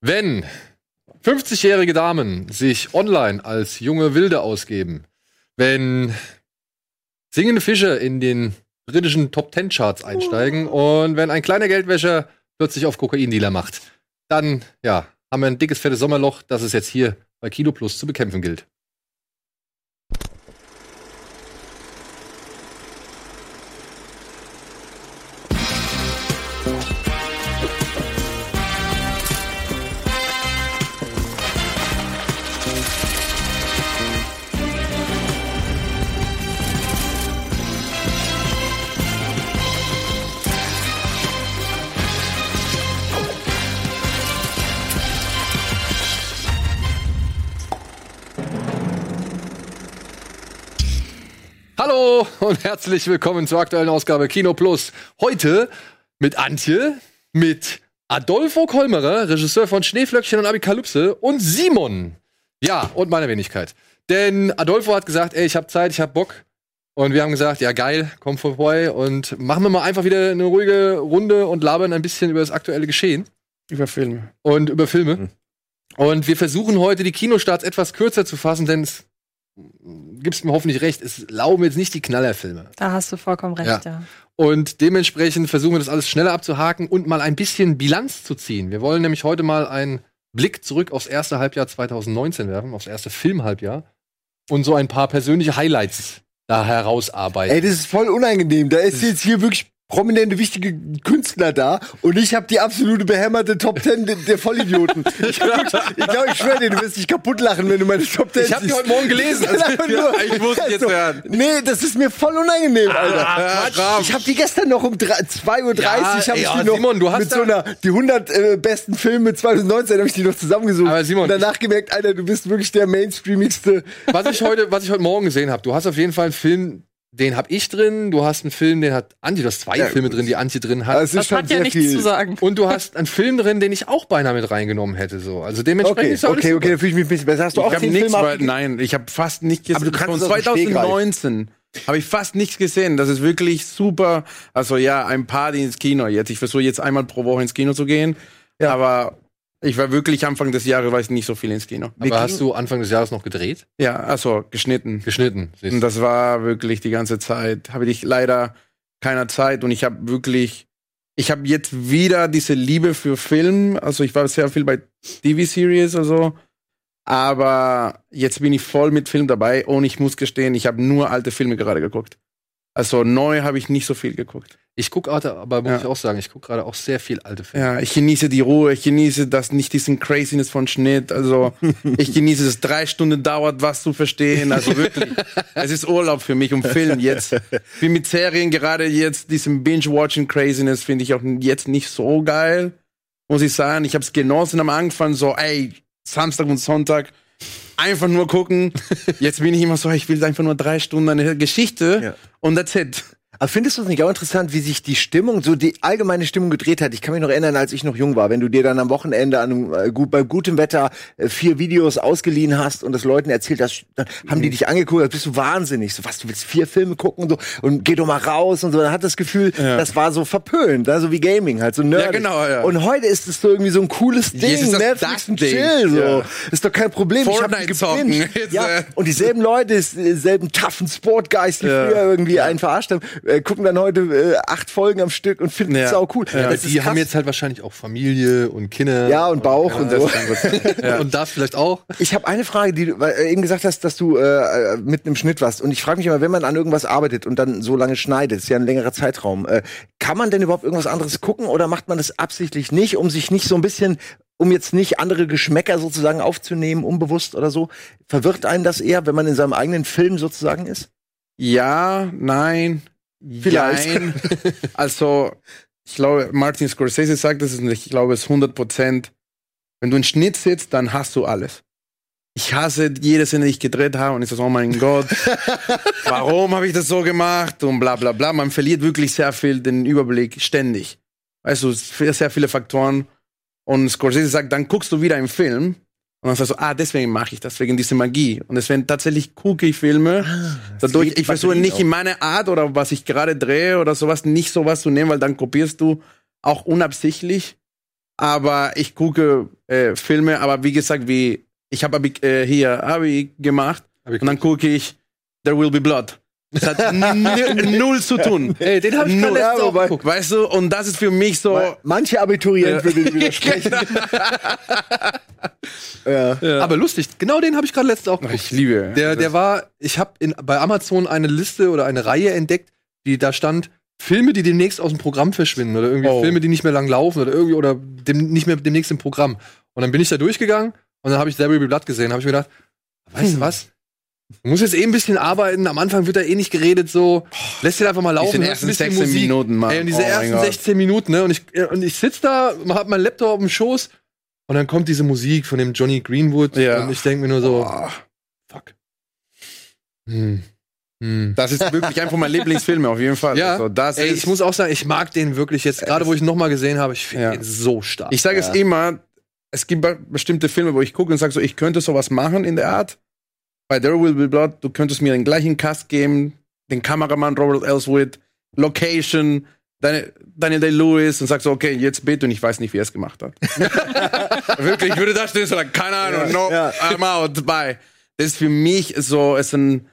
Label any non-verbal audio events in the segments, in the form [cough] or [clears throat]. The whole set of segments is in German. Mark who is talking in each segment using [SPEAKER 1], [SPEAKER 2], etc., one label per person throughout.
[SPEAKER 1] Wenn 50-jährige Damen sich online als junge Wilde ausgeben, wenn singende Fische in den britischen Top Ten Charts einsteigen und wenn ein kleiner Geldwäscher plötzlich auf Kokaindealer macht, dann ja, haben wir ein dickes fettes Sommerloch, das es jetzt hier bei Kino Plus zu bekämpfen gilt. Hallo und herzlich willkommen zur aktuellen Ausgabe Kino Plus. Heute mit Antje, mit Adolfo Kolmerer, Regisseur von Schneeflöckchen und Abikalypse und Simon. Ja, und meiner Wenigkeit. Denn Adolfo hat gesagt, ey, ich hab Zeit, ich hab Bock. Und wir haben gesagt, ja geil, komm vorbei und machen wir mal einfach wieder eine ruhige Runde und labern ein bisschen über das aktuelle Geschehen.
[SPEAKER 2] Über Filme.
[SPEAKER 1] Und über Filme. Mhm. Und wir versuchen heute die Kinostarts etwas kürzer zu fassen, denn es gibst mir hoffentlich recht, es laufen jetzt nicht die Knallerfilme.
[SPEAKER 3] Da hast du vollkommen recht, ja. ja.
[SPEAKER 1] Und dementsprechend versuchen wir das alles schneller abzuhaken und mal ein bisschen Bilanz zu ziehen. Wir wollen nämlich heute mal einen Blick zurück aufs erste Halbjahr 2019 werfen, aufs erste Filmhalbjahr und so ein paar persönliche Highlights da herausarbeiten.
[SPEAKER 2] Ey, das ist voll unangenehm. Da ist jetzt hier wirklich prominente, wichtige Künstler da und ich habe die absolute behämmerte Top Ten der, der Vollidioten. [laughs] ich glaube, ich, glaub, ich schwöre dir, du wirst dich kaputt lachen, wenn du meine Top Ten
[SPEAKER 1] Ich habe die heute Morgen gelesen. Also,
[SPEAKER 2] ja, ich muss also, jetzt hören. Nee, das ist mir voll unangenehm, Alter. Ah, ich habe die gestern noch um 2.30 Uhr ja, ich die noch
[SPEAKER 1] Simon, du hast
[SPEAKER 2] mit so einer, die 100 äh, besten Filme 2019 habe ich die noch zusammengesucht.
[SPEAKER 1] Aber Simon,
[SPEAKER 2] und danach gemerkt, Alter, du bist wirklich der mainstreamigste.
[SPEAKER 1] Was ich heute, was ich heute Morgen gesehen habe, du hast auf jeden Fall einen Film, den hab ich drin, du hast einen Film, den hat Antje, du hast zwei ja, Filme drin, die Antje drin hat.
[SPEAKER 3] Also das hat ja nichts viel. zu sagen.
[SPEAKER 1] Und du hast einen Film drin, den ich auch beinahe mit reingenommen hätte, so. Also dementsprechend
[SPEAKER 2] okay,
[SPEAKER 1] ist
[SPEAKER 2] alles Okay, okay, da fühle ich mich ein bisschen besser. Hast du auch
[SPEAKER 4] ich
[SPEAKER 2] den
[SPEAKER 4] nichts, Film Nein, ich habe fast nicht gesehen. Aber du kannst von 2019 habe ich fast nichts gesehen. Das ist wirklich super. Also ja, ein paar die ins Kino jetzt. Ich versuche jetzt einmal pro Woche ins Kino zu gehen. Ja. Aber ich war wirklich Anfang des Jahres, weiß nicht so viel ins Kino.
[SPEAKER 1] Aber hast du Anfang des Jahres noch gedreht?
[SPEAKER 4] Ja, also geschnitten.
[SPEAKER 1] Geschnitten.
[SPEAKER 4] Siehst. Und das war wirklich die ganze Zeit. Habe ich leider keiner Zeit und ich habe wirklich, ich habe jetzt wieder diese Liebe für Film. Also ich war sehr viel bei TV-Series also. Aber jetzt bin ich voll mit Film dabei und ich muss gestehen, ich habe nur alte Filme gerade geguckt. Also neu habe ich nicht so viel geguckt.
[SPEAKER 1] Ich gucke aber muss ja. ich auch sagen, ich gucke gerade auch sehr viel alte Filme.
[SPEAKER 4] Ja, ich genieße die Ruhe, ich genieße das nicht diesen Craziness von Schnitt. Also [laughs] ich genieße es, drei Stunden dauert, was zu verstehen. Also wirklich, [laughs] es ist Urlaub für mich um Film jetzt. Wie mit Serien gerade jetzt diesem Binge-Watching Craziness finde ich auch jetzt nicht so geil, muss ich sagen. Ich habe es genossen am Anfang so, ey, Samstag und Sonntag einfach nur gucken. [laughs] Jetzt bin ich immer so, ich will einfach nur drei Stunden eine Geschichte ja. und that's it.
[SPEAKER 2] Aber findest du es nicht auch interessant, wie sich die Stimmung, so die allgemeine Stimmung gedreht hat? Ich kann mich noch erinnern, als ich noch jung war, wenn du dir dann am Wochenende an, äh, gut, bei gutem Wetter äh, vier Videos ausgeliehen hast und das Leuten erzählt hast, dann haben die mhm. dich angeguckt, dann bist du wahnsinnig. So, was, du willst vier Filme gucken und so und geh doch mal raus und so. Dann hat das Gefühl, ja. das war so verpönt, ne? so wie Gaming, halt so nerdig. Ja, genau, ja. Und heute ist es so irgendwie so ein cooles Ding, Netflix und Chill, so. Ja. Ist doch kein Problem.
[SPEAKER 4] Fortnite
[SPEAKER 2] ich hab [laughs] ja, und dieselben Leute, dieselben toughen Sportguys, die früher irgendwie einen verarscht haben, äh, gucken dann heute äh, acht Folgen am Stück und finden es ja. auch cool.
[SPEAKER 1] Ja, die haben jetzt halt wahrscheinlich auch Familie und Kinder.
[SPEAKER 2] Ja, und Bauch und, und so. [laughs]
[SPEAKER 1] ja. Und das vielleicht auch.
[SPEAKER 2] Ich habe eine Frage, die du äh, eben gesagt hast, dass du äh, mit einem Schnitt warst. Und ich frage mich immer, wenn man an irgendwas arbeitet und dann so lange schneidet, ist ja ein längerer Zeitraum, äh, kann man denn überhaupt irgendwas anderes gucken oder macht man das absichtlich nicht, um sich nicht so ein bisschen um jetzt nicht andere Geschmäcker sozusagen aufzunehmen, unbewusst oder so? Verwirrt einen das eher, wenn man in seinem eigenen Film sozusagen ist?
[SPEAKER 4] Ja, nein. Vielleicht. [laughs] also, ich glaube, Martin Scorsese sagt das und ich glaube, es ist 100 Prozent. Wenn du einen Schnitt sitzt, dann hast du alles. Ich hasse jede Szene, die ich gedreht habe und ich so, oh mein Gott, [laughs] warum habe ich das so gemacht und bla bla bla. Man verliert wirklich sehr viel den Überblick ständig. Weißt du, sehr viele Faktoren. Und Scorsese sagt, dann guckst du wieder einen Film und dann sagst du, ah, deswegen mache ich das, wegen dieser Magie. Und es werden tatsächlich Cookie-Filme. Ah, dadurch, ich versuche nicht in meine Art oder was ich gerade drehe oder sowas, nicht sowas zu nehmen, weil dann kopierst du auch unabsichtlich. aber ich gucke äh, Filme, aber wie gesagt, wie ich habe äh, hier Abi gemacht
[SPEAKER 1] Abi
[SPEAKER 4] und dann gucke ich There Will Be Blood. Das hat null zu tun.
[SPEAKER 1] Ey, den habe ich
[SPEAKER 4] Null.
[SPEAKER 2] Ja,
[SPEAKER 1] auch
[SPEAKER 2] wobei-
[SPEAKER 1] geguckt.
[SPEAKER 4] Weißt du, und das ist für mich so.
[SPEAKER 2] Manche Abiturienten würden widersprechen. [laughs] ja.
[SPEAKER 1] Aber lustig, genau den habe ich gerade letztens auch geguckt.
[SPEAKER 4] Ich liebe.
[SPEAKER 1] Der, der war, ich habe bei Amazon eine Liste oder eine Reihe entdeckt, die da stand Filme, die demnächst aus dem Programm verschwinden oder irgendwie
[SPEAKER 4] Oh.
[SPEAKER 1] Filme, die nicht mehr lang laufen oder irgendwie oder dem, nicht mehr demnächst im Programm. Und dann bin ich da durchgegangen und dann habe ich There Will Be Blood gesehen, habe ich mir gedacht, weißt du was? Du musst jetzt eh ein bisschen arbeiten. Am Anfang wird da eh nicht geredet, so. Lässt den einfach mal laufen.
[SPEAKER 4] Diese
[SPEAKER 1] ein
[SPEAKER 4] ersten
[SPEAKER 1] bisschen
[SPEAKER 4] 16 Minuten, Mann.
[SPEAKER 1] Ey, und diese
[SPEAKER 4] Oh
[SPEAKER 1] ersten
[SPEAKER 4] Gott.
[SPEAKER 1] 16 Minuten, ne? Und ich, und ich sitz da, hab meinen Laptop auf dem Schoß und dann kommt diese Musik von dem Johnny Greenwood
[SPEAKER 4] Ja.
[SPEAKER 1] und ich denke mir nur so,
[SPEAKER 4] Oh,
[SPEAKER 1] fuck. Hm. Hm.
[SPEAKER 4] das ist wirklich einfach mein Lieblingsfilm, auf jeden Fall.
[SPEAKER 1] Ja,
[SPEAKER 4] Also, das
[SPEAKER 1] Ey, ich muss auch sagen, ich mag den wirklich jetzt, gerade wo ich ihn noch mal gesehen habe, ich finde
[SPEAKER 4] Ja.
[SPEAKER 1] den so stark.
[SPEAKER 4] Ich sage
[SPEAKER 2] Ja.
[SPEAKER 4] es immer, es gibt be- bestimmte Filme, wo ich gucke und sage so, ich könnte sowas machen in der Art. Bei There Will Be Blood, du könntest mir den gleichen Cast geben, den Kameramann Robert Elswit, Location, Daniel, Daniel Day-Lewis und sagst so, okay, jetzt bitte und ich weiß nicht, wie er es gemacht hat. [laughs] Wirklich, ich würde da stehen und sagen, keine Ahnung, no,
[SPEAKER 2] Ja.
[SPEAKER 4] I'm out, bye. Das ist für mich so, es ist ein,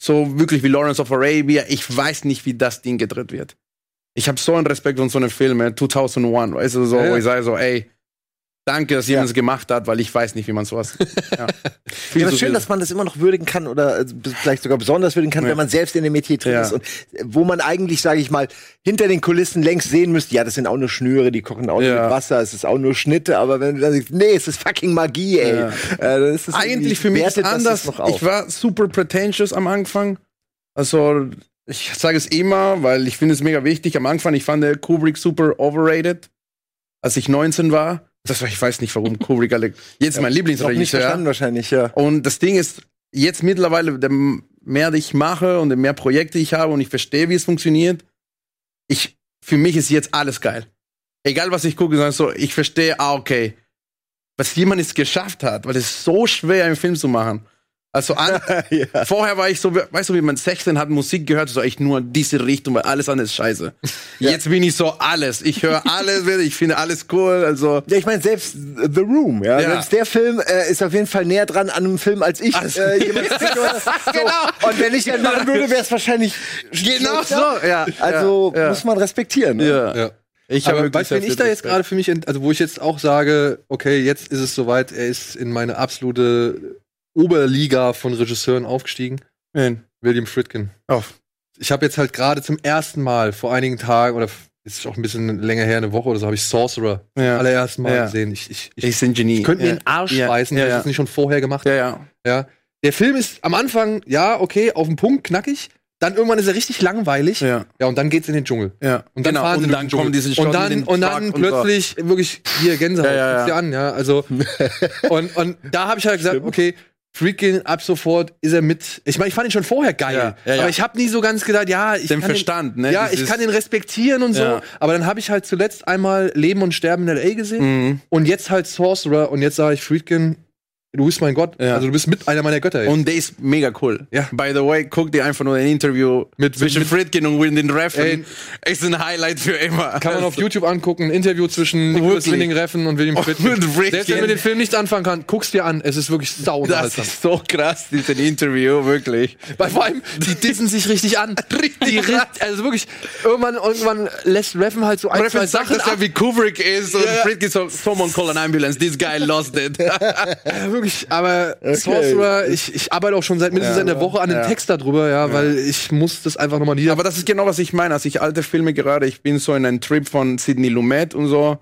[SPEAKER 4] so wirklich wie Lawrence of Arabia. Ich weiß nicht, wie das Ding gedreht wird. Ich habe so einen Respekt von so einem Film, äh, 2001, weißt du, so,
[SPEAKER 1] ja.
[SPEAKER 4] wo ich sage so, ey, danke, dass
[SPEAKER 2] Ja.
[SPEAKER 4] jemand es gemacht hat, weil ich weiß nicht, wie man sowas. [laughs] ja.
[SPEAKER 2] Ja, aber
[SPEAKER 4] zu
[SPEAKER 2] schön, dass man das immer noch würdigen kann oder äh, vielleicht sogar besonders würdigen kann,
[SPEAKER 4] Ja.
[SPEAKER 2] wenn man selbst in dem Metier drin
[SPEAKER 4] Ja.
[SPEAKER 2] ist und äh, wo man eigentlich, sage ich mal, hinter den Kulissen längst sehen müsste, ja, das sind auch nur Schnüre, die kochen auch
[SPEAKER 4] Ja.
[SPEAKER 2] mit Wasser, es ist auch nur Schnitte, aber wenn du dann sagst, nee, es ist fucking Magie, ey.
[SPEAKER 4] Ja.
[SPEAKER 2] Äh, ist es
[SPEAKER 4] Eigentlich für mich ist
[SPEAKER 2] wertet das
[SPEAKER 4] anders. Ich war super pretentious am Anfang. Also, ich sage es immer, weil ich finde es mega wichtig. Am Anfang, ich fand Kubrick super overrated, als ich 19 war. Das ich weiß nicht, warum Kubrick alle. Jetzt mein
[SPEAKER 2] noch nicht
[SPEAKER 4] Lieblingsregisseur.
[SPEAKER 2] wahrscheinlich, ja.
[SPEAKER 4] Und das Ding ist, jetzt mittlerweile, der mehr ich mache und der mehr Projekte ich habe und ich verstehe, wie es funktioniert, ich, für mich ist jetzt alles geil. Egal was ich gucke, sondern so, ich verstehe, ah, okay, was jemand es geschafft hat, weil es ist so schwer, einen Film zu machen. Also an, [laughs]
[SPEAKER 2] ja.
[SPEAKER 4] vorher war ich so, weißt du, wie man 16 hat Musik gehört, so echt nur diese Richtung, weil alles andere ist scheiße. [laughs] Jetzt bin ich so alles. Ich höre alles, [laughs] ich finde alles cool. Also
[SPEAKER 2] Ja, ich meine, selbst The Room, ja,
[SPEAKER 4] Ja.
[SPEAKER 2] selbst der Film äh, ist auf jeden Fall näher dran an einem Film, als ich
[SPEAKER 4] Also-
[SPEAKER 2] äh, jemals habe. so.
[SPEAKER 4] Genau.
[SPEAKER 2] Und wenn ich ihn machen würde, wäre es wahrscheinlich
[SPEAKER 4] Genau
[SPEAKER 2] schlechter.
[SPEAKER 4] so, ja.
[SPEAKER 2] Also
[SPEAKER 4] Ja, ja.
[SPEAKER 2] muss man respektieren. ne?
[SPEAKER 4] ja.
[SPEAKER 1] Ja.
[SPEAKER 4] Ich habe
[SPEAKER 1] du, wenn ich da jetzt gerade für mich, also wo ich jetzt auch sage, okay, jetzt ist es soweit, er ist in meine absolute Oberliga von Regisseuren aufgestiegen. William Friedkin.
[SPEAKER 4] Oh.
[SPEAKER 1] Ich habe jetzt halt gerade zum ersten Mal vor einigen Tagen oder ist auch ein bisschen länger her, eine Woche oder so, habe ich Sorcerer
[SPEAKER 4] Ja.
[SPEAKER 1] allerersten Mal
[SPEAKER 4] Ja.
[SPEAKER 1] gesehen. Ich, ich, ich,
[SPEAKER 4] Ich bin Genie.
[SPEAKER 1] ich könnte mir
[SPEAKER 4] ja.
[SPEAKER 1] den Arsch
[SPEAKER 4] Ja.
[SPEAKER 1] schmeißen,
[SPEAKER 4] ja,
[SPEAKER 1] wenn ich das nicht schon vorher gemacht
[SPEAKER 4] Ja, ja.
[SPEAKER 1] Ja. Der Film ist am Anfang, ja, okay, auf den Punkt, knackig. Dann irgendwann ist er richtig langweilig.
[SPEAKER 4] Ja.
[SPEAKER 1] Ja, und dann geht's in den Dschungel.
[SPEAKER 4] Ja.
[SPEAKER 1] Und dann
[SPEAKER 4] genau.
[SPEAKER 1] fahren sie
[SPEAKER 4] und dann
[SPEAKER 1] den Dschungel.
[SPEAKER 4] kommen diese
[SPEAKER 1] und
[SPEAKER 4] Shot
[SPEAKER 1] dann, und dann
[SPEAKER 4] und so.
[SPEAKER 1] plötzlich wirklich hier Gänsehaut,
[SPEAKER 4] Ja, ja, ja.
[SPEAKER 1] an, ja. Also [laughs] und, und da habe ich halt gesagt, okay, Freaking ab sofort ist er mit. Ich meine, ich fand ihn schon vorher geil,
[SPEAKER 4] Ja, ja, ja.
[SPEAKER 1] aber ich habe nie so ganz gedacht, ja, ich
[SPEAKER 4] Den
[SPEAKER 1] kann
[SPEAKER 4] Verstand,
[SPEAKER 1] den,
[SPEAKER 4] ne?
[SPEAKER 1] Ja, ich kann ihn respektieren und so, aber dann habe ich halt zuletzt einmal Leben und Sterben in LA gesehen
[SPEAKER 4] Mhm.
[SPEAKER 1] und jetzt halt Sorcerer und jetzt sage ich Friedkin, du bist mein Gott,
[SPEAKER 4] Ja.
[SPEAKER 1] also du bist mit einer meiner Götter. ey.
[SPEAKER 4] Und der ist mega cool.
[SPEAKER 1] Ja.
[SPEAKER 4] By the way, guck dir einfach nur ein Interview
[SPEAKER 1] Mit-
[SPEAKER 4] zwischen
[SPEAKER 1] mit-
[SPEAKER 4] Friedkin und Winding Refn.
[SPEAKER 1] Ey.
[SPEAKER 4] Ist ein Highlight für immer.
[SPEAKER 1] Kann man auf YouTube angucken, ein Interview zwischen Nicholas. Winding Refn und William Friedkin.
[SPEAKER 4] Und Friedkin.
[SPEAKER 1] Selbst wenn man den Film nicht anfangen kann, guck's dir an. Es ist wirklich sau
[SPEAKER 4] Das ist so krass, dieses Interview, wirklich.
[SPEAKER 1] Weil vor allem, die dissen sich richtig an. [laughs] Die, ri- also wirklich, irgendwann, irgendwann lässt Refn halt so ein, zwei
[SPEAKER 4] Refn sagt,
[SPEAKER 1] Sachen
[SPEAKER 4] dass er wie Kubrick ist und
[SPEAKER 1] Ja, ja.
[SPEAKER 4] Friedkin so, someone call an ambulance, this guy lost it. [laughs] [laughs]
[SPEAKER 1] Ja, wirklich, aber Sorcerer, ich, ich arbeite auch schon seit mindestens
[SPEAKER 4] Ja.
[SPEAKER 1] einer Woche an einem
[SPEAKER 4] Ja.
[SPEAKER 1] Text darüber, ja, weil ich muss das einfach nochmal nieder.
[SPEAKER 4] Aber das ist genau, was ich meine. Als ich alte Filme gerade, ich bin so in einem Trip von Sidney Lumet und so.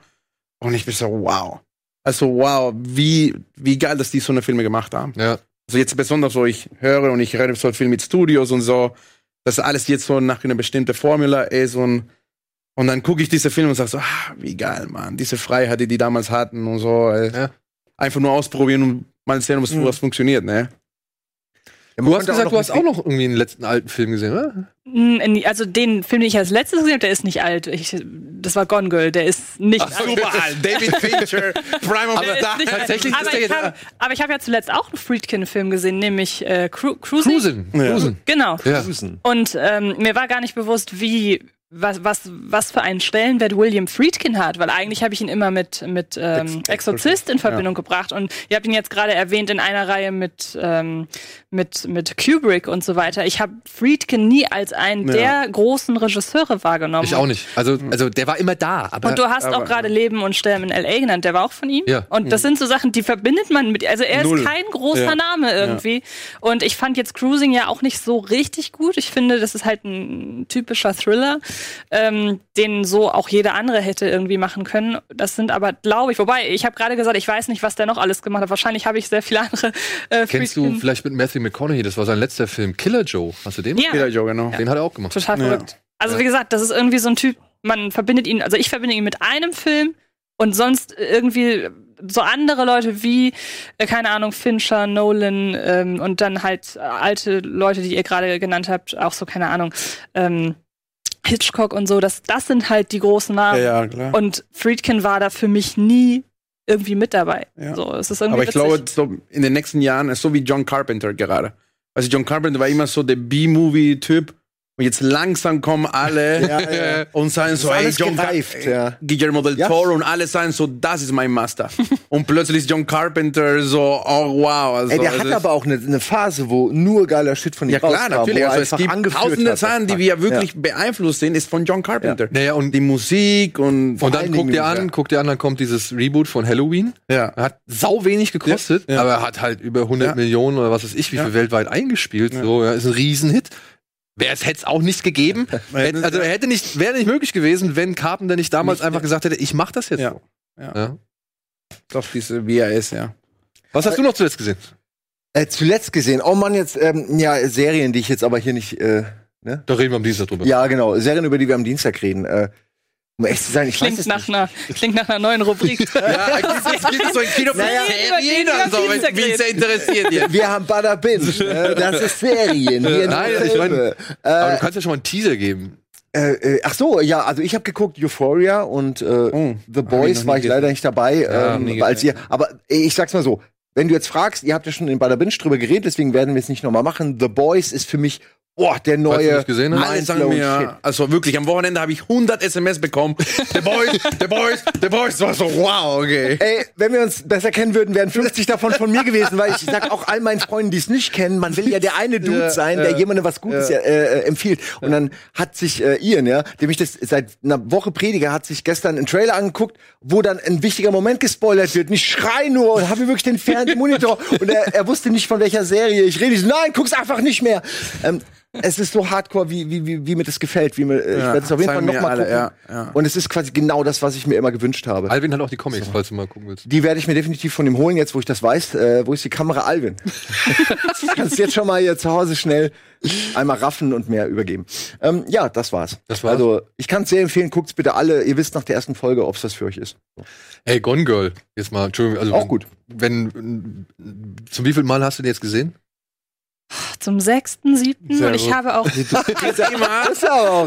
[SPEAKER 4] Und ich bin so, wow. Also, wow, wie, wie geil, dass die so eine Filme gemacht haben.
[SPEAKER 1] ja.
[SPEAKER 4] Also jetzt besonders, wo ich höre und ich rede so viel mit Studios und so, dass alles jetzt so nach einer bestimmten Formula ist und, und dann gucke ich diese Filme und sage so, ah, wie geil, Mann, diese Freiheit, die die damals hatten und so.
[SPEAKER 1] Ja.
[SPEAKER 4] Einfach nur ausprobieren und mal sehen, was,
[SPEAKER 2] Mhm.
[SPEAKER 4] was funktioniert, ne?
[SPEAKER 2] Ja,
[SPEAKER 1] Du hast gesagt, du hast auch noch irgendwie einen letzten alten Film gesehen, oder?
[SPEAKER 3] Mm, Also den Film, den ich als letztes gesehen habe, der ist nicht alt. Ich, das war Gone Girl, der ist nicht alt.
[SPEAKER 4] Super alt, David [laughs] Fincher, Prime of the
[SPEAKER 3] ist
[SPEAKER 1] tatsächlich ist
[SPEAKER 3] aber
[SPEAKER 1] der
[SPEAKER 3] ich
[SPEAKER 1] jetzt-
[SPEAKER 3] hab, aber ich habe ja zuletzt auch einen Friedkin-Film gesehen, nämlich äh, Cru Cruising.
[SPEAKER 1] Cruisen.
[SPEAKER 4] Ja.
[SPEAKER 1] Cruisen.
[SPEAKER 3] Genau.
[SPEAKER 1] Ja.
[SPEAKER 3] Und ähm, mir war gar nicht bewusst, wie was, was, was für einen Stellenwert William Friedkin hat, weil eigentlich habe ich ihn immer mit, mit ähm, Exorzist in Verbindung gebracht und ihr habt ihn jetzt gerade erwähnt in einer Reihe mit, ähm, mit, mit Kubrick und so weiter. Ich habe Friedkin nie als einen
[SPEAKER 4] Ja.
[SPEAKER 3] der großen Regisseure wahrgenommen.
[SPEAKER 1] Ich auch nicht. Also, also der war immer da, aber
[SPEAKER 3] Und du hast
[SPEAKER 4] aber-
[SPEAKER 3] auch gerade Leben und Sterben in L.A. genannt, der war auch von ihm.
[SPEAKER 1] Ja.
[SPEAKER 3] Und das sind so Sachen, die verbindet man mit, also er
[SPEAKER 4] Null.
[SPEAKER 3] ist kein großer
[SPEAKER 4] Ja.
[SPEAKER 3] Name irgendwie. Und ich fand jetzt Cruising ja auch nicht so richtig gut. Ich finde, das ist halt ein typischer Thriller, ähm, den so auch jeder andere hätte irgendwie machen können. Das sind aber, glaube ich, wobei, ich habe gerade gesagt, ich weiß nicht, was der noch alles gemacht hat. Wahrscheinlich habe ich sehr viele andere äh,
[SPEAKER 1] kennst du
[SPEAKER 3] Friedkin-
[SPEAKER 1] vielleicht mit Matthew McConaughey, das war sein letzter Film, Killer Joe. Hast du den?
[SPEAKER 3] Ja.
[SPEAKER 4] Killer Joe, genau.
[SPEAKER 1] Den hat er auch gemacht.
[SPEAKER 3] Total
[SPEAKER 4] Ja.
[SPEAKER 3] verrückt. Also wie gesagt, das ist irgendwie so ein Typ, man verbindet ihn, also ich verbinde ihn mit einem Film und sonst irgendwie so andere Leute wie, äh, keine Ahnung, Fincher, Nolan ähm, und dann halt alte Leute, die ihr gerade genannt habt, auch so, keine Ahnung, ähm, Hitchcock und so, das, das sind halt die großen Namen.
[SPEAKER 4] Ja, ja, klar.
[SPEAKER 3] Und Friedkin war da für mich nie irgendwie mit dabei.
[SPEAKER 4] Ja.
[SPEAKER 3] So, es ist irgendwie
[SPEAKER 4] Aber ich
[SPEAKER 3] witzig.
[SPEAKER 4] glaube, so in den nächsten Jahren ist so wie John Carpenter gerade. Also John Carpenter war immer so der B-Movie-Typ. Und jetzt langsam kommen alle [laughs]
[SPEAKER 2] Ja, ja. [laughs]
[SPEAKER 4] und sagen so,
[SPEAKER 2] alles
[SPEAKER 4] John
[SPEAKER 2] gereift, ja.
[SPEAKER 4] Guillermo del
[SPEAKER 2] Ja.
[SPEAKER 4] Toro und alle sagen so, das ist mein Master. [laughs] und plötzlich ist John Carpenter so, oh wow. Also,
[SPEAKER 2] Ey, der
[SPEAKER 4] also
[SPEAKER 2] hat aber auch eine, eine Phase, wo nur geiler Shit von ihm
[SPEAKER 4] ja klar, natürlich. Also es gibt tausende. Sachen, die wir wirklich beeinflusst sind, ist von John Carpenter.
[SPEAKER 1] Naja, und,
[SPEAKER 4] Die Musik und,
[SPEAKER 1] und dann
[SPEAKER 2] allen
[SPEAKER 1] guck
[SPEAKER 2] Dingen,
[SPEAKER 1] dir an,
[SPEAKER 2] ja.
[SPEAKER 1] guck dir an, dann kommt dieses Reboot von Halloween.
[SPEAKER 4] ja.
[SPEAKER 1] Hat sau wenig gekostet, aber er hat halt über 100
[SPEAKER 4] Ja.
[SPEAKER 1] Millionen oder was weiß ich, wie
[SPEAKER 4] Ja.
[SPEAKER 1] viel weltweit eingespielt. So, ja, ist ein Riesenhit. Wer es hätte es auch nicht gegeben. [laughs] Also hätte nicht, wäre nicht möglich gewesen, wenn Carpenter nicht damals
[SPEAKER 4] Nicht-
[SPEAKER 1] einfach gesagt hätte, ich mach das jetzt
[SPEAKER 4] Ja.
[SPEAKER 1] so.
[SPEAKER 4] Ja.
[SPEAKER 1] Ja.
[SPEAKER 4] Doch, diese, wie er ist, ja.
[SPEAKER 1] Was hast du noch zuletzt gesehen?
[SPEAKER 2] Äh, zuletzt gesehen. Oh Mann, jetzt, ähm, ja, Serien, die ich jetzt aber hier nicht, äh, ne?
[SPEAKER 1] Da reden wir am Dienstag drüber.
[SPEAKER 2] Ja, genau. Serien, über die wir am Dienstag reden. Äh, um echt zu sein, ich weiß
[SPEAKER 3] Klingt
[SPEAKER 2] es
[SPEAKER 3] nach,
[SPEAKER 2] nicht.
[SPEAKER 3] einer, klingt nach einer neuen Rubrik. [laughs]
[SPEAKER 4] Ja, [laughs] es gibt so ein Kino
[SPEAKER 2] Naja.
[SPEAKER 4] Serien und so,
[SPEAKER 3] die
[SPEAKER 4] wie sehr interessiert ihr.
[SPEAKER 2] Wir haben Bada Binge. äh, das ist Serien. Hier
[SPEAKER 1] Nein, ich mein-
[SPEAKER 2] Filme.
[SPEAKER 1] Aber
[SPEAKER 2] äh,
[SPEAKER 1] du kannst ja schon mal einen Teaser geben.
[SPEAKER 2] äh, äh, ach so, ja, also ich habe geguckt Euphoria und äh,
[SPEAKER 4] Oh,
[SPEAKER 2] The Boys
[SPEAKER 4] ich
[SPEAKER 2] war ich leider
[SPEAKER 4] gesehen.
[SPEAKER 2] nicht dabei,
[SPEAKER 1] Ja,
[SPEAKER 2] ähm, als ihr. Aber äh, ich sag's mal so. Wenn du jetzt fragst, ihr habt ja schon in Bada Binge drüber geredet, deswegen werden wir es nicht nochmal machen. The Boys ist für mich, boah, der
[SPEAKER 1] Falls du
[SPEAKER 2] neue.
[SPEAKER 1] gesehen hast.
[SPEAKER 4] Alle sagen mir, also wirklich, am Wochenende habe ich 100 SMS bekommen. The Boys, The Boys, The Boys. War so, wow, okay.
[SPEAKER 2] Ey, wenn wir uns besser kennen würden, wären 50 davon von mir gewesen, weil ich sag auch all meinen Freunden, die es nicht kennen, man will ja der eine Dude
[SPEAKER 4] Ja,
[SPEAKER 2] sein,
[SPEAKER 4] ja,
[SPEAKER 2] der jemandem was Gutes
[SPEAKER 4] ja.
[SPEAKER 2] äh, empfiehlt. Und dann hat sich äh, Ian, ja, dem ich das seit einer Woche predige, hat sich gestern einen Trailer angeguckt, wo dann ein wichtiger Moment gespoilert wird. Und ich schrei nur und habe wirklich den Fernmonitor und er, er wusste nicht von welcher Serie ich rede. Ich so, nein, guck's einfach nicht mehr. Ähm, es ist so hardcore, wie, wie, wie, wie mir das gefällt. Wie mir, äh, ich
[SPEAKER 4] Ja,
[SPEAKER 2] werde es auf jeden Fall nochmal gucken.
[SPEAKER 4] ja, ja.
[SPEAKER 2] Und es ist quasi genau das, was ich mir immer gewünscht habe.
[SPEAKER 1] Alvin hat auch die Comics, falls du mal gucken willst.
[SPEAKER 2] Die werde ich mir definitiv von ihm holen, jetzt wo ich das weiß. Äh, wo ist die Kamera Alvin? [laughs] Kannst jetzt schon mal hier zu Hause schnell einmal raffen und mehr übergeben. Ähm, ja, das war's.
[SPEAKER 1] Das war's?
[SPEAKER 2] Also, ich kann es sehr empfehlen, guckt's bitte alle. Ihr wisst nach der ersten Folge, ob's das für euch ist.
[SPEAKER 1] Ey, Gone Girl. Jetzt mal, Entschuldigung. Also
[SPEAKER 2] Auch
[SPEAKER 1] wenn,
[SPEAKER 2] gut.
[SPEAKER 1] Wenn, zum wievielten Mal hast du den jetzt gesehen?
[SPEAKER 3] Zum sechsten, siebten. Und ich habe auch [laughs]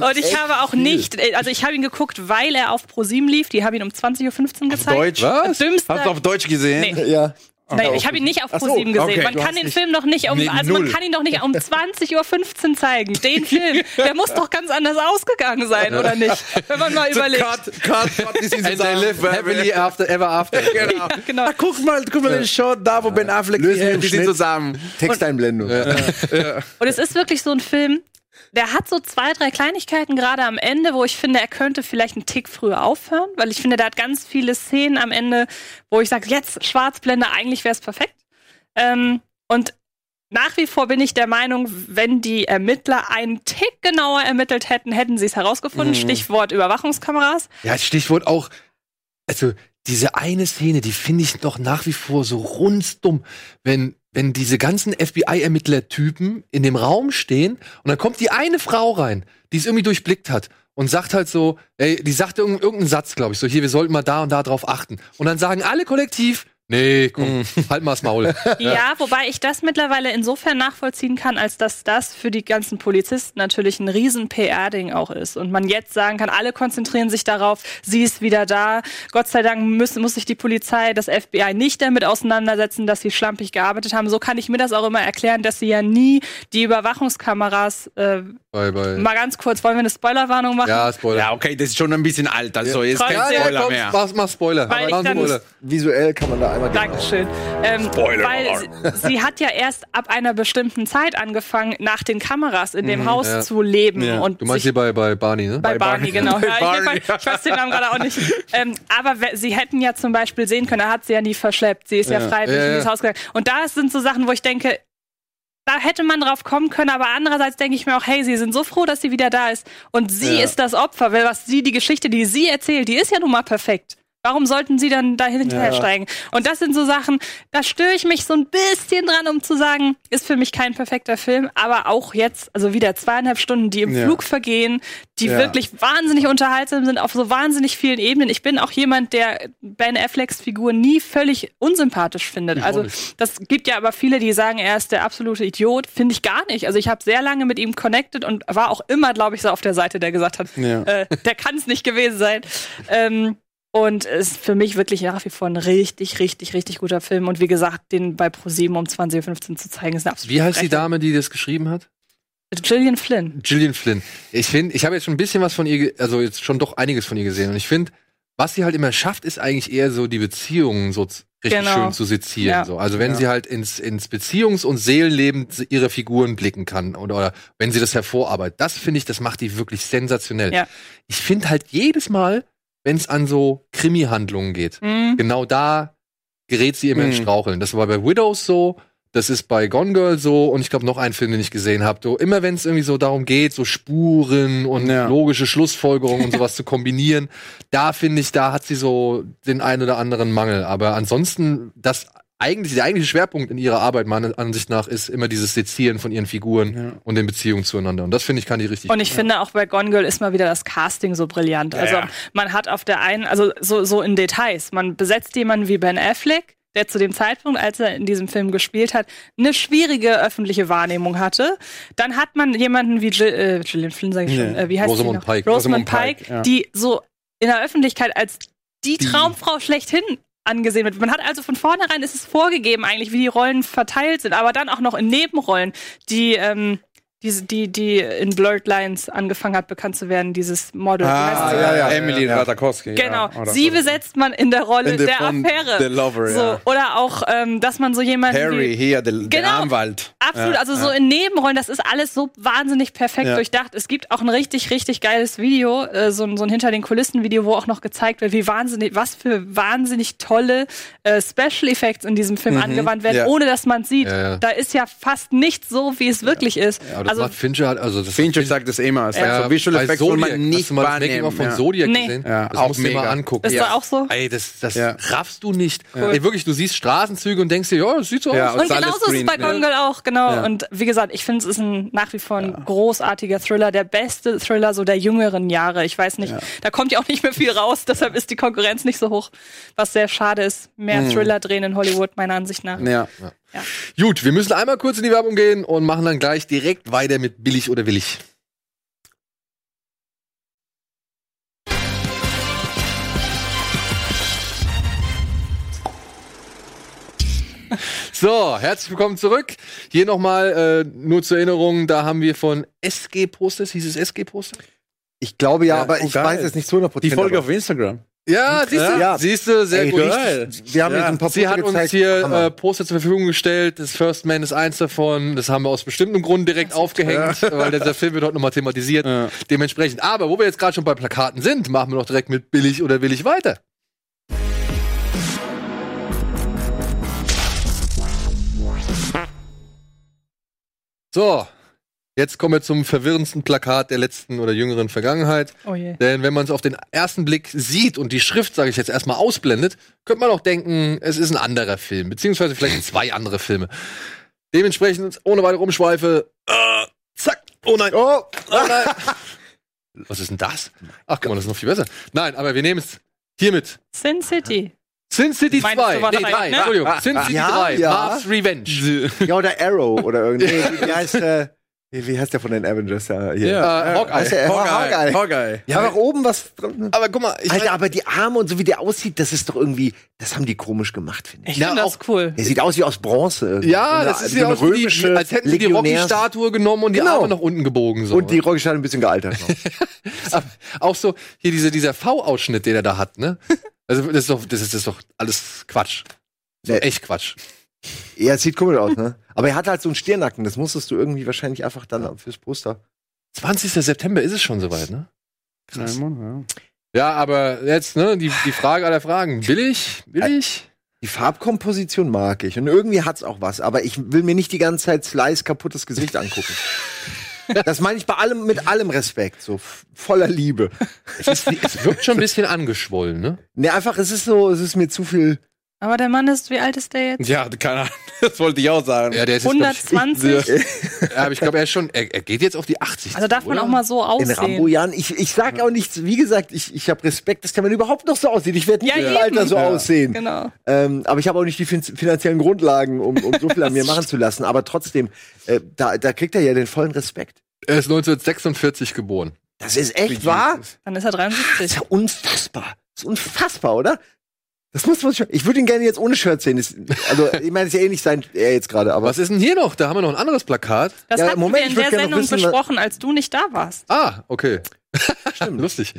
[SPEAKER 3] Und ich habe auch nicht, äh, also ich habe ihn geguckt, weil er auf ProSieben lief. Die haben ihn um 20.15 Uhr gezeigt.
[SPEAKER 4] Deutsch?
[SPEAKER 1] Was?
[SPEAKER 3] Dümmster,
[SPEAKER 4] Hast du auf Deutsch gesehen?
[SPEAKER 3] Nee.
[SPEAKER 2] Ja.
[SPEAKER 3] Nein, ich habe ihn nicht auf
[SPEAKER 2] Ach so,
[SPEAKER 3] ProSieben gesehen.
[SPEAKER 4] okay,
[SPEAKER 3] man kann den Film doch nicht um,
[SPEAKER 4] Nee,
[SPEAKER 3] also man kann ihn doch nicht um [laughs] 20.15 Uhr zeigen. Den Film, der muss doch ganz anders ausgegangen sein, oder nicht? Wenn man mal [laughs] überlegt.
[SPEAKER 4] Cut, cut, cut, die sind
[SPEAKER 1] And they live happily after, ever after. [laughs]
[SPEAKER 4] Genau.
[SPEAKER 3] Genau.
[SPEAKER 4] Ah, guck mal, guck mal den Shot da, wo Ben Affleck
[SPEAKER 2] Lösen
[SPEAKER 4] die, die sind zusammen.
[SPEAKER 2] Texteinblendung.
[SPEAKER 3] Und es ist wirklich so ein Film, der hat so zwei, drei Kleinigkeiten gerade am Ende, wo ich finde, er könnte vielleicht einen Tick früher aufhören, weil ich finde, der hat ganz viele Szenen am Ende, wo ich sage, jetzt Schwarzblende, eigentlich wäre es perfekt. Ähm, und nach wie vor bin ich der Meinung, wenn die Ermittler einen Tick genauer ermittelt hätten, hätten sie es herausgefunden. Stichwort Überwachungskameras.
[SPEAKER 1] Ja, Stichwort auch, also diese eine Szene, die finde ich noch nach wie vor so runzdumm, wenn, wenn diese ganzen FBI-Ermittler-Typen in dem Raum stehen und dann kommt die eine Frau rein, die es irgendwie durchblickt hat und sagt halt so, ey, die sagt irgendeinen, Satz, glaube ich, so hier, wir sollten mal da und da drauf achten. Und dann sagen alle kollektiv, nee, komm, [laughs] halt mal's Maul.
[SPEAKER 3] Ja, wobei ich das mittlerweile insofern nachvollziehen kann, als dass das für die ganzen Polizisten natürlich ein riesen PR-Ding auch ist. Und man jetzt sagen kann, alle konzentrieren sich darauf, sie ist wieder da. Gott sei Dank muss, muss sich die Polizei, das FBI nicht damit auseinandersetzen, dass sie schlampig gearbeitet haben. So kann ich mir das auch immer erklären, dass sie ja nie die Überwachungskameras äh,
[SPEAKER 1] Bei, bei
[SPEAKER 3] Mal ganz kurz, wollen wir eine Spoilerwarnung machen?
[SPEAKER 1] ja, Spoiler.
[SPEAKER 4] Ja, okay, das ist schon ein bisschen alt, also ist kein
[SPEAKER 3] Trotzdem.
[SPEAKER 4] Spoiler
[SPEAKER 1] komm,
[SPEAKER 4] mehr.
[SPEAKER 1] Mach, mach Spoiler.
[SPEAKER 3] Weil
[SPEAKER 1] mach
[SPEAKER 3] ich dann-
[SPEAKER 1] Spoiler.
[SPEAKER 2] Visuell kann man da einmal
[SPEAKER 3] Dankeschön. Ähm,
[SPEAKER 4] Spoiler
[SPEAKER 3] weil sie, sie hat ja erst ab einer bestimmten Zeit angefangen, nach den Kameras in dem Haus
[SPEAKER 1] ja.
[SPEAKER 3] zu leben.
[SPEAKER 4] Ja.
[SPEAKER 3] Und
[SPEAKER 1] Du meinst
[SPEAKER 3] sich
[SPEAKER 1] hier bei, bei Barney, ne?
[SPEAKER 3] bei,
[SPEAKER 4] Bei
[SPEAKER 3] Barney,
[SPEAKER 4] Barney.
[SPEAKER 3] genau.
[SPEAKER 4] Bei
[SPEAKER 3] Ja, ich,
[SPEAKER 4] Barney.
[SPEAKER 3] ich, ich weiß den Namen gerade auch nicht. Ähm, aber sie hätten ja zum Beispiel sehen können, er hat sie ja nie verschleppt. Sie ist ja,
[SPEAKER 4] Ja.
[SPEAKER 3] freiwillig
[SPEAKER 1] Ja, ja.
[SPEAKER 3] in dieses Haus gegangen. Und da sind so Sachen, wo ich denke, da hätte man drauf kommen können, aber andererseits denke ich mir auch, hey, sie sind so froh, dass sie wieder da ist. Und sie
[SPEAKER 4] Ja.
[SPEAKER 3] ist das Opfer, weil was sie, die Geschichte, die sie erzählt, die ist ja nun mal perfekt. Warum sollten sie dann da hinterher steigen? Und das sind so Sachen, da störe ich mich so ein bisschen dran, um zu sagen, ist für mich kein perfekter Film, aber auch jetzt, also wieder zweieinhalb Stunden, die im
[SPEAKER 4] Ja.
[SPEAKER 3] Flug vergehen, die
[SPEAKER 4] Ja.
[SPEAKER 3] wirklich wahnsinnig unterhaltsam sind auf so wahnsinnig vielen Ebenen. Ich bin auch jemand, der Ben Afflecks Figur nie völlig unsympathisch findet. Also das gibt ja aber viele, die sagen, er ist der absolute Idiot. Finde ich gar nicht. Also ich habe sehr lange mit ihm connected und war auch immer, glaube ich, so auf der Seite, der gesagt hat,
[SPEAKER 4] Ja.
[SPEAKER 3] äh, der kann es nicht gewesen sein. Ähm, und ist für mich wirklich nach wie vor ein richtig, richtig, richtig guter Film. Und wie gesagt, den bei ProSieben um 20.15 Uhr zu zeigen, ist eine absolute
[SPEAKER 1] Wie heißt die. Dame, die das geschrieben hat?
[SPEAKER 3] Gillian Flynn.
[SPEAKER 1] Gillian Flynn. Ich finde, ich habe jetzt schon ein bisschen was von ihr, also jetzt schon doch einiges von ihr gesehen. Und ich finde, was sie halt immer schafft, ist eigentlich eher so die Beziehungen so richtig
[SPEAKER 3] Genau.
[SPEAKER 1] schön zu sezieren.
[SPEAKER 3] Ja.
[SPEAKER 1] So. Also wenn
[SPEAKER 4] Ja.
[SPEAKER 1] sie halt ins, ins Beziehungs- und Seelenleben ihrer Figuren blicken kann oder, oder wenn sie das hervorarbeitet, das finde ich, das macht die wirklich sensationell.
[SPEAKER 3] Ja.
[SPEAKER 1] Ich finde halt jedes Mal, wenn es an so Krimi-Handlungen geht,
[SPEAKER 3] Mhm.
[SPEAKER 1] genau da gerät sie immer in
[SPEAKER 4] Mhm.
[SPEAKER 1] Straucheln. Das war bei Widows so, das ist bei Gone Girl so und ich glaube noch einen Film, den ich gesehen habe. So, immer wenn es irgendwie so darum geht, so Spuren und
[SPEAKER 4] Ja.
[SPEAKER 1] logische Schlussfolgerungen und [laughs] sowas zu kombinieren, da finde ich, da hat sie so den einen oder anderen Mangel. Aber ansonsten, das eigentlich, der eigentliche Schwerpunkt in ihrer Arbeit, meiner Ansicht nach, ist immer dieses Sezieren von ihren Figuren
[SPEAKER 4] Ja.
[SPEAKER 1] und den Beziehungen zueinander. Und das finde ich, kann die richtig.
[SPEAKER 3] Und ich finde auch bei Gone Girl ist mal wieder das Casting so brillant. Also
[SPEAKER 4] ja.
[SPEAKER 3] man hat auf der einen, also so, so in Details, man besetzt jemanden wie Ben Affleck, der zu dem Zeitpunkt, als er in diesem Film gespielt hat, eine schwierige öffentliche Wahrnehmung hatte. Dann hat man jemanden wie Jill, äh, Gillian Flynn, sage ich schon,
[SPEAKER 4] Ja.
[SPEAKER 3] äh, wie heißt
[SPEAKER 1] Rosamund? Pike.
[SPEAKER 3] Rosamund
[SPEAKER 4] Rosamund
[SPEAKER 3] Pike,
[SPEAKER 4] Pike, ja.
[SPEAKER 3] die so in der Öffentlichkeit als die, Traumfrau schlechthin angesehen wird. Man hat also von vornherein ist es vorgegeben eigentlich, wie die Rollen verteilt sind, aber dann auch noch in Nebenrollen, die ähm, die, die, die in Blurred Lines angefangen hat, bekannt zu werden, dieses Model.
[SPEAKER 4] Ah, ja, ja,
[SPEAKER 2] ja,
[SPEAKER 4] Emily
[SPEAKER 2] ja.
[SPEAKER 4] Ratajkowski.
[SPEAKER 3] Genau.
[SPEAKER 4] Ja,
[SPEAKER 3] sie besetzt man in der Rolle
[SPEAKER 4] In der von
[SPEAKER 3] Affäre.
[SPEAKER 4] The Lover,
[SPEAKER 3] so,
[SPEAKER 4] ja.
[SPEAKER 3] Oder auch, ähm, dass man so jemanden
[SPEAKER 4] Harry
[SPEAKER 3] wie,
[SPEAKER 4] hier, der, der
[SPEAKER 3] Genau.
[SPEAKER 4] Anwalt.
[SPEAKER 3] Absolut,
[SPEAKER 4] Ja,
[SPEAKER 3] also so in Nebenrollen, das ist alles so wahnsinnig perfekt
[SPEAKER 4] Ja.
[SPEAKER 3] durchdacht. Es gibt auch ein richtig, richtig geiles Video, äh, so, ein- so ein hinter den Kulissen Video, wo auch noch gezeigt wird, wie wahnsinnig, was für wahnsinnig tolle äh, Special Effects in diesem Film angewandt werden,
[SPEAKER 4] ja.
[SPEAKER 3] ohne dass man sieht.
[SPEAKER 1] Ja, ja.
[SPEAKER 3] Da ist ja fast nichts so, wie es wirklich ist.
[SPEAKER 1] Das
[SPEAKER 3] also
[SPEAKER 1] macht Fincher halt, also das
[SPEAKER 4] Fincher sagt das immer. Es sagt
[SPEAKER 1] Ja,
[SPEAKER 4] so, Visual
[SPEAKER 1] bei
[SPEAKER 4] Effects soll
[SPEAKER 1] Zodiac,
[SPEAKER 4] man
[SPEAKER 1] hast
[SPEAKER 4] nicht
[SPEAKER 1] du mal das Making
[SPEAKER 4] wahrnehmen.
[SPEAKER 1] of von
[SPEAKER 4] ja.
[SPEAKER 1] Zodiac
[SPEAKER 3] Nee.
[SPEAKER 1] gesehen?
[SPEAKER 4] Ja,
[SPEAKER 1] das
[SPEAKER 4] auch
[SPEAKER 1] musst du dir mal
[SPEAKER 4] mega.
[SPEAKER 1] angucken.
[SPEAKER 3] ist da auch so.
[SPEAKER 1] Ey, das, das
[SPEAKER 4] Ja.
[SPEAKER 1] raffst du nicht.
[SPEAKER 3] Cool.
[SPEAKER 1] Ey, wirklich, du siehst Straßenzüge und denkst dir, ja, das sieht so
[SPEAKER 4] Ja,
[SPEAKER 1] aus.
[SPEAKER 3] Und genauso ist es bei
[SPEAKER 4] ja.
[SPEAKER 3] Gone Girl auch, genau.
[SPEAKER 4] Ja.
[SPEAKER 3] Und wie gesagt, ich finde, es ist ein, nach wie vor ein großartiger Thriller, der beste Thriller so der jüngeren Jahre. Ich weiß nicht, da kommt ja auch nicht mehr viel raus, deshalb ist die Konkurrenz nicht so hoch, was sehr schade ist. Mehr
[SPEAKER 4] Mhm.
[SPEAKER 3] Thriller drehen in Hollywood, meiner Ansicht nach.
[SPEAKER 4] Ja.
[SPEAKER 1] Gut, wir müssen einmal kurz in die Werbung gehen und machen dann gleich direkt weiter mit billig oder willig. [laughs] So, herzlich willkommen zurück. Hier nochmal äh, nur zur Erinnerung, da haben wir von SG Posters, hieß es SG Poster?
[SPEAKER 2] Ich glaube ja,
[SPEAKER 4] Ja,
[SPEAKER 2] aber
[SPEAKER 4] oh,
[SPEAKER 2] ich
[SPEAKER 4] geil.
[SPEAKER 2] weiß es nicht zu 100
[SPEAKER 4] Die Folge auf Instagram.
[SPEAKER 1] Ja, siehst du,
[SPEAKER 2] Ja.
[SPEAKER 1] siehst du, sehr
[SPEAKER 2] Ey,
[SPEAKER 1] gut.
[SPEAKER 4] geil.
[SPEAKER 2] Wir haben
[SPEAKER 4] Ja.
[SPEAKER 2] jetzt ein paar
[SPEAKER 1] Sie
[SPEAKER 2] Punkte
[SPEAKER 1] hat uns
[SPEAKER 2] gezeigt.
[SPEAKER 1] hier
[SPEAKER 2] Hammer.
[SPEAKER 1] äh, Poster zur Verfügung gestellt. Das First Man ist eins davon. Das haben wir aus bestimmten Gründen direkt aufgehängt, weil dieser Film wird heute nochmal thematisiert.
[SPEAKER 4] Ja.
[SPEAKER 1] Dementsprechend. Aber wo wir jetzt gerade schon bei Plakaten sind, machen wir doch direkt mit billig oder willig weiter. So, jetzt kommen wir zum verwirrendsten Plakat der letzten oder jüngeren Vergangenheit.
[SPEAKER 3] Oh je.
[SPEAKER 1] Denn wenn man es auf den ersten Blick sieht und die Schrift, sage ich jetzt erstmal, ausblendet, könnte man auch denken, es ist ein anderer Film, beziehungsweise vielleicht [laughs] zwei andere Filme. Dementsprechend, ohne weitere Umschweife, äh, zack, oh nein, oh, oh nein. [laughs] Was ist denn das? Ach, guck mal, das ist noch viel besser. Nein, aber wir nehmen es hiermit.
[SPEAKER 3] Sin City.
[SPEAKER 1] Sin City
[SPEAKER 3] Meinst
[SPEAKER 1] 2,
[SPEAKER 3] du
[SPEAKER 1] nee,
[SPEAKER 3] wahrscheinlich,
[SPEAKER 1] 3,
[SPEAKER 3] ne?
[SPEAKER 1] Entschuldigung, Sin City
[SPEAKER 2] Ja,
[SPEAKER 1] 3,
[SPEAKER 2] ja.
[SPEAKER 1] Marv's Revenge.
[SPEAKER 2] Ja, oder Arrow oder irgendwie. Nee, [laughs] wie heißt äh, Wie, heißt der von den Avengers da hier?
[SPEAKER 1] Äh, Hawkeye.
[SPEAKER 2] Der, Hawkeye.
[SPEAKER 4] Hawkeye.
[SPEAKER 2] Ja, aber oben was drin.
[SPEAKER 1] Aber guck mal, ich
[SPEAKER 2] Alter, aber die Arme und so wie der aussieht, das ist doch irgendwie, das haben die komisch gemacht, finde ich.
[SPEAKER 3] Ich
[SPEAKER 1] Ja,
[SPEAKER 3] finde das
[SPEAKER 1] auch-
[SPEAKER 3] cool.
[SPEAKER 2] Der sieht aus wie aus Bronze.
[SPEAKER 1] ja,
[SPEAKER 2] So
[SPEAKER 1] das
[SPEAKER 2] eine-
[SPEAKER 1] ist
[SPEAKER 2] so
[SPEAKER 1] ja
[SPEAKER 2] eine
[SPEAKER 1] auch wie
[SPEAKER 2] römische
[SPEAKER 1] als hätten sie die Rocky-Statue genommen und die
[SPEAKER 2] Genau.
[SPEAKER 1] Arme nach unten gebogen. So.
[SPEAKER 2] Und die Rocky-Statue ein bisschen gealtert [laughs]
[SPEAKER 1] auch so, hier diese, dieser V-Ausschnitt, den er da hat, ne? Also, das ist doch, das ist, das ist doch alles Quatsch. So, echt Quatsch.
[SPEAKER 2] Ja, sieht komisch aus, ne? Aber er hat halt so einen Stirnacken, das musstest du irgendwie wahrscheinlich einfach dann fürs Poster.
[SPEAKER 1] 20. September ist es schon soweit, ne?
[SPEAKER 4] Krass. Ja.
[SPEAKER 1] Ja, aber jetzt, ne, die, die Frage aller Fragen. Billig? Billig?
[SPEAKER 2] Die Farbkomposition mag ich und irgendwie hat's auch was, aber ich will mir nicht die ganze Zeit Slice kaputtes Gesicht angucken. [laughs] Das meine ich bei allem, mit allem Respekt, so voller Liebe.
[SPEAKER 1] Es, ist, es wirkt schon ein bisschen angeschwollen, ne?
[SPEAKER 2] Ne, einfach, es ist so, es ist mir zu viel.
[SPEAKER 3] Aber der Mann ist, wie alt ist der jetzt?
[SPEAKER 4] Ja, keine Ahnung. [laughs] Das wollte ich auch sagen.
[SPEAKER 1] Ja, der ist jetzt, glaub
[SPEAKER 3] 120?
[SPEAKER 1] ich, [laughs] ja, aber ich glaube, er ist schon, er, er geht jetzt auf die 80.
[SPEAKER 3] Also darf
[SPEAKER 1] zu,
[SPEAKER 3] man
[SPEAKER 1] oder?
[SPEAKER 3] auch mal so
[SPEAKER 2] In
[SPEAKER 3] aussehen.
[SPEAKER 2] Rambo-Jahren, ich, ich sag auch nichts, wie gesagt, ich, ich habe Respekt, dass der Mann überhaupt noch so aussieht. Ich werde nicht
[SPEAKER 3] Ja,
[SPEAKER 2] im. Alter so
[SPEAKER 4] Ja.
[SPEAKER 2] aussehen.
[SPEAKER 3] Genau.
[SPEAKER 2] Ähm, aber ich habe auch nicht die fin finanziellen Grundlagen, um, um so viel an mir machen zu lassen. Aber trotzdem, äh, da, da kriegt er ja den vollen Respekt.
[SPEAKER 1] Er ist 1946 geboren.
[SPEAKER 2] Das ist echt wahr?
[SPEAKER 3] Dann ist er
[SPEAKER 2] Das
[SPEAKER 3] 73.
[SPEAKER 2] ist ja unfassbar. Das ist unfassbar, oder? Das muss man schon. Ich würde ihn gerne jetzt ohne Shirt sehen. Das, also, [laughs] ich meine, es ist ja eh nicht sein, er jetzt gerade, aber.
[SPEAKER 1] Was ist denn hier noch? Da haben wir noch ein anderes Plakat.
[SPEAKER 3] Das
[SPEAKER 2] Ja,
[SPEAKER 3] hatten
[SPEAKER 2] Moment,
[SPEAKER 3] wir
[SPEAKER 2] ich
[SPEAKER 3] in der Sendung
[SPEAKER 2] wissen,
[SPEAKER 3] besprochen, als du nicht da warst.
[SPEAKER 1] Ah, okay.
[SPEAKER 2] Stimmt. [laughs]
[SPEAKER 1] Lustig.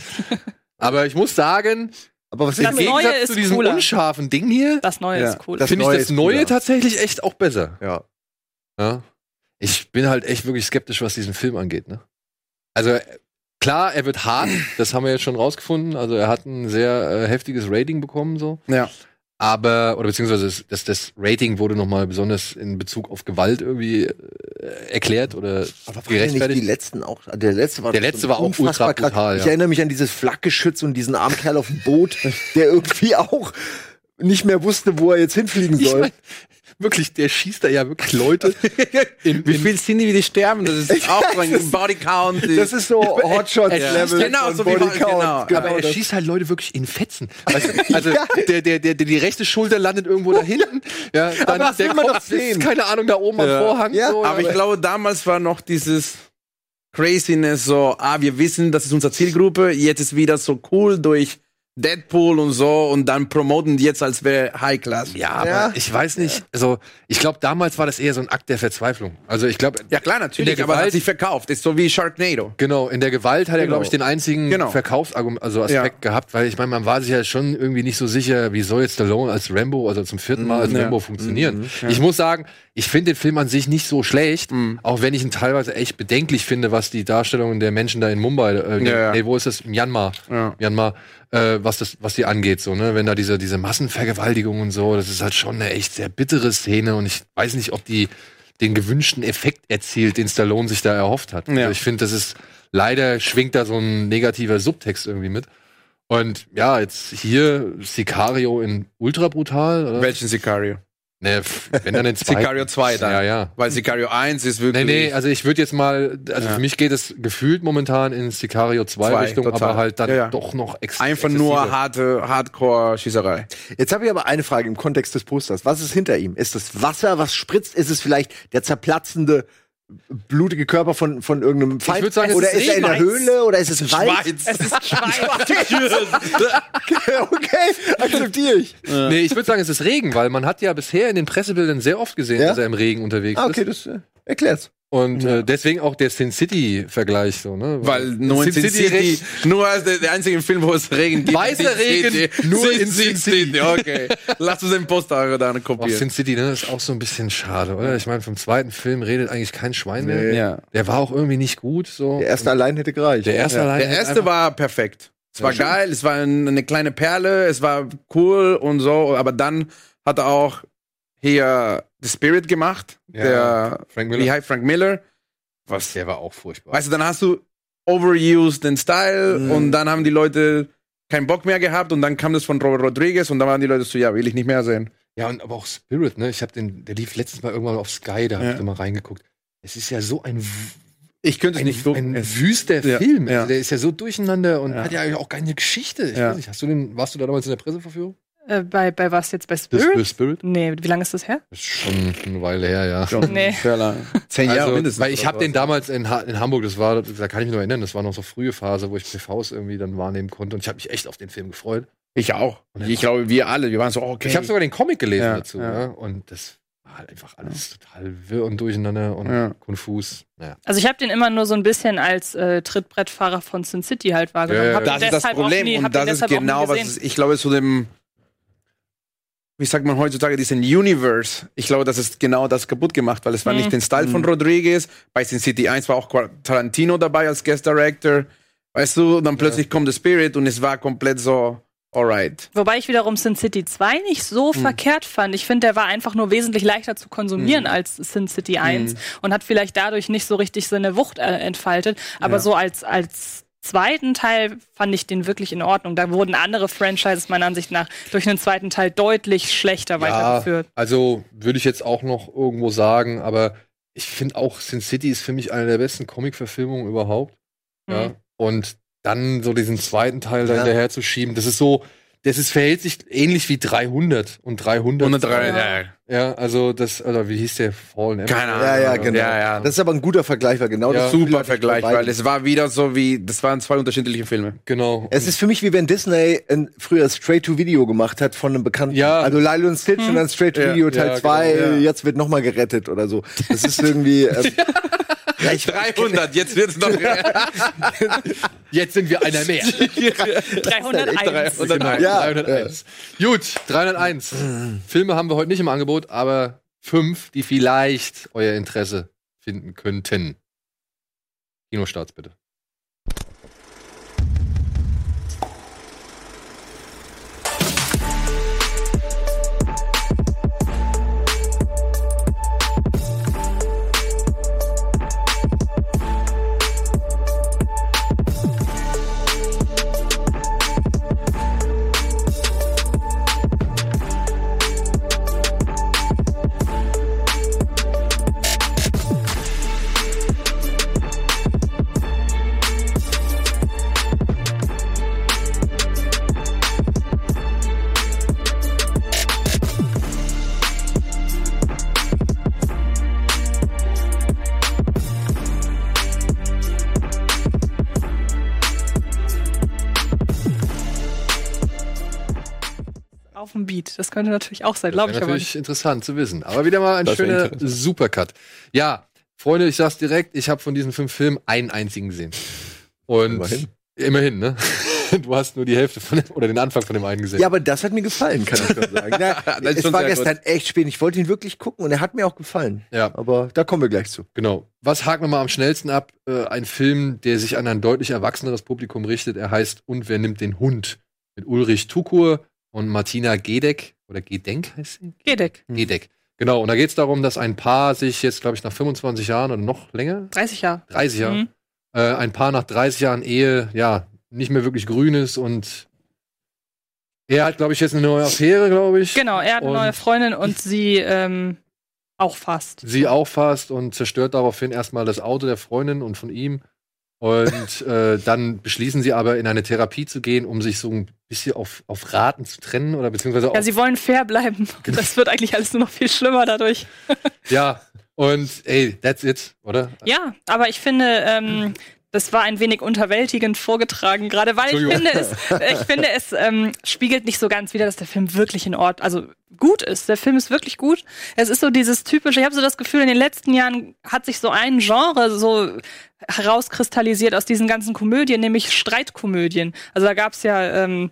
[SPEAKER 1] Aber ich muss sagen,
[SPEAKER 2] Aber was
[SPEAKER 3] Das
[SPEAKER 1] im
[SPEAKER 2] ist
[SPEAKER 3] Neue
[SPEAKER 1] Gegensatz
[SPEAKER 3] ist
[SPEAKER 1] zu diesem
[SPEAKER 3] cooler.
[SPEAKER 1] unscharfen Ding hier,
[SPEAKER 3] Das Neue
[SPEAKER 4] Ja.
[SPEAKER 3] ist cool.
[SPEAKER 2] Das
[SPEAKER 1] finde ich
[SPEAKER 2] Neue
[SPEAKER 1] das
[SPEAKER 2] ist
[SPEAKER 1] Neue tatsächlich echt auch besser.
[SPEAKER 2] Ja.
[SPEAKER 1] Ja. Ich bin halt echt wirklich skeptisch, was diesen Film angeht. Ne? Also klar, er wird hart, das haben wir jetzt schon rausgefunden. Also er hat ein sehr äh, heftiges Rating bekommen, so.
[SPEAKER 4] Ja.
[SPEAKER 1] Aber, oder beziehungsweise das, das, das Rating wurde nochmal besonders in Bezug auf Gewalt irgendwie äh, erklärt oder
[SPEAKER 2] Aber denn nicht die
[SPEAKER 1] gerechtfertigt.
[SPEAKER 2] letzten auch? Der letzte war
[SPEAKER 1] Der letzte war auch ultra
[SPEAKER 2] krass.
[SPEAKER 1] brutal,
[SPEAKER 2] Ich
[SPEAKER 1] ja.
[SPEAKER 2] erinnere mich an dieses Flakgeschütz und diesen armen Kerl auf dem Boot, der irgendwie auch nicht mehr wusste, wo er jetzt hinfliegen
[SPEAKER 1] Ich
[SPEAKER 2] soll.
[SPEAKER 1] mein, wirklich, der schießt da ja wirklich Leute. [laughs] in,
[SPEAKER 4] Wie viel sind die, wie die sterben? Das ist [laughs] auch so ein Bodycount.
[SPEAKER 2] Das ist so Hotshots-Level.
[SPEAKER 4] Genau, so wie-
[SPEAKER 2] Body Count.
[SPEAKER 4] genau.
[SPEAKER 1] aber er schießt halt Leute wirklich in Fetzen. Weißt du? [laughs] Also
[SPEAKER 2] Ja.
[SPEAKER 1] der, der, der, die rechte Schulter landet irgendwo da hinten. Ja, dann
[SPEAKER 2] das
[SPEAKER 1] der
[SPEAKER 2] will man doch sehen.
[SPEAKER 1] keine Ahnung, da oben
[SPEAKER 4] Ja.
[SPEAKER 1] am Vorhang.
[SPEAKER 2] Ja,
[SPEAKER 1] so,
[SPEAKER 4] Aber ich glaube, damals war noch dieses Craziness so, ah, wir wissen, das ist unsere Zielgruppe, jetzt ist wieder so cool durch Deadpool und so und dann promoten die jetzt als wäre High Class.
[SPEAKER 1] Ja, aber
[SPEAKER 2] Ja.
[SPEAKER 1] ich weiß nicht. Also, ich glaube, damals war das eher so ein Akt der Verzweiflung. Also, ich glaube,
[SPEAKER 4] Ja klar,
[SPEAKER 1] In
[SPEAKER 4] natürlich,
[SPEAKER 1] der
[SPEAKER 4] aber
[SPEAKER 1] Gewalt-
[SPEAKER 4] hat sich verkauft. Ist so wie Sharknado.
[SPEAKER 1] Genau, in der Gewalt hat er,
[SPEAKER 4] Genau.
[SPEAKER 1] glaube ich, den einzigen
[SPEAKER 4] Genau.
[SPEAKER 1] Verkaufsargument, also Aspekt gehabt, weil ich meine, man war sich ja schon irgendwie nicht so sicher, wie soll jetzt Stallone als Rambo, also zum vierten Mal als
[SPEAKER 4] Ja.
[SPEAKER 1] Rambo funktionieren. Ich muss sagen, ich finde den Film an sich nicht so schlecht, auch wenn ich ihn teilweise echt bedenklich finde, was die Darstellung der Menschen da in Mumbai, äh,
[SPEAKER 4] Ja, ja.
[SPEAKER 1] nee, wo ist das? Myanmar,
[SPEAKER 4] Ja.
[SPEAKER 1] Myanmar, äh, was das, was die angeht, so, ne, wenn da diese, diese Massenvergewaltigung und so, das ist halt schon eine echt sehr bittere Szene und ich weiß nicht, ob die den gewünschten Effekt erzielt, den Stallone sich da erhofft hat.
[SPEAKER 4] Ja.
[SPEAKER 1] Also ich finde, das ist leider schwingt da so ein negativer Subtext irgendwie mit. Und ja, jetzt hier Sicario in ultra brutal. Oder?
[SPEAKER 4] Welchen Sicario?
[SPEAKER 1] Nee, pf, wenn dann in zwei.
[SPEAKER 4] Sicario 2 dann.
[SPEAKER 1] Ja, ja.
[SPEAKER 4] Weil Sicario 1 ist
[SPEAKER 1] Nee,
[SPEAKER 4] wirklich.
[SPEAKER 1] nee, also ich würde jetzt mal, also
[SPEAKER 4] Ja.
[SPEAKER 1] für mich geht es gefühlt momentan in Sicario 2
[SPEAKER 4] Zwei,
[SPEAKER 1] Richtung,
[SPEAKER 4] total.
[SPEAKER 1] aber halt dann
[SPEAKER 4] Ja, ja.
[SPEAKER 1] doch noch ex
[SPEAKER 4] Einfach nur harte Hardcore-Schießerei.
[SPEAKER 2] Jetzt habe ich aber eine Frage im Kontext des Posters. Was ist hinter ihm? Ist das Wasser, was spritzt? Ist es vielleicht der zerplatzende, blutige Körper von, von irgendeinem Feind?
[SPEAKER 1] würd sagen, es
[SPEAKER 2] oder
[SPEAKER 1] ist
[SPEAKER 2] ist er in der. Höhle? Oder ist es ein Wald?
[SPEAKER 3] Es ist Schweiz. [laughs] [laughs] [laughs]
[SPEAKER 2] okay, akzeptiere ich.
[SPEAKER 1] Nee, ich würde sagen, es ist Regen, weil man hat ja bisher in den Pressebildern sehr oft gesehen,
[SPEAKER 2] Ja?
[SPEAKER 1] dass er im Regen unterwegs
[SPEAKER 2] Ah, okay,
[SPEAKER 1] ist.
[SPEAKER 2] das äh, erklärt's.
[SPEAKER 1] Und äh, deswegen auch der Sin City-Vergleich so, ne?
[SPEAKER 4] Weil nur in Sin City, nur als der, der einzige Film, wo es Regen gibt.
[SPEAKER 1] Weißer
[SPEAKER 4] Sin
[SPEAKER 1] Regen,
[SPEAKER 4] City.
[SPEAKER 1] nur
[SPEAKER 4] Sin
[SPEAKER 1] in Sin City. [laughs]
[SPEAKER 4] Okay. Lass uns den Poster
[SPEAKER 1] Oh,
[SPEAKER 4] kopieren.
[SPEAKER 1] Sin City, ne, ist auch so ein bisschen schade, oder? Ich meine, vom zweiten Film redet eigentlich kein Schwein mehr.
[SPEAKER 2] Nee.
[SPEAKER 4] ja.
[SPEAKER 1] Der war auch irgendwie nicht gut, so.
[SPEAKER 2] Der erste allein hätte gereicht.
[SPEAKER 1] Der erste
[SPEAKER 4] Ja.
[SPEAKER 1] allein.
[SPEAKER 4] Der erste war perfekt. Es war
[SPEAKER 1] Ja,
[SPEAKER 4] geil, es war ein, eine kleine Perle, es war cool und so, aber dann hat er auch hier The Spirit gemacht,
[SPEAKER 1] Ja,
[SPEAKER 4] der
[SPEAKER 1] Frank
[SPEAKER 4] wie
[SPEAKER 1] Miller.
[SPEAKER 4] heißt Frank Miller. Was?
[SPEAKER 1] Der war auch furchtbar.
[SPEAKER 4] Weißt du, dann hast du overused den Style
[SPEAKER 2] Mhm.
[SPEAKER 4] und dann haben die Leute keinen Bock mehr gehabt und dann kam das von Robert Rodriguez und dann waren die Leute so, ja, will ich nicht mehr sehen.
[SPEAKER 1] Ja, und aber auch Spirit, ne? Ich habe den, der lief letztens mal irgendwann auf Sky, da hab
[SPEAKER 4] Ja.
[SPEAKER 1] ich da mal reingeguckt. Es ist ja so ein,
[SPEAKER 4] Ich könnte es
[SPEAKER 1] ein,
[SPEAKER 4] nicht gucken.
[SPEAKER 1] ein wüster
[SPEAKER 4] Ja,
[SPEAKER 1] Film.
[SPEAKER 4] ja.
[SPEAKER 1] Also der ist ja so durcheinander und
[SPEAKER 4] Ja.
[SPEAKER 1] hat ja auch keine Geschichte. Ich
[SPEAKER 4] Ja.
[SPEAKER 1] weiß nicht, hast du den, warst du da damals in der Presseverführung?
[SPEAKER 3] Äh, bei, bei was jetzt? Bei Spirit?
[SPEAKER 1] The Spirit?
[SPEAKER 3] Nee, wie lange ist das her?
[SPEAKER 1] Ist schon eine Weile her, ja.
[SPEAKER 4] Schon
[SPEAKER 3] Nee.
[SPEAKER 4] sehr lang. Zehn Jahre
[SPEAKER 1] Also,
[SPEAKER 4] mindestens.
[SPEAKER 1] weil ich habe den damals in, ha in Hamburg, das war, da kann ich mich noch erinnern, das war noch so frühe Phase, wo ich PVs irgendwie dann wahrnehmen konnte und ich habe mich echt auf den Film gefreut.
[SPEAKER 4] Ich auch. Ich glaube, wir alle, wir waren so, okay.
[SPEAKER 1] Ich habe sogar den Comic gelesen
[SPEAKER 4] Ja,
[SPEAKER 1] dazu,
[SPEAKER 4] ja.
[SPEAKER 1] ja. und das war halt einfach alles total wirr und durcheinander und
[SPEAKER 4] Ja.
[SPEAKER 1] konfus.
[SPEAKER 3] Also ich habe den immer nur so ein bisschen als äh, Trittbrettfahrer von Sin City halt wahrgenommen.
[SPEAKER 1] Ja, ja,
[SPEAKER 4] das ist das Problem
[SPEAKER 3] nie-
[SPEAKER 4] und das ist genau was es- ich glaube zu dem wie sagt man heutzutage diesen Universe ich glaube das ist genau das kaputt gemacht weil es war
[SPEAKER 3] Mhm.
[SPEAKER 4] nicht den Style von Rodriguez bei Sin City 1 war auch Tarantino dabei als Guest Director weißt du dann plötzlich kommt The Spirit und es war komplett so alright
[SPEAKER 3] Wobei ich wiederum Sin City 2 nicht so
[SPEAKER 4] Hm.
[SPEAKER 3] verkehrt fand. Ich finde, der war einfach nur wesentlich leichter zu konsumieren
[SPEAKER 4] Hm.
[SPEAKER 3] als Sin City 1 und hat vielleicht dadurch nicht so richtig seine Wucht äh, entfaltet. Aber
[SPEAKER 4] Ja.
[SPEAKER 3] so als, als zweiten Teil fand ich den wirklich in Ordnung. Da wurden andere Franchises meiner Ansicht nach durch einen zweiten Teil deutlich schlechter weitergeführt.
[SPEAKER 1] also würde ich jetzt auch noch irgendwo sagen, aber ich finde auch Sin City ist für mich eine der besten Comic-Verfilmungen überhaupt. Ja.
[SPEAKER 3] Mhm.
[SPEAKER 1] Und dann so diesen zweiten Teil da
[SPEAKER 2] Ja.
[SPEAKER 1] hinterher zu schieben, das ist so, das ist, verhält sich ähnlich wie 300 und 300.
[SPEAKER 4] 103
[SPEAKER 3] Ja.
[SPEAKER 4] ja.
[SPEAKER 1] Ja, also das, oder wie hieß der Fallen Emperor?
[SPEAKER 4] keine Ahnung
[SPEAKER 2] Ja, ja, genau.
[SPEAKER 4] ja, ja.
[SPEAKER 2] Das ist aber ein guter Vergleich, weil genau
[SPEAKER 1] Ja.
[SPEAKER 2] das
[SPEAKER 4] super Vergleich weil es war wieder so wie das waren zwei unterschiedliche Filme
[SPEAKER 1] Genau.
[SPEAKER 2] Es ist für mich wie wenn Disney ein, früher Straight-to-Video gemacht hat von einem bekannten.
[SPEAKER 1] Ja.
[SPEAKER 2] Also Lilo und Stitch und dann Straight-to-Video
[SPEAKER 1] Ja,
[SPEAKER 2] Teil
[SPEAKER 1] ja,
[SPEAKER 2] 2,
[SPEAKER 1] genau,
[SPEAKER 4] ja.
[SPEAKER 2] jetzt wird nochmal gerettet oder so. Das ist irgendwie. Ähm, [laughs] [laughs] ja, ich,
[SPEAKER 4] 300 jetzt wird's noch [laughs]
[SPEAKER 1] Jetzt sind wir einer mehr. [laughs]
[SPEAKER 3] 301.
[SPEAKER 1] Genau,
[SPEAKER 2] Ja.
[SPEAKER 1] 301. Gut, 301. Filme haben wir heute nicht im Angebot, aber fünf, die vielleicht euer Interesse finden könnten. Kinostarts bitte.
[SPEAKER 3] Das könnte natürlich auch sein, glaube ich aber
[SPEAKER 1] natürlich
[SPEAKER 3] nicht.
[SPEAKER 1] interessant zu wissen. Aber wieder mal ein
[SPEAKER 4] Das
[SPEAKER 1] schöner. Supercut. Ja, Freunde, ich sag's direkt, ich habe von diesen fünf Filmen einen einzigen gesehen. Und
[SPEAKER 2] Immerhin.
[SPEAKER 1] immerhin, ne? [laughs] Du hast nur die Hälfte von dem, oder den Anfang von dem einen gesehen.
[SPEAKER 2] ja, aber das hat mir gefallen, kann ich schon sagen. [laughs] Ja,
[SPEAKER 4] Das ist
[SPEAKER 2] es
[SPEAKER 4] schon
[SPEAKER 2] war gestern echt spät. Ich wollte ihn wirklich gucken und er hat mir auch gefallen.
[SPEAKER 1] Ja.
[SPEAKER 2] Aber da kommen wir gleich zu.
[SPEAKER 1] Genau. Was haken wir mal am schnellsten ab? Äh, ein Film, der sich an ein deutlich erwachseneres Publikum richtet. Er heißt Und wer nimmt den Hund? Mit Ulrich Tukur und Martina Gedeck. Oder Gedenk heißt sie?
[SPEAKER 3] Gedeck.
[SPEAKER 1] Gedeck. Genau. Und da geht es darum, dass ein Paar sich jetzt, glaube ich, nach 25 Jahren oder noch länger,
[SPEAKER 3] 30 Jahre.
[SPEAKER 1] 30 Jahre,
[SPEAKER 3] Mhm.
[SPEAKER 1] äh, ein Paar nach 30 Jahren Ehe, ja, nicht mehr wirklich grün ist und er hat, glaube ich, jetzt eine neue Affäre, glaube ich.
[SPEAKER 3] Genau, er hat eine neue Freundin und sie ähm, auch fast.
[SPEAKER 1] sie auffasst und zerstört daraufhin erstmal das Auto der Freundin und von ihm. Und äh, dann beschließen sie aber in eine Therapie zu gehen, um sich so ein bisschen auf, auf Raten zu trennen oder beziehungsweise
[SPEAKER 3] Ja, sie wollen fair bleiben. [laughs]
[SPEAKER 1] Genau.
[SPEAKER 3] Das wird eigentlich alles nur noch viel schlimmer dadurch.
[SPEAKER 1] ja. Und ey, that's it, oder?
[SPEAKER 3] Ja, aber ich finde, ähm, das war ein wenig unterwältigend vorgetragen, gerade weil ich finde, es, ich finde, es ähm, spiegelt nicht so ganz wider, dass der Film wirklich in Ordnung, also gut ist. Der Film ist wirklich gut. Es ist so dieses typische, ich habe so das Gefühl, in den letzten Jahren hat sich so ein Genre so herauskristallisiert aus diesen ganzen Komödien, nämlich Streitkomödien. Also da gab's ja ähm,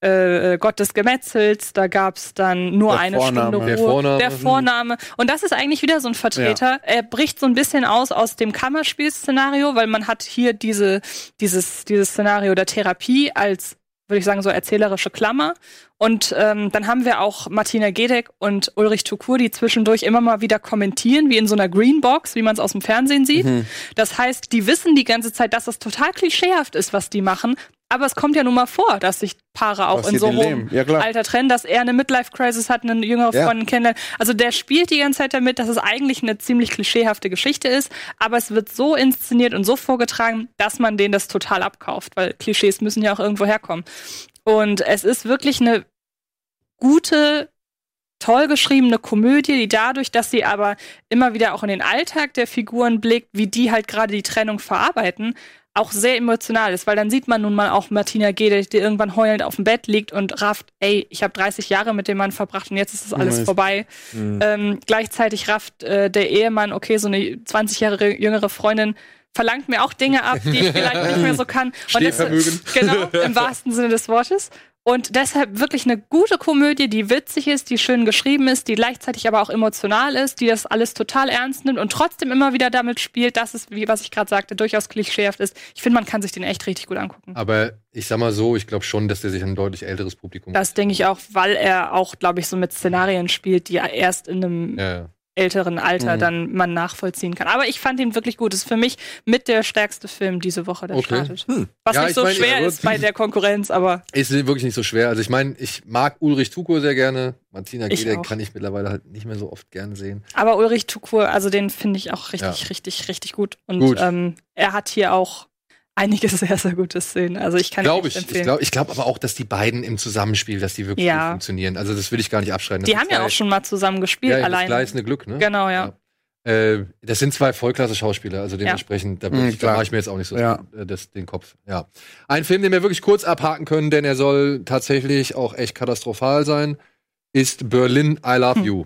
[SPEAKER 3] äh, Gott des Gemetzels, da gab's dann nur
[SPEAKER 4] Der
[SPEAKER 3] eine
[SPEAKER 4] Vorname.
[SPEAKER 3] Stunde Ruhe.
[SPEAKER 1] Der Vorname.
[SPEAKER 3] Der Vorname. Und das ist eigentlich wieder so ein Vertreter. Er bricht so ein bisschen aus aus dem Kammerspielszenario, weil man hat hier diese, dieses, dieses Szenario der Therapie als, würde ich sagen, so erzählerische Klammer. Und ähm, dann haben wir auch Martina Gedeck und Ulrich Tukur, die zwischendurch immer mal wieder kommentieren, wie in so einer Greenbox, wie man es aus dem Fernsehen sieht.
[SPEAKER 4] Mhm.
[SPEAKER 3] Das heißt, die wissen die ganze Zeit, dass das total klischeehaft ist, was die machen. Aber es kommt ja nun mal vor, dass sich Paare auch in
[SPEAKER 4] Passiert
[SPEAKER 3] so hohem
[SPEAKER 4] Leben. Ja.
[SPEAKER 3] Alter trennen, dass er eine Midlife-Crisis hat, eine jüngere
[SPEAKER 2] Ja.
[SPEAKER 3] Freundin kennenlernt. Also der spielt die ganze Zeit damit, dass es eigentlich eine ziemlich klischeehafte Geschichte ist, aber es wird so inszeniert und so vorgetragen, dass man denen das total abkauft, weil Klischees müssen ja auch irgendwo herkommen. Und es ist wirklich eine gute, toll geschriebene Komödie, die dadurch, dass sie aber immer wieder auch in den Alltag der Figuren blickt, wie die halt gerade die Trennung verarbeiten, auch sehr emotional ist, weil dann sieht man nun mal auch Martina Gede, die irgendwann heulend auf dem Bett liegt und rafft, ey, ich habe 30 Jahre mit dem Mann verbracht und jetzt ist das alles vorbei.
[SPEAKER 2] Mhm.
[SPEAKER 3] Ähm, gleichzeitig rafft äh, der Ehemann, okay, so eine 20 Jahre jüngere Freundin verlangt mir auch Dinge ab, die ich vielleicht nicht mehr so [laughs] kann. Und das-. [laughs] Genau, im wahrsten Sinne des Wortes. Und deshalb wirklich eine gute Komödie, die witzig ist, die schön geschrieben ist, die gleichzeitig aber auch emotional ist, die das alles total ernst nimmt und trotzdem immer wieder damit spielt, dass es, wie was ich gerade sagte, durchaus klischeehaft ist. Ich finde, man kann sich den echt richtig gut angucken.
[SPEAKER 1] Aber ich sag mal so, ich glaube schon, dass der sich ein deutlich älteres Publikum.
[SPEAKER 3] Das denke ich auch, weil er auch, glaube ich, so mit Szenarien spielt, die erst in einem
[SPEAKER 1] ja, ja.
[SPEAKER 3] Älteren Alter
[SPEAKER 4] Mhm.
[SPEAKER 3] dann man nachvollziehen kann. Aber ich fand ihn wirklich gut. Das ist für mich mit der stärkste Film diese Woche, der
[SPEAKER 1] Okay.
[SPEAKER 3] startet.
[SPEAKER 2] Hm.
[SPEAKER 3] Was
[SPEAKER 1] Ja,
[SPEAKER 3] nicht
[SPEAKER 1] ich
[SPEAKER 3] so
[SPEAKER 1] mein,
[SPEAKER 3] schwer
[SPEAKER 1] ja,
[SPEAKER 3] ist bei der Konkurrenz, aber
[SPEAKER 1] Ist wirklich nicht so schwer. Also ich meine, ich mag Ulrich Tuko sehr gerne. Martina
[SPEAKER 3] Ich
[SPEAKER 1] Gede
[SPEAKER 3] auch.
[SPEAKER 1] kann ich mittlerweile halt nicht mehr so oft gerne sehen.
[SPEAKER 3] Aber Ulrich Tukur, also den finde ich auch richtig,
[SPEAKER 1] Ja.
[SPEAKER 3] richtig, richtig gut. Und
[SPEAKER 1] Gut.
[SPEAKER 3] Ähm, er hat hier auch einige sehr, sehr gute Szenen. Also ich kann
[SPEAKER 1] Glaube ich. Ich
[SPEAKER 3] empfehlen.
[SPEAKER 1] glaube ich glaub aber auch, dass die beiden im Zusammenspiel, dass die wirklich
[SPEAKER 3] Ja.
[SPEAKER 1] gut funktionieren. Also das will ich gar nicht abschreiben. Das
[SPEAKER 3] die haben ja auch schon mal zusammen gespielt,
[SPEAKER 1] ja, Das
[SPEAKER 3] alleine.
[SPEAKER 1] gleißende Glück, ne?
[SPEAKER 3] Genau, ja.
[SPEAKER 1] Äh, das sind zwei Vollklasse-Schauspieler, also dementsprechend, da,
[SPEAKER 4] Mhm,
[SPEAKER 1] mache ich mir jetzt auch nicht so
[SPEAKER 4] Ja.
[SPEAKER 1] äh, das, den Kopf. Ja. Ein Film, den wir wirklich kurz abhaken können, denn er soll tatsächlich auch echt katastrophal sein, ist Berlin I Love
[SPEAKER 3] Hm.
[SPEAKER 1] You.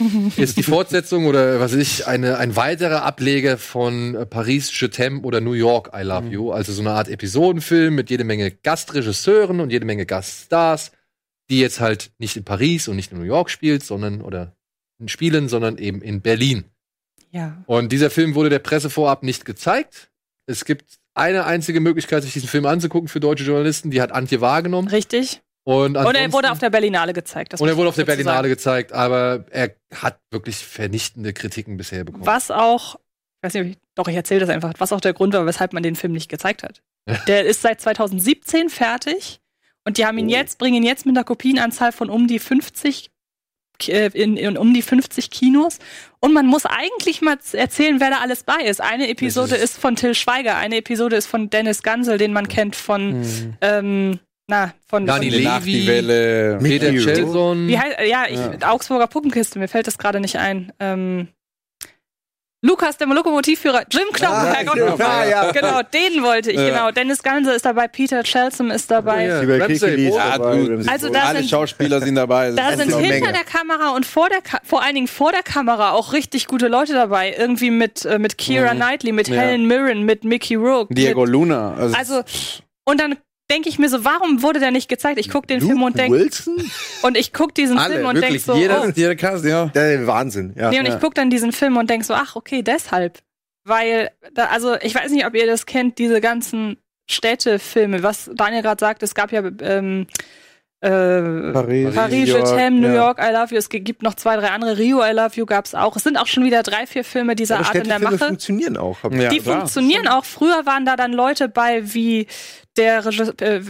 [SPEAKER 1] [laughs] ist die Fortsetzung oder was weiß ich, eine, ein weiterer Ableger von äh, Paris Je t'aime oder New York I Love
[SPEAKER 4] Mhm.
[SPEAKER 1] You. Also so eine Art Episodenfilm mit jede Menge Gastregisseuren und jede Menge Gaststars, die jetzt halt nicht in Paris und nicht in New York spielt, sondern oder spielen, sondern eben in Berlin.
[SPEAKER 3] Ja.
[SPEAKER 1] Und dieser Film wurde der Presse vorab nicht gezeigt. Es gibt eine einzige Möglichkeit, sich diesen Film anzugucken für deutsche Journalisten. Die hat Antje wahrgenommen.
[SPEAKER 3] Richtig.
[SPEAKER 1] Und,
[SPEAKER 3] Und er wurde auf der Berlinale gezeigt. das
[SPEAKER 1] und er wurde auf der Berlinale
[SPEAKER 3] sagen.
[SPEAKER 1] gezeigt, aber er hat wirklich vernichtende Kritiken bisher bekommen.
[SPEAKER 3] Was auch, ich weiß nicht, doch, ich erzähle das einfach, was auch der Grund war, weshalb man den Film nicht gezeigt hat. Der ist seit 2017 fertig und die haben ihn
[SPEAKER 2] Oh.
[SPEAKER 3] jetzt, bringen ihn jetzt mit einer Kopienanzahl von um die 50 äh, in, in um die 50 Kinos. Und man muss eigentlich mal erzählen, wer da alles bei ist. Eine Episode
[SPEAKER 1] ist-
[SPEAKER 3] ist, von Till Schweiger, eine Episode ist von Dennis Gansel, den man kennt von,
[SPEAKER 4] Mhm.
[SPEAKER 3] ähm, na, von,
[SPEAKER 1] Dani
[SPEAKER 3] von
[SPEAKER 1] Levi,
[SPEAKER 4] Welle.
[SPEAKER 1] Peter. Chelson.
[SPEAKER 3] wie heißt, ja, ich,
[SPEAKER 4] Ja.
[SPEAKER 3] Augsburger Puppenkiste, mir fällt das gerade nicht ein. Ähm, Lukas, der Lokomotivführer, Jim Knopf,
[SPEAKER 2] Ah, ja,
[SPEAKER 3] nochmal.
[SPEAKER 2] ja.
[SPEAKER 3] Genau, den wollte ich,
[SPEAKER 4] Ja.
[SPEAKER 3] genau. Dennis Ganse ist dabei, Peter Chelsom ist dabei.
[SPEAKER 1] Ja.
[SPEAKER 2] Sibel
[SPEAKER 1] Ramsey,
[SPEAKER 2] ist.
[SPEAKER 4] Ja,
[SPEAKER 2] dabei, Ramsey
[SPEAKER 3] Also da
[SPEAKER 4] alle
[SPEAKER 3] sind-
[SPEAKER 4] Schauspieler sind dabei.
[SPEAKER 3] Da sind hinter
[SPEAKER 4] Menge.
[SPEAKER 3] der Kamera und vor der Ka vor allen Dingen vor der Kamera auch richtig gute Leute dabei. Irgendwie mit, äh, mit Keira
[SPEAKER 4] Mhm.
[SPEAKER 3] Knightley, mit
[SPEAKER 4] Ja.
[SPEAKER 3] Helen Mirren, mit Mickey Rourke.
[SPEAKER 4] Diego
[SPEAKER 3] mit,
[SPEAKER 4] Luna. Also,
[SPEAKER 3] also, und dann denke ich mir so, warum wurde der nicht gezeigt? Ich gucke den Film und
[SPEAKER 2] Luke
[SPEAKER 3] denke,
[SPEAKER 2] Wilson?
[SPEAKER 3] und ich gucke diesen
[SPEAKER 4] alle,
[SPEAKER 3] Film und denke so,
[SPEAKER 4] jeder,
[SPEAKER 3] oh,
[SPEAKER 4] jeder Cast, ja.
[SPEAKER 2] Der Wahnsinn, ja.
[SPEAKER 3] Nee, und
[SPEAKER 4] Ja.
[SPEAKER 3] ich gucke dann diesen Film und denk so, ach, okay, deshalb. Weil, da, also ich weiß nicht, ob ihr das kennt, diese ganzen Städtefilme, was Daniel gerade sagt, es gab ja ähm, äh,
[SPEAKER 4] Paris,
[SPEAKER 3] Paris,
[SPEAKER 4] New
[SPEAKER 3] Je
[SPEAKER 4] York,
[SPEAKER 3] New. York, I Love You. Es gibt noch zwei, drei andere. Rio, I Love You gab's auch. Es sind auch schon wieder drei, vier Filme dieser
[SPEAKER 2] Aber
[SPEAKER 3] Art in der Mache.
[SPEAKER 2] funktionieren auch. Hab-
[SPEAKER 4] Ja,
[SPEAKER 3] Die
[SPEAKER 4] klar.
[SPEAKER 3] funktionieren auch. Früher waren da dann Leute bei wie der Regisseur, äh,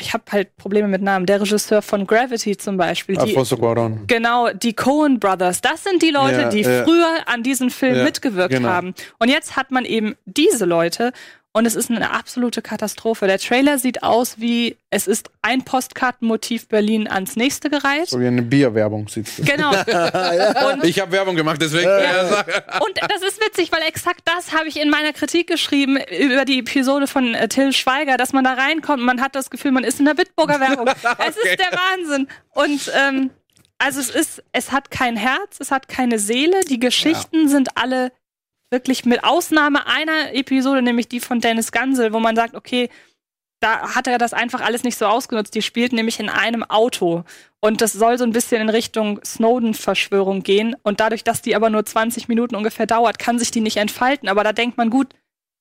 [SPEAKER 3] ich habe halt Probleme mit Namen, der Regisseur von Gravity zum Beispiel. Die,
[SPEAKER 4] Alfonso Cuarón.
[SPEAKER 3] Genau, die Coen Brothers. Das sind die Leute,
[SPEAKER 4] Ja,
[SPEAKER 3] die
[SPEAKER 4] ja.
[SPEAKER 3] früher an diesem Film
[SPEAKER 4] Ja,
[SPEAKER 3] mitgewirkt
[SPEAKER 4] genau.
[SPEAKER 3] haben. Und jetzt hat man eben diese Leute und es ist eine absolute Katastrophe. Der Trailer sieht aus wie, es ist ein Postkartenmotiv Berlin ans nächste gereiht.
[SPEAKER 4] So wie eine Bierwerbung sitzt. du.
[SPEAKER 3] Genau. [laughs] [laughs] Und
[SPEAKER 4] Ich habe Werbung gemacht, deswegen.
[SPEAKER 3] Ja.
[SPEAKER 4] Ja,
[SPEAKER 3] und das ist witzig, weil exakt das habe ich in meiner Kritik geschrieben über die Episode von äh, Till Schweiger, dass man da reinkommt und man hat das Gefühl, man ist in der Bitburger Werbung. [laughs] Es ist der Wahnsinn. Und ähm, also es ist, es hat kein Herz, es hat keine Seele. Die Geschichten sind alle wirklich mit Ausnahme einer Episode, nämlich die von Dennis Gansel, wo man sagt, okay, da hat er das einfach alles nicht so ausgenutzt. Die spielt nämlich in einem Auto. Und das soll so ein bisschen in Richtung Snowden-Verschwörung gehen. Und dadurch, dass die aber nur 20 Minuten ungefähr dauert, kann sich die nicht entfalten. Aber da denkt man, gut,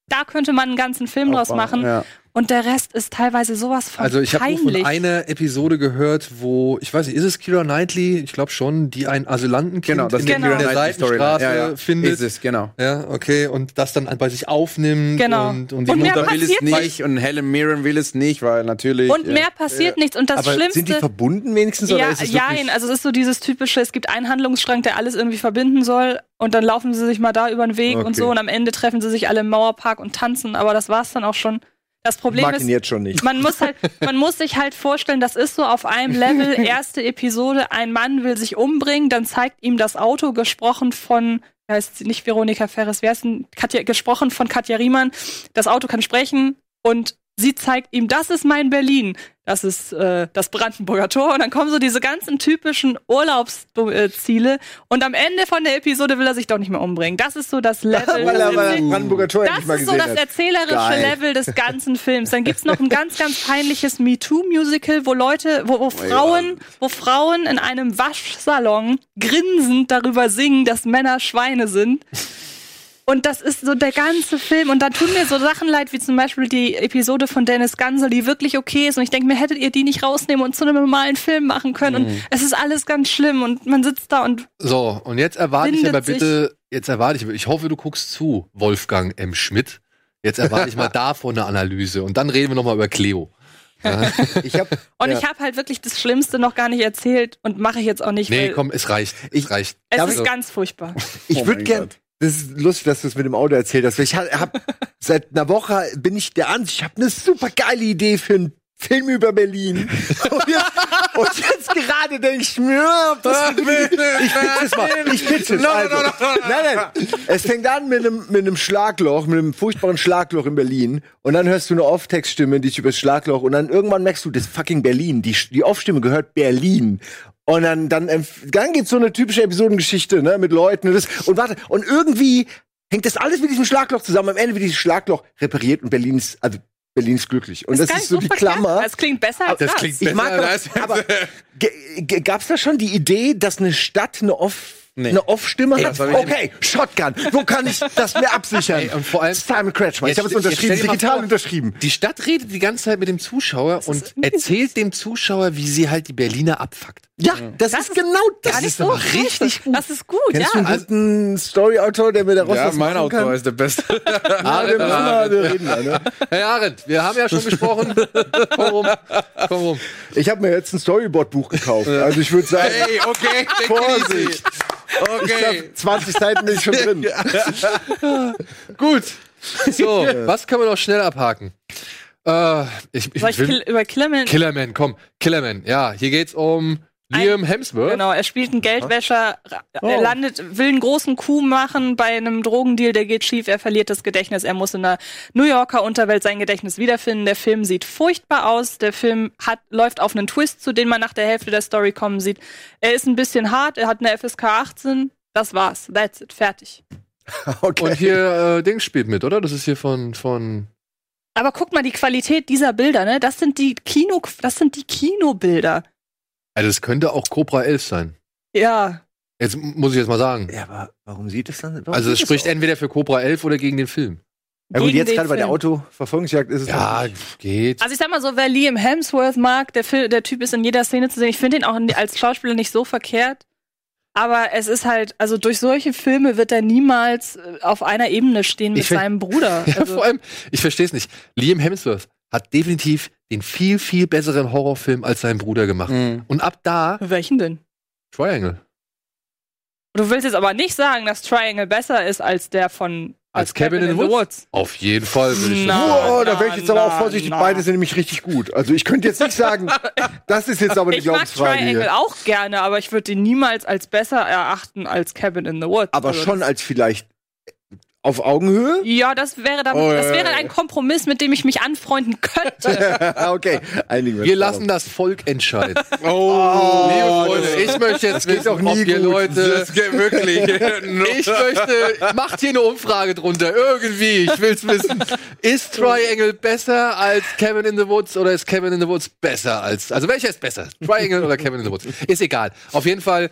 [SPEAKER 3] da könnte man einen ganzen Film draus machen.
[SPEAKER 4] Ja.
[SPEAKER 3] Und der Rest ist teilweise sowas von
[SPEAKER 1] Also ich habe von einer Episode gehört, wo, ich weiß nicht, ist es Kira Knightley? Ich glaube schon, die einen Asylantenkind
[SPEAKER 4] Genau, das
[SPEAKER 1] in
[SPEAKER 3] Genau.
[SPEAKER 1] der
[SPEAKER 4] Keira Knightley
[SPEAKER 1] Seitenstraße.
[SPEAKER 4] Ja, ja.
[SPEAKER 1] findet.
[SPEAKER 4] Ist es, genau.
[SPEAKER 1] Ja, okay, und das dann bei sich aufnimmt.
[SPEAKER 3] Genau.
[SPEAKER 1] Und, und die
[SPEAKER 3] Und mehr
[SPEAKER 1] Mutter
[SPEAKER 4] will es
[SPEAKER 3] passiert
[SPEAKER 4] nicht und Helen Mirren will es nicht, weil natürlich.
[SPEAKER 3] und
[SPEAKER 4] ja.
[SPEAKER 3] mehr passiert nichts. Und das
[SPEAKER 2] Aber
[SPEAKER 3] Schlimmste.
[SPEAKER 2] sind die verbunden wenigstens? Oder
[SPEAKER 3] Ja,
[SPEAKER 2] ist es
[SPEAKER 3] ja,
[SPEAKER 2] wirklich-
[SPEAKER 3] also es ist so dieses typische, es gibt einen Handlungsstrang, der alles irgendwie verbinden soll und dann laufen sie sich mal da über den Weg und
[SPEAKER 2] Okay.
[SPEAKER 3] so und am Ende treffen sie sich alle im Mauerpark und tanzen, aber das war's dann auch schon. Das Problem
[SPEAKER 2] Mag
[SPEAKER 3] ist,
[SPEAKER 2] jetzt schon nicht.
[SPEAKER 3] man muss halt, man muss sich halt vorstellen, das ist so auf einem Level. [laughs] Erste Episode, ein Mann will sich umbringen, dann zeigt ihm das Auto, gesprochen von, heißt nicht Veronika Ferres, wer ist denn, Katja, gesprochen von Katja Riemann. Das Auto kann sprechen und sie zeigt ihm, das ist mein Berlin. Das ist äh, das Brandenburger Tor. Und dann kommen so diese ganzen typischen Urlaubsziele. Und am Ende von der Episode will er sich doch nicht mehr umbringen. Das ist so das [laughs] Level.
[SPEAKER 2] Weil er
[SPEAKER 3] das
[SPEAKER 2] er Brandenburger Tor
[SPEAKER 3] das
[SPEAKER 2] mal
[SPEAKER 3] ist so das
[SPEAKER 2] hat.
[SPEAKER 3] erzählerische
[SPEAKER 2] Geil.
[SPEAKER 3] Level des [laughs] ganzen Films. Dann gibt's noch ein ganz, ganz peinliches MeToo-Musical, wo Leute, wo, wo Frauen, wo Frauen in einem Waschsalon grinsend darüber singen, dass Männer Schweine sind. [laughs] Und das ist so der ganze Film. Und dann tun mir so Sachen leid, wie zum Beispiel die Episode von Dennis Gansel, die wirklich okay ist. Und ich denke mir, hättet ihr die nicht rausnehmen und zu einem normalen Film machen können.
[SPEAKER 2] Mhm.
[SPEAKER 3] Und es ist alles ganz schlimm. Und man sitzt da und
[SPEAKER 1] So, und jetzt erwarte ich aber bitte, jetzt erwarte ich, ich hoffe, du guckst zu, Wolfgang M. Schmidt. Jetzt erwarte ich mal [laughs] davon eine Analyse. Und dann reden wir nochmal über Cleo. [laughs]
[SPEAKER 2] Ich hab,
[SPEAKER 3] Und
[SPEAKER 2] ja.
[SPEAKER 3] ich habe halt wirklich das Schlimmste noch gar nicht erzählt und mache ich jetzt auch nicht.
[SPEAKER 1] Nee,
[SPEAKER 3] weil
[SPEAKER 1] komm, es reicht. Es
[SPEAKER 2] Ich-
[SPEAKER 1] reicht.
[SPEAKER 3] es
[SPEAKER 2] Darf
[SPEAKER 3] ist ganz furchtbar.
[SPEAKER 2] Ich
[SPEAKER 4] Oh
[SPEAKER 2] würde
[SPEAKER 4] mein
[SPEAKER 2] gern.
[SPEAKER 4] Gott.
[SPEAKER 2] Das ist lustig, dass du es mit dem Auto erzählt hast. weil Ich habe [laughs] seit einer Woche bin ich der Ansicht, ich habe eine super geile Idee für einen Film über Berlin. Und jetzt, und jetzt gerade denke ich mir, das ich pitch es mal. Ich pitch es. Also, nein, nein. Es fängt an mit einem, mit einem Schlagloch, mit einem furchtbaren Schlagloch in Berlin. Und dann hörst du eine Off-Text-Stimme, die dich über das Schlagloch. Und dann irgendwann merkst du, das fucking Berlin. Die, die Off-Stimme gehört Berlin. Und dann, dann, dann geht's so eine typische Episodengeschichte, ne, mit Leuten und das. Und warte, und irgendwie hängt das alles mit diesem Schlagloch zusammen. Am Ende wird dieses Schlagloch repariert und Berlin ist, also Berlin ist glücklich. Und das
[SPEAKER 3] gar
[SPEAKER 2] ist so die
[SPEAKER 3] verkehrt.
[SPEAKER 2] Klammer.
[SPEAKER 3] Das klingt besser als
[SPEAKER 1] Das
[SPEAKER 3] das.
[SPEAKER 1] klingt
[SPEAKER 2] Ich mag
[SPEAKER 1] Besser
[SPEAKER 2] doch, aber gab's da schon die Idee, dass eine Stadt eine Off
[SPEAKER 4] Nee.
[SPEAKER 2] eine Off-Stimme hat?
[SPEAKER 1] das
[SPEAKER 2] Okay, Shotgun. Wo kann ich das mir absichern? [laughs]
[SPEAKER 1] Ey, und vor allem-
[SPEAKER 2] Simon Kretschmann. Ich habe es unterschrieben, digital
[SPEAKER 1] vor,
[SPEAKER 2] unterschrieben.
[SPEAKER 1] Die Stadt redet die ganze Zeit mit dem Zuschauer und erzählt dem Zuschauer, wie sie halt die Berliner abfuckt.
[SPEAKER 2] Ja, das,
[SPEAKER 3] Das
[SPEAKER 2] ist
[SPEAKER 3] ist
[SPEAKER 2] genau das.
[SPEAKER 3] Nicht
[SPEAKER 1] ist
[SPEAKER 3] so
[SPEAKER 1] richtig gut.
[SPEAKER 3] Das ist gut,
[SPEAKER 2] Kennst
[SPEAKER 3] ja.
[SPEAKER 2] du einen guten Story-Autor, der mir daraus
[SPEAKER 4] Ja,
[SPEAKER 2] was
[SPEAKER 4] mein Autor
[SPEAKER 2] kann?
[SPEAKER 4] ist der Beste. [laughs]
[SPEAKER 2] Ah, wir reden, ne?
[SPEAKER 1] Herr Arendt, wir haben ja schon gesprochen. Komm rum. Komm rum.
[SPEAKER 2] Ich habe mir jetzt ein Storyboard-Buch gekauft. Also ich würde sagen,
[SPEAKER 1] Ey, okay.
[SPEAKER 2] Vorsicht.
[SPEAKER 1] Okay.
[SPEAKER 2] Ich hab 20 Seiten bin ich schon drin. [laughs]
[SPEAKER 1] Gut. So, [laughs] was können wir noch schnell abhaken? Äh, ich, ich
[SPEAKER 3] Soll ich
[SPEAKER 1] will-
[SPEAKER 3] Kill, über Killerman?
[SPEAKER 1] Killerman, komm, Killerman. Ja, hier geht's um Liam Hemsworth.
[SPEAKER 3] Genau, er spielt einen Geldwäscher,
[SPEAKER 2] Oh.
[SPEAKER 3] er landet, will einen großen Coup machen bei einem Drogendeal, der geht schief, er verliert das Gedächtnis, er muss in der New Yorker Unterwelt sein Gedächtnis wiederfinden. Der Film sieht furchtbar aus, der Film hat, läuft auf einen Twist, zu dem man nach der Hälfte der Story kommen sieht. Er ist ein bisschen hart, er hat eine FSK 18, das war's, that's it, fertig. [laughs]
[SPEAKER 2] Okay.
[SPEAKER 1] Und hier äh, Dings spielt mit, oder? Das ist hier von von
[SPEAKER 3] Aber guck mal die Qualität dieser Bilder, ne? Das sind die Kino, das sind die Kinobilder.
[SPEAKER 1] Also das könnte auch Cobra 11 sein.
[SPEAKER 3] Ja,
[SPEAKER 1] Jetzt muss ich jetzt mal sagen.
[SPEAKER 2] ja, aber warum sieht es dann?
[SPEAKER 1] Also es spricht entweder für Cobra 11 oder gegen den Film.
[SPEAKER 2] Ja gut, jetzt gerade bei der
[SPEAKER 3] Film.
[SPEAKER 2] Autoverfolgungsjagd ist es
[SPEAKER 1] Ja, geht.
[SPEAKER 3] Also ich sag mal so, wer Liam Hemsworth mag, der, Fil- der Typ ist in jeder Szene zu sehen. Ich finde ihn auch als Schauspieler nicht so verkehrt. Aber es ist halt, also durch solche Filme wird er niemals äh, auf einer Ebene stehen mit
[SPEAKER 1] Ich find-
[SPEAKER 3] seinem Bruder. [laughs]
[SPEAKER 1] Ja,
[SPEAKER 3] Also,
[SPEAKER 1] vor allem, ich verstehe es nicht. Liam Hemsworth hat definitiv den viel, viel besseren Horrorfilm als sein Bruder gemacht.
[SPEAKER 4] Mhm.
[SPEAKER 1] Und ab da,
[SPEAKER 3] welchen denn?
[SPEAKER 1] Triangle.
[SPEAKER 3] Du willst jetzt aber nicht sagen, dass Triangle besser ist als der von
[SPEAKER 1] Als Cabin in the Woods? Auf jeden Fall, würde ich
[SPEAKER 3] Na.
[SPEAKER 1] sagen.
[SPEAKER 2] Oh, da wäre ich jetzt aber auch
[SPEAKER 3] na,
[SPEAKER 2] vorsichtig.
[SPEAKER 3] na.
[SPEAKER 2] Beide sind nämlich richtig gut. Also ich könnte jetzt nicht sagen, [laughs] das ist jetzt aber eine
[SPEAKER 3] Ich mag
[SPEAKER 2] Glaubensfrage
[SPEAKER 3] Triangle
[SPEAKER 2] hier.
[SPEAKER 3] auch gerne, aber ich würde ihn niemals als besser erachten als Cabin in the Woods.
[SPEAKER 2] Aber
[SPEAKER 3] Also
[SPEAKER 2] schon als vielleicht auf Augenhöhe?
[SPEAKER 3] Ja, das wäre dann,
[SPEAKER 4] Oh,
[SPEAKER 3] das wäre ein. Kompromiss, mit dem ich mich anfreunde könnte. [laughs]
[SPEAKER 2] okay, einigen wir
[SPEAKER 1] Wir lassen das Volk entscheiden. [laughs]
[SPEAKER 4] Oh,
[SPEAKER 1] Liebe
[SPEAKER 2] Oh,
[SPEAKER 1] Freunde,
[SPEAKER 2] das-
[SPEAKER 1] ich möchte jetzt wissen,
[SPEAKER 2] doch nie
[SPEAKER 1] ob ihr. Leute...
[SPEAKER 4] das geht wirklich. [laughs]
[SPEAKER 1] Ich möchte, macht hier eine Umfrage drunter, irgendwie, ich will's wissen. Ist Triangle besser als Cabin in the Woods oder ist Cabin in the Woods besser als, also welcher ist besser? Triangle oder Cabin in the Woods? Ist egal. Auf jeden Fall,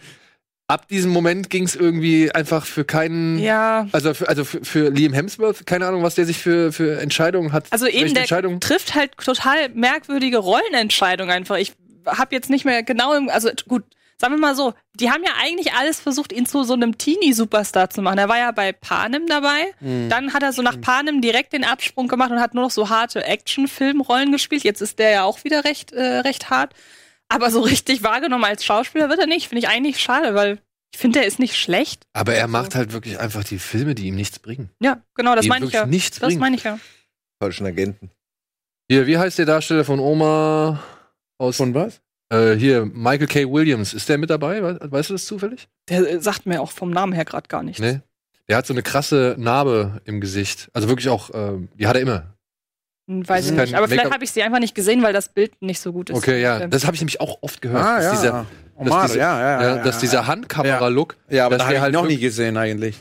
[SPEAKER 1] ab diesem Moment ging's irgendwie einfach für keinen,
[SPEAKER 3] ja.
[SPEAKER 1] also für, also für, für Liam Hemsworth, keine Ahnung, was der sich für, für Entscheidungen hat.
[SPEAKER 3] Also eben, der trifft halt total merkwürdige Rollenentscheidungen einfach. Ich habe jetzt nicht mehr genau im, also gut, sagen wir mal so, die haben ja eigentlich alles versucht, ihn zu so einem Teenie-Superstar zu machen. Er war ja bei Panem dabei.
[SPEAKER 1] Hm.
[SPEAKER 3] Dann hat er so nach Panem direkt den Absprung gemacht und hat nur noch so harte Actionfilmrollen gespielt. Jetzt ist der ja auch wieder recht, äh, recht hart. Aber so richtig wahrgenommen als Schauspieler wird er nicht. Finde ich eigentlich schade, weil ich finde, der ist nicht schlecht.
[SPEAKER 1] Aber er macht halt wirklich einfach die Filme, die ihm nichts bringen.
[SPEAKER 3] Ja, genau, das meine ich ja.
[SPEAKER 1] nichts
[SPEAKER 3] Das
[SPEAKER 1] bringen.
[SPEAKER 3] meine ich ja.
[SPEAKER 2] Falschen Agenten.
[SPEAKER 1] Hier, wie heißt der Darsteller von Oma aus
[SPEAKER 4] Von was?
[SPEAKER 1] äh, hier Michael K. Williams? Ist der mit dabei? We- Weißt du das zufällig?
[SPEAKER 3] Der äh, sagt mir auch vom Namen her gerade gar nichts.
[SPEAKER 1] Nee. Der hat so eine krasse Narbe im Gesicht. Also wirklich auch, ähm, die hat er immer.
[SPEAKER 3] Weiß ich nicht. Aber vielleicht habe ich sie einfach nicht gesehen, weil das Bild nicht so gut ist.
[SPEAKER 1] Okay, ja.
[SPEAKER 3] Ähm,
[SPEAKER 1] Das habe ich nämlich auch oft gehört.
[SPEAKER 4] Ah,
[SPEAKER 1] dass
[SPEAKER 4] ja.
[SPEAKER 1] dieser,
[SPEAKER 4] Omar,
[SPEAKER 1] diese-
[SPEAKER 4] ja, ja,
[SPEAKER 1] ja,
[SPEAKER 4] ja,
[SPEAKER 1] dass
[SPEAKER 4] ja,
[SPEAKER 1] dieser
[SPEAKER 4] ja.
[SPEAKER 1] Handkamera-Look.
[SPEAKER 4] Ja, aber
[SPEAKER 1] dass
[SPEAKER 4] das habe ich
[SPEAKER 1] halt
[SPEAKER 4] noch nie gesehen eigentlich.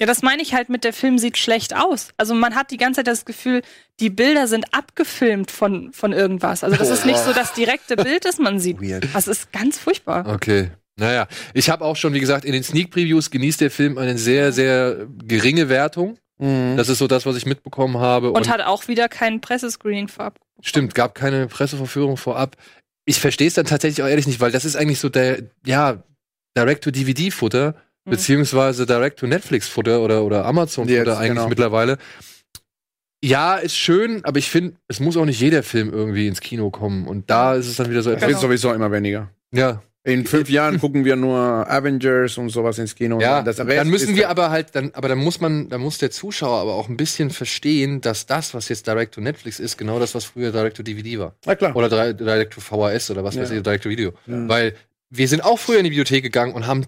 [SPEAKER 3] Ja, das meine ich halt mit der Film sieht schlecht aus. Also man hat die ganze Zeit das Gefühl, die Bilder sind abgefilmt von, von irgendwas. Also das ist nicht so das direkte Bild, das man sieht.
[SPEAKER 2] Weird.
[SPEAKER 3] Das ist ganz furchtbar.
[SPEAKER 1] Okay. Naja, ich habe auch schon, wie gesagt, in den Sneak Previews genießt der Film eine sehr, sehr geringe Wertung.
[SPEAKER 4] Mhm.
[SPEAKER 1] Das ist so das, was ich mitbekommen habe.
[SPEAKER 3] Und hat auch wieder kein Pressescreening vorab.
[SPEAKER 1] Stimmt, gab keine Presseverführung vorab. Ich verstehe es dann tatsächlich auch ehrlich nicht, weil das ist eigentlich so der, ja, Direct-to-DVD-Futter,
[SPEAKER 3] Mhm.
[SPEAKER 1] beziehungsweise Direct-to-Netflix-Futter oder, oder Amazon-Futter
[SPEAKER 4] Jetzt,
[SPEAKER 1] eigentlich
[SPEAKER 4] genau.
[SPEAKER 1] mittlerweile. Ja, ist schön, aber ich finde, es muss auch nicht jeder Film irgendwie ins Kino kommen. Und da ist es dann wieder so
[SPEAKER 4] Es
[SPEAKER 1] etwas.
[SPEAKER 4] wird sowieso immer weniger.
[SPEAKER 1] Ja,
[SPEAKER 4] In fünf [laughs] Jahren gucken wir nur Avengers und sowas ins Kino.
[SPEAKER 1] ja. dann müssen wir aber halt, dann, aber dann muss man, dann muss der Zuschauer aber auch ein bisschen verstehen, dass das, was jetzt Direct-to-Netflix ist, genau das, was früher Direct-to-DVD war.
[SPEAKER 4] Na klar.
[SPEAKER 1] Oder Dire- Direct to VHS oder was weiß
[SPEAKER 4] Ja.
[SPEAKER 1] ich, Direct to Video.
[SPEAKER 4] Ja.
[SPEAKER 1] Weil wir sind auch früher in die Bibliothek gegangen und haben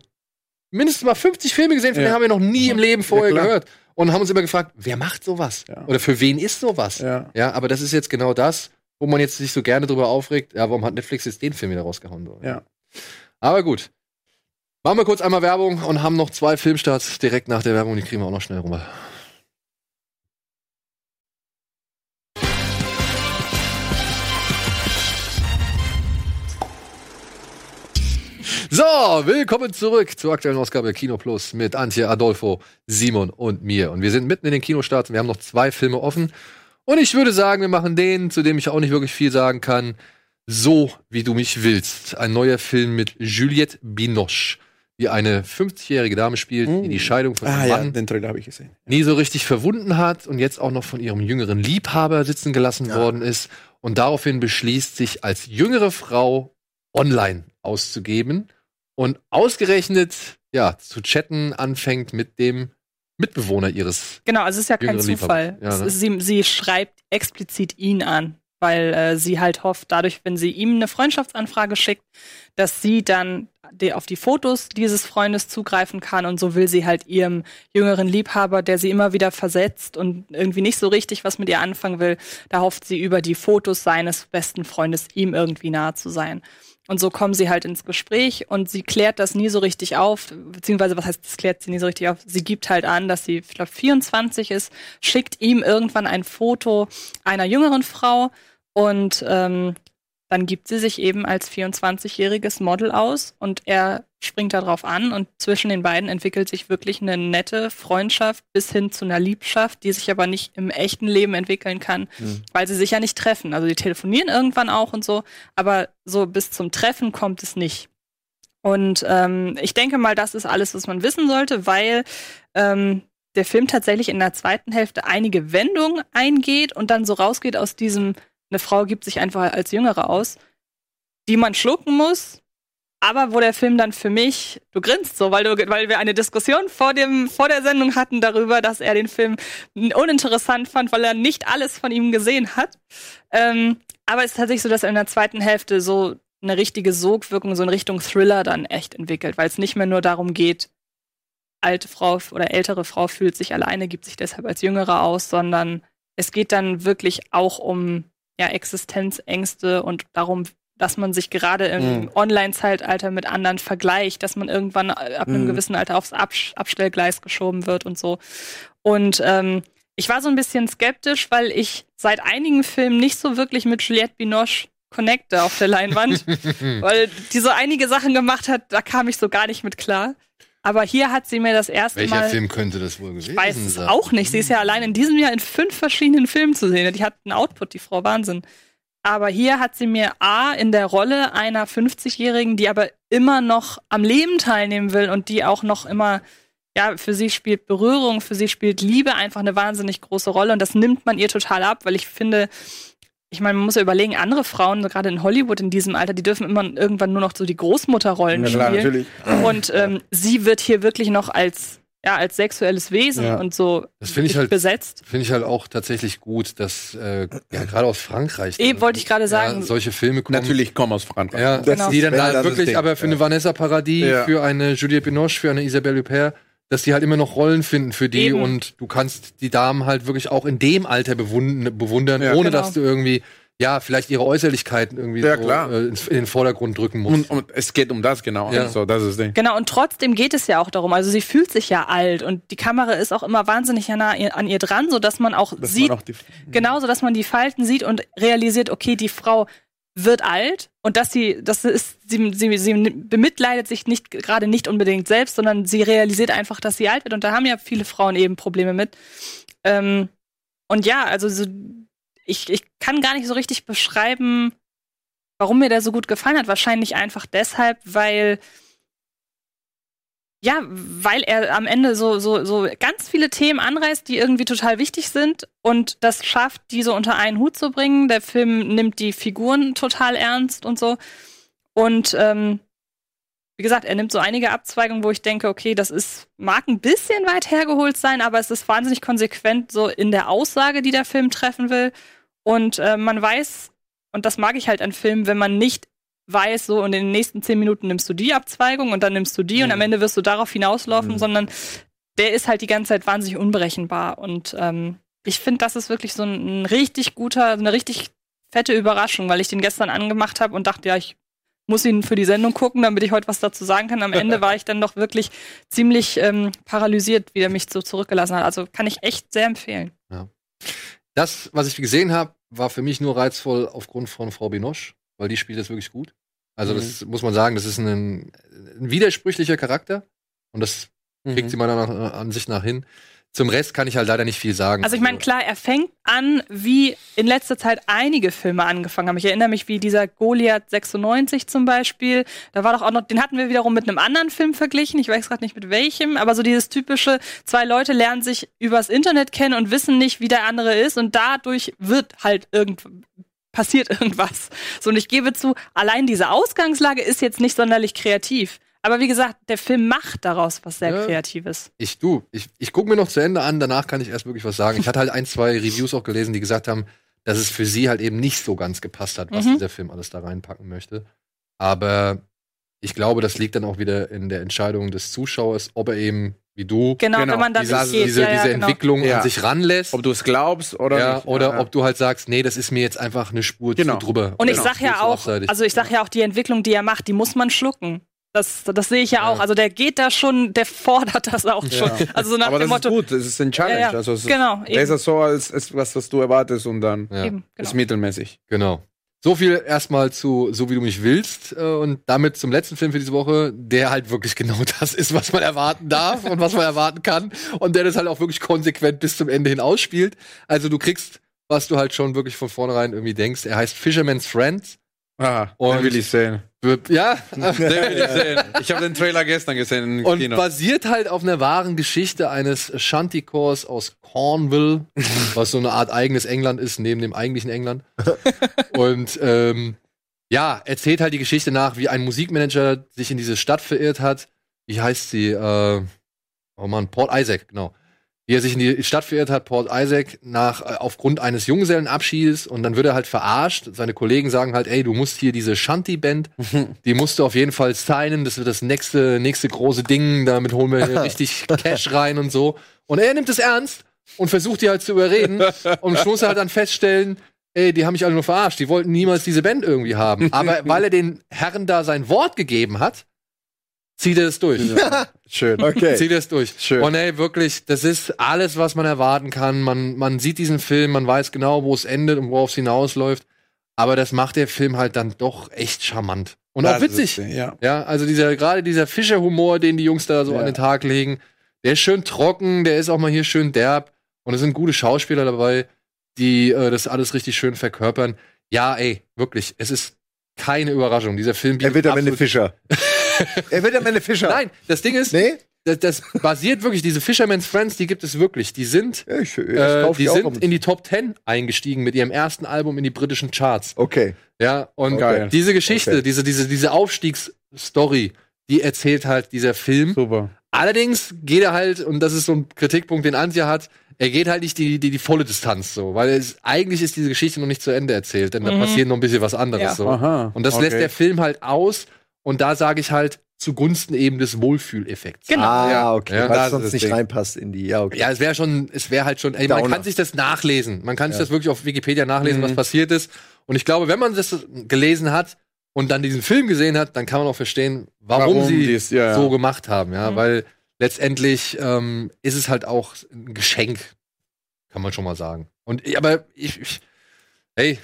[SPEAKER 1] mindestens mal 50 Filme gesehen, von
[SPEAKER 4] Ja.
[SPEAKER 1] denen haben wir noch nie im Leben vorher
[SPEAKER 4] klar.
[SPEAKER 1] gehört. Und haben uns immer gefragt, wer macht sowas?
[SPEAKER 4] Ja.
[SPEAKER 1] Oder für wen ist sowas? Ja.
[SPEAKER 4] Ja.
[SPEAKER 1] aber das ist jetzt genau das, wo man jetzt sich so gerne drüber aufregt, ja, warum hat Netflix jetzt den Film wieder rausgehauen? So.
[SPEAKER 4] Ja.
[SPEAKER 1] Aber gut. Machen wir kurz einmal Werbung und haben noch zwei Filmstarts direkt nach der Werbung, die kriegen wir auch noch schnell rüber. So, willkommen zurück zur aktuellen Ausgabe Kino Plus mit Antje, Adolfo, Simon und mir. Und wir sind mitten in den Kinostarts und wir haben noch zwei Filme offen. Und ich würde sagen, wir machen den, zu dem ich auch nicht wirklich viel sagen kann, so wie du mich willst. Ein neuer Film mit Juliette Binoche, die eine 50-jährige Dame spielt, die die Scheidung von
[SPEAKER 4] Ah
[SPEAKER 1] ihrem
[SPEAKER 4] ja,
[SPEAKER 1] Mann
[SPEAKER 4] den Trailer habe ich gesehen.
[SPEAKER 1] nie so richtig verwunden hat und jetzt auch noch von ihrem jüngeren Liebhaber sitzen gelassen worden ist und daraufhin beschließt, sich als jüngere Frau online auszugeben und ausgerechnet ja zu chatten anfängt mit dem Mitbewohner ihres.
[SPEAKER 3] Genau, also es ist ja kein Zufall.
[SPEAKER 1] Ja, ne?
[SPEAKER 3] ist, sie, sie schreibt explizit ihn an, weil äh, sie halt hofft, dadurch, wenn sie ihm eine Freundschaftsanfrage schickt, dass sie dann die, auf die Fotos dieses Freundes zugreifen kann und so will sie halt ihrem jüngeren Liebhaber, der sie immer wieder versetzt und irgendwie nicht so richtig was mit ihr anfangen will, da hofft sie über die Fotos seines besten Freundes ihm irgendwie nahe zu sein. Und so kommen sie halt ins Gespräch und sie klärt das nie so richtig auf, beziehungsweise was heißt, das klärt sie nie so richtig auf. Sie gibt halt an, dass sie, ich glaube, 24 ist, schickt ihm irgendwann ein Foto einer jüngeren Frau und ähm, dann gibt sie sich eben als 24-jähriges Model aus und er springt darauf an und zwischen den beiden entwickelt sich wirklich eine nette Freundschaft bis hin zu einer Liebschaft, die sich aber nicht im echten Leben entwickeln kann, weil sie sich ja nicht treffen. Also die telefonieren irgendwann auch und so, aber so bis zum Treffen kommt es nicht. Und ähm, ich denke mal, das ist alles, was man wissen sollte, weil ähm, der Film tatsächlich in der zweiten Hälfte einige Wendungen eingeht und dann so rausgeht aus diesem, eine Frau gibt sich einfach als Jüngere aus, die man schlucken muss, aber wo der Film dann für mich, du grinst so, weil, du, weil wir eine Diskussion vor, dem, vor der Sendung hatten darüber, dass er den Film uninteressant fand, weil er nicht alles von ihm gesehen hat. Ähm, aber es ist tatsächlich so, dass er in der zweiten Hälfte so eine richtige Sogwirkung, so in Richtung Thriller dann echt entwickelt, weil es nicht mehr nur darum geht, alte Frau oder ältere Frau fühlt sich alleine, gibt sich deshalb als Jüngere aus, sondern es geht dann wirklich auch um ja, Existenzängste und darum, dass man sich gerade im
[SPEAKER 4] Mhm.
[SPEAKER 3] Online-Zeitalter mit anderen vergleicht, dass man irgendwann ab einem
[SPEAKER 4] Mhm.
[SPEAKER 3] gewissen Alter aufs Abs Abstellgleis geschoben wird und so. Und ähm, ich war so ein bisschen skeptisch, weil ich seit einigen Filmen nicht so wirklich mit Juliette Binoche connecte auf der Leinwand, [laughs] weil die so einige Sachen gemacht hat, da kam ich so gar nicht mit klar. Aber hier hat sie mir das erste
[SPEAKER 1] Welcher
[SPEAKER 3] Mal.
[SPEAKER 1] Film könnte das wohl gewesen
[SPEAKER 3] Ich weiß es
[SPEAKER 1] sein?
[SPEAKER 3] auch nicht. Sie ist ja allein in diesem Jahr in fünf verschiedenen Filmen zu sehen. Die hat einen Output, die Frau Wahnsinn. Aber hier hat sie mir A in der Rolle einer 50-Jährigen, die aber immer noch am Leben teilnehmen will und die auch noch immer, ja, für sie spielt Berührung, für sie spielt Liebe einfach eine wahnsinnig große Rolle. Und das nimmt man ihr total ab, weil ich finde, ich meine, man muss ja überlegen, andere Frauen, gerade in Hollywood in diesem Alter, die dürfen immer irgendwann nur noch so die Großmutterrollen
[SPEAKER 4] Ja, klar,
[SPEAKER 3] spielen.
[SPEAKER 4] natürlich.
[SPEAKER 3] Und ähm, sie wird hier wirklich noch als ja, als sexuelles Wesen
[SPEAKER 4] Ja.
[SPEAKER 3] und so
[SPEAKER 1] Das finde ich halt-
[SPEAKER 3] besetzt.
[SPEAKER 1] Finde ich halt auch tatsächlich gut, dass äh, ja gerade aus Frankreich
[SPEAKER 3] Eben wollte ich gerade sagen.
[SPEAKER 1] ja, solche Filme kommen.
[SPEAKER 4] Natürlich kommen aus Frankreich.
[SPEAKER 1] Ja,
[SPEAKER 2] Das
[SPEAKER 3] Genau.
[SPEAKER 1] die dann
[SPEAKER 2] das
[SPEAKER 1] wirklich, aber für eine Vanessa Paradis,
[SPEAKER 4] Ja.
[SPEAKER 1] für eine Juliette Binoche, für eine Isabelle Huppert, dass die halt immer noch Rollen finden für die
[SPEAKER 3] Eben.
[SPEAKER 1] und du kannst die Damen halt wirklich auch in dem Alter bewundern, bewundern
[SPEAKER 4] Ja.
[SPEAKER 1] ohne
[SPEAKER 3] Genau.
[SPEAKER 1] dass du irgendwie, ja, vielleicht ihre Äußerlichkeiten irgendwie
[SPEAKER 4] Ja,
[SPEAKER 1] so,
[SPEAKER 4] klar.
[SPEAKER 1] äh, in den Vordergrund drücken musst.
[SPEAKER 4] Und, und es geht um das genau.
[SPEAKER 1] Ja.
[SPEAKER 4] Also, das ist das Ding.
[SPEAKER 3] Genau, und trotzdem geht es ja auch darum. Also sie fühlt sich ja alt und die Kamera ist auch immer wahnsinnig nah an ihr dran, sodass man auch
[SPEAKER 4] Dass
[SPEAKER 3] sieht,
[SPEAKER 4] man auch die,
[SPEAKER 3] genauso, dass man die Falten sieht und realisiert, okay, die Frau wird alt und dass sie, das ist, sie, sie, sie bemitleidet sich nicht gerade nicht unbedingt selbst, sondern sie realisiert einfach, dass sie alt wird. Und da haben ja viele Frauen eben Probleme mit. Ähm, und ja, also so, ich, ich kann gar nicht so richtig beschreiben, warum mir der so gut gefallen hat. Wahrscheinlich einfach deshalb, weil ja, weil er am Ende so, so, so ganz viele Themen anreißt, die irgendwie total wichtig sind und das schafft, die so unter einen Hut zu bringen. Der Film nimmt die Figuren total ernst und so. Und ähm, wie gesagt, er nimmt so einige Abzweigungen, wo ich denke, okay, das ist, mag ein bisschen weit hergeholt sein, aber es ist wahnsinnig konsequent so in der Aussage, die der Film treffen will. Und äh, man weiß, und das mag ich halt an Filmen, wenn man nicht weiß, so und in den nächsten zehn Minuten nimmst du die Abzweigung und dann nimmst du die und am Ende wirst du darauf hinauslaufen,
[SPEAKER 2] Mhm.
[SPEAKER 3] sondern der ist halt die ganze Zeit wahnsinnig unberechenbar. Und ähm, ich finde, das ist wirklich so ein, ein richtig guter, eine richtig fette Überraschung, weil ich den gestern angemacht habe und dachte, ja, ich muss ihn für die Sendung gucken, damit ich heute was dazu sagen kann. Am [laughs] Ende war ich dann doch wirklich ziemlich ähm, paralysiert, wie er mich so zurückgelassen hat. Also kann ich echt sehr empfehlen.
[SPEAKER 1] Das, was ich gesehen habe, war für mich nur reizvoll aufgrund von Frau Binoche, weil die spielt das wirklich gut. Also
[SPEAKER 4] Mhm.
[SPEAKER 1] das muss man sagen, das ist ein, ein widersprüchlicher Charakter und das kriegt sie meiner nach, an sich nach hin. Zum Rest kann ich halt leider nicht viel sagen.
[SPEAKER 3] Also ich meine, klar, er fängt an, wie in letzter Zeit einige Filme angefangen haben. Ich erinnere mich, wie dieser Goliath 96 zum Beispiel. Da war doch auch noch, den hatten wir wiederum mit einem anderen Film verglichen. Ich weiß gerade nicht mit welchem, aber so dieses typische, zwei Leute lernen sich übers Internet kennen und wissen nicht, wie der andere ist und dadurch wird halt irgend passiert [laughs] irgendwas. So und ich gebe zu, allein diese Ausgangslage ist jetzt nicht sonderlich kreativ. Aber wie gesagt, der Film macht daraus was sehr
[SPEAKER 1] Ja.
[SPEAKER 3] Kreatives.
[SPEAKER 1] Ich, du, ich, ich gucke mir noch zu Ende an, danach kann ich erst wirklich was sagen. Ich hatte halt ein, zwei Reviews auch gelesen, die gesagt haben, dass es für sie halt eben nicht so ganz gepasst hat, was
[SPEAKER 3] Mhm.
[SPEAKER 1] dieser Film alles da reinpacken möchte. Aber ich glaube, das liegt dann auch wieder in der Entscheidung des Zuschauers, ob er eben, wie du,
[SPEAKER 3] Genau,
[SPEAKER 4] Genau,
[SPEAKER 3] wenn man da
[SPEAKER 1] diese, diese,
[SPEAKER 3] ja, ja,
[SPEAKER 1] diese
[SPEAKER 3] genau.
[SPEAKER 1] Entwicklung
[SPEAKER 4] Ja.
[SPEAKER 1] an sich ranlässt.
[SPEAKER 4] Ob du es glaubst oder
[SPEAKER 1] ja,
[SPEAKER 4] nicht.
[SPEAKER 1] oder
[SPEAKER 4] Ja.
[SPEAKER 1] ob du halt sagst, nee, das ist mir jetzt einfach eine Spur
[SPEAKER 4] Genau.
[SPEAKER 1] zu drüber.
[SPEAKER 3] Und ich
[SPEAKER 1] Oder
[SPEAKER 3] sag ja auch, also ich sag ja auch, die Entwicklung, die er macht, die muss man schlucken. Das, das sehe ich ja,
[SPEAKER 1] Ja.
[SPEAKER 3] auch. Also der geht da schon, der fordert das auch schon. Also so nach
[SPEAKER 4] Aber
[SPEAKER 3] dem
[SPEAKER 4] das ist
[SPEAKER 3] Motto.
[SPEAKER 4] gut, das ist ein Challenge.
[SPEAKER 3] Ja, ja.
[SPEAKER 4] Also es ist
[SPEAKER 3] Genau,
[SPEAKER 4] besser
[SPEAKER 3] eben.
[SPEAKER 4] so als, als was, was du erwartest und dann
[SPEAKER 1] ja.
[SPEAKER 3] Eben, genau.
[SPEAKER 4] ist mittelmäßig.
[SPEAKER 1] Genau. So viel erstmal zu So wie du mich willst äh, und damit zum letzten Film für diese Woche, der halt wirklich genau [laughs] das ist, was man erwarten darf und was man erwarten kann und der das halt auch wirklich konsequent bis zum Ende hin ausspielt. Also du kriegst, was du halt schon wirklich von vornherein irgendwie denkst. Er heißt Fisherman's Friends.
[SPEAKER 4] Ah,
[SPEAKER 1] Und-
[SPEAKER 4] den will ich sehen.
[SPEAKER 1] Ja,
[SPEAKER 4] Den will ich sehen. Ich habe den Trailer gestern gesehen im
[SPEAKER 1] und
[SPEAKER 4] Kino.
[SPEAKER 1] basiert halt auf einer wahren Geschichte eines Shanty-Chors aus Cornwall, was so eine Art eigenes England ist, neben dem eigentlichen England. [laughs] und ähm, ja, erzählt halt die Geschichte nach, wie ein Musikmanager sich in diese Stadt verirrt hat. Wie heißt sie? Äh, oh Mann, Port Isaac, genau. Wie er sich in die Stadt verirrt hat, Port Isaac, nach, äh, aufgrund eines Junggesellenabschiedes und dann wird er halt verarscht. Seine Kollegen sagen halt, ey, du musst hier diese Shanty-Band, [laughs] die musst du auf jeden Fall signen, das wird das nächste, nächste große Ding, damit holen wir hier [laughs] richtig Cash rein und so. Und er nimmt es ernst und versucht die halt zu überreden und Schluss halt dann feststellen, ey, die haben mich alle nur verarscht, die wollten niemals diese Band irgendwie haben. Aber [laughs] weil er den Herren da sein Wort gegeben hat, zieht er es durch.
[SPEAKER 4] Schön.
[SPEAKER 2] Okay.
[SPEAKER 1] Zieht es durch.
[SPEAKER 4] Schön.
[SPEAKER 1] Und ey, wirklich, das ist alles, was man erwarten kann. Man, man sieht diesen Film, man weiß genau, wo es endet und worauf es hinausläuft. Aber das macht der Film halt dann doch echt charmant. Und auch
[SPEAKER 4] Das
[SPEAKER 1] witzig.
[SPEAKER 4] ist- Ja.
[SPEAKER 1] Ja, also dieser, gerade dieser Fischerhumor, den die Jungs da so
[SPEAKER 2] Ja.
[SPEAKER 1] an den Tag legen, der ist schön trocken, der ist auch mal hier schön derb. Und es sind gute Schauspieler dabei, die äh, das alles richtig schön verkörpern. Ja, ey, wirklich, es ist keine Überraschung. Dieser Film
[SPEAKER 2] Er wird am Ende Fischer. [laughs] er wird am Ende Fischer.
[SPEAKER 1] Nein, das Ding ist,
[SPEAKER 2] Nee?
[SPEAKER 1] das, das basiert wirklich, diese Fisherman's Friends, die gibt es wirklich. Die sind,
[SPEAKER 2] Ja, ich, ich
[SPEAKER 1] äh, die sind in die Top 10 eingestiegen mit ihrem ersten Album in die britischen Charts.
[SPEAKER 2] Okay.
[SPEAKER 1] Ja, und
[SPEAKER 2] Okay.
[SPEAKER 1] diese Geschichte,
[SPEAKER 2] Okay.
[SPEAKER 1] diese, diese, diese Aufstiegsstory, die erzählt halt dieser Film.
[SPEAKER 4] Super.
[SPEAKER 1] Allerdings geht er halt, und das ist so ein Kritikpunkt, den Antje hat, er geht halt nicht die, die, die volle Distanz so, weil es, eigentlich ist diese Geschichte noch nicht zu Ende erzählt, denn da
[SPEAKER 3] Mhm.
[SPEAKER 1] passiert noch ein bisschen was anderes
[SPEAKER 3] Ja.
[SPEAKER 1] so.
[SPEAKER 4] Aha.
[SPEAKER 1] Und das
[SPEAKER 4] okay.
[SPEAKER 1] lässt der Film halt aus und da sage ich halt zugunsten eben des Wohlfühleffekts.
[SPEAKER 3] Genau.
[SPEAKER 2] Ah,
[SPEAKER 4] Ja.
[SPEAKER 2] okay.
[SPEAKER 1] Ja,
[SPEAKER 2] Weil
[SPEAKER 4] das
[SPEAKER 2] es sonst nicht
[SPEAKER 4] Ding.
[SPEAKER 2] reinpasst in die. Ja, okay.
[SPEAKER 1] Ja, es wäre schon, es wäre halt schon, ey, man kann sich das nachlesen. Man kann sich das wirklich auf Wikipedia nachlesen,
[SPEAKER 4] Mhm.
[SPEAKER 1] was passiert ist. Und ich glaube, wenn man das gelesen hat und dann diesen Film gesehen hat, dann kann man auch verstehen, warum,
[SPEAKER 4] Warum
[SPEAKER 1] sie
[SPEAKER 4] dies- ja, ja.
[SPEAKER 1] so gemacht haben, ja,
[SPEAKER 3] Mhm.
[SPEAKER 1] weil letztendlich ähm, ist es halt auch ein Geschenk, kann man schon mal sagen. Und aber ich, ich hey,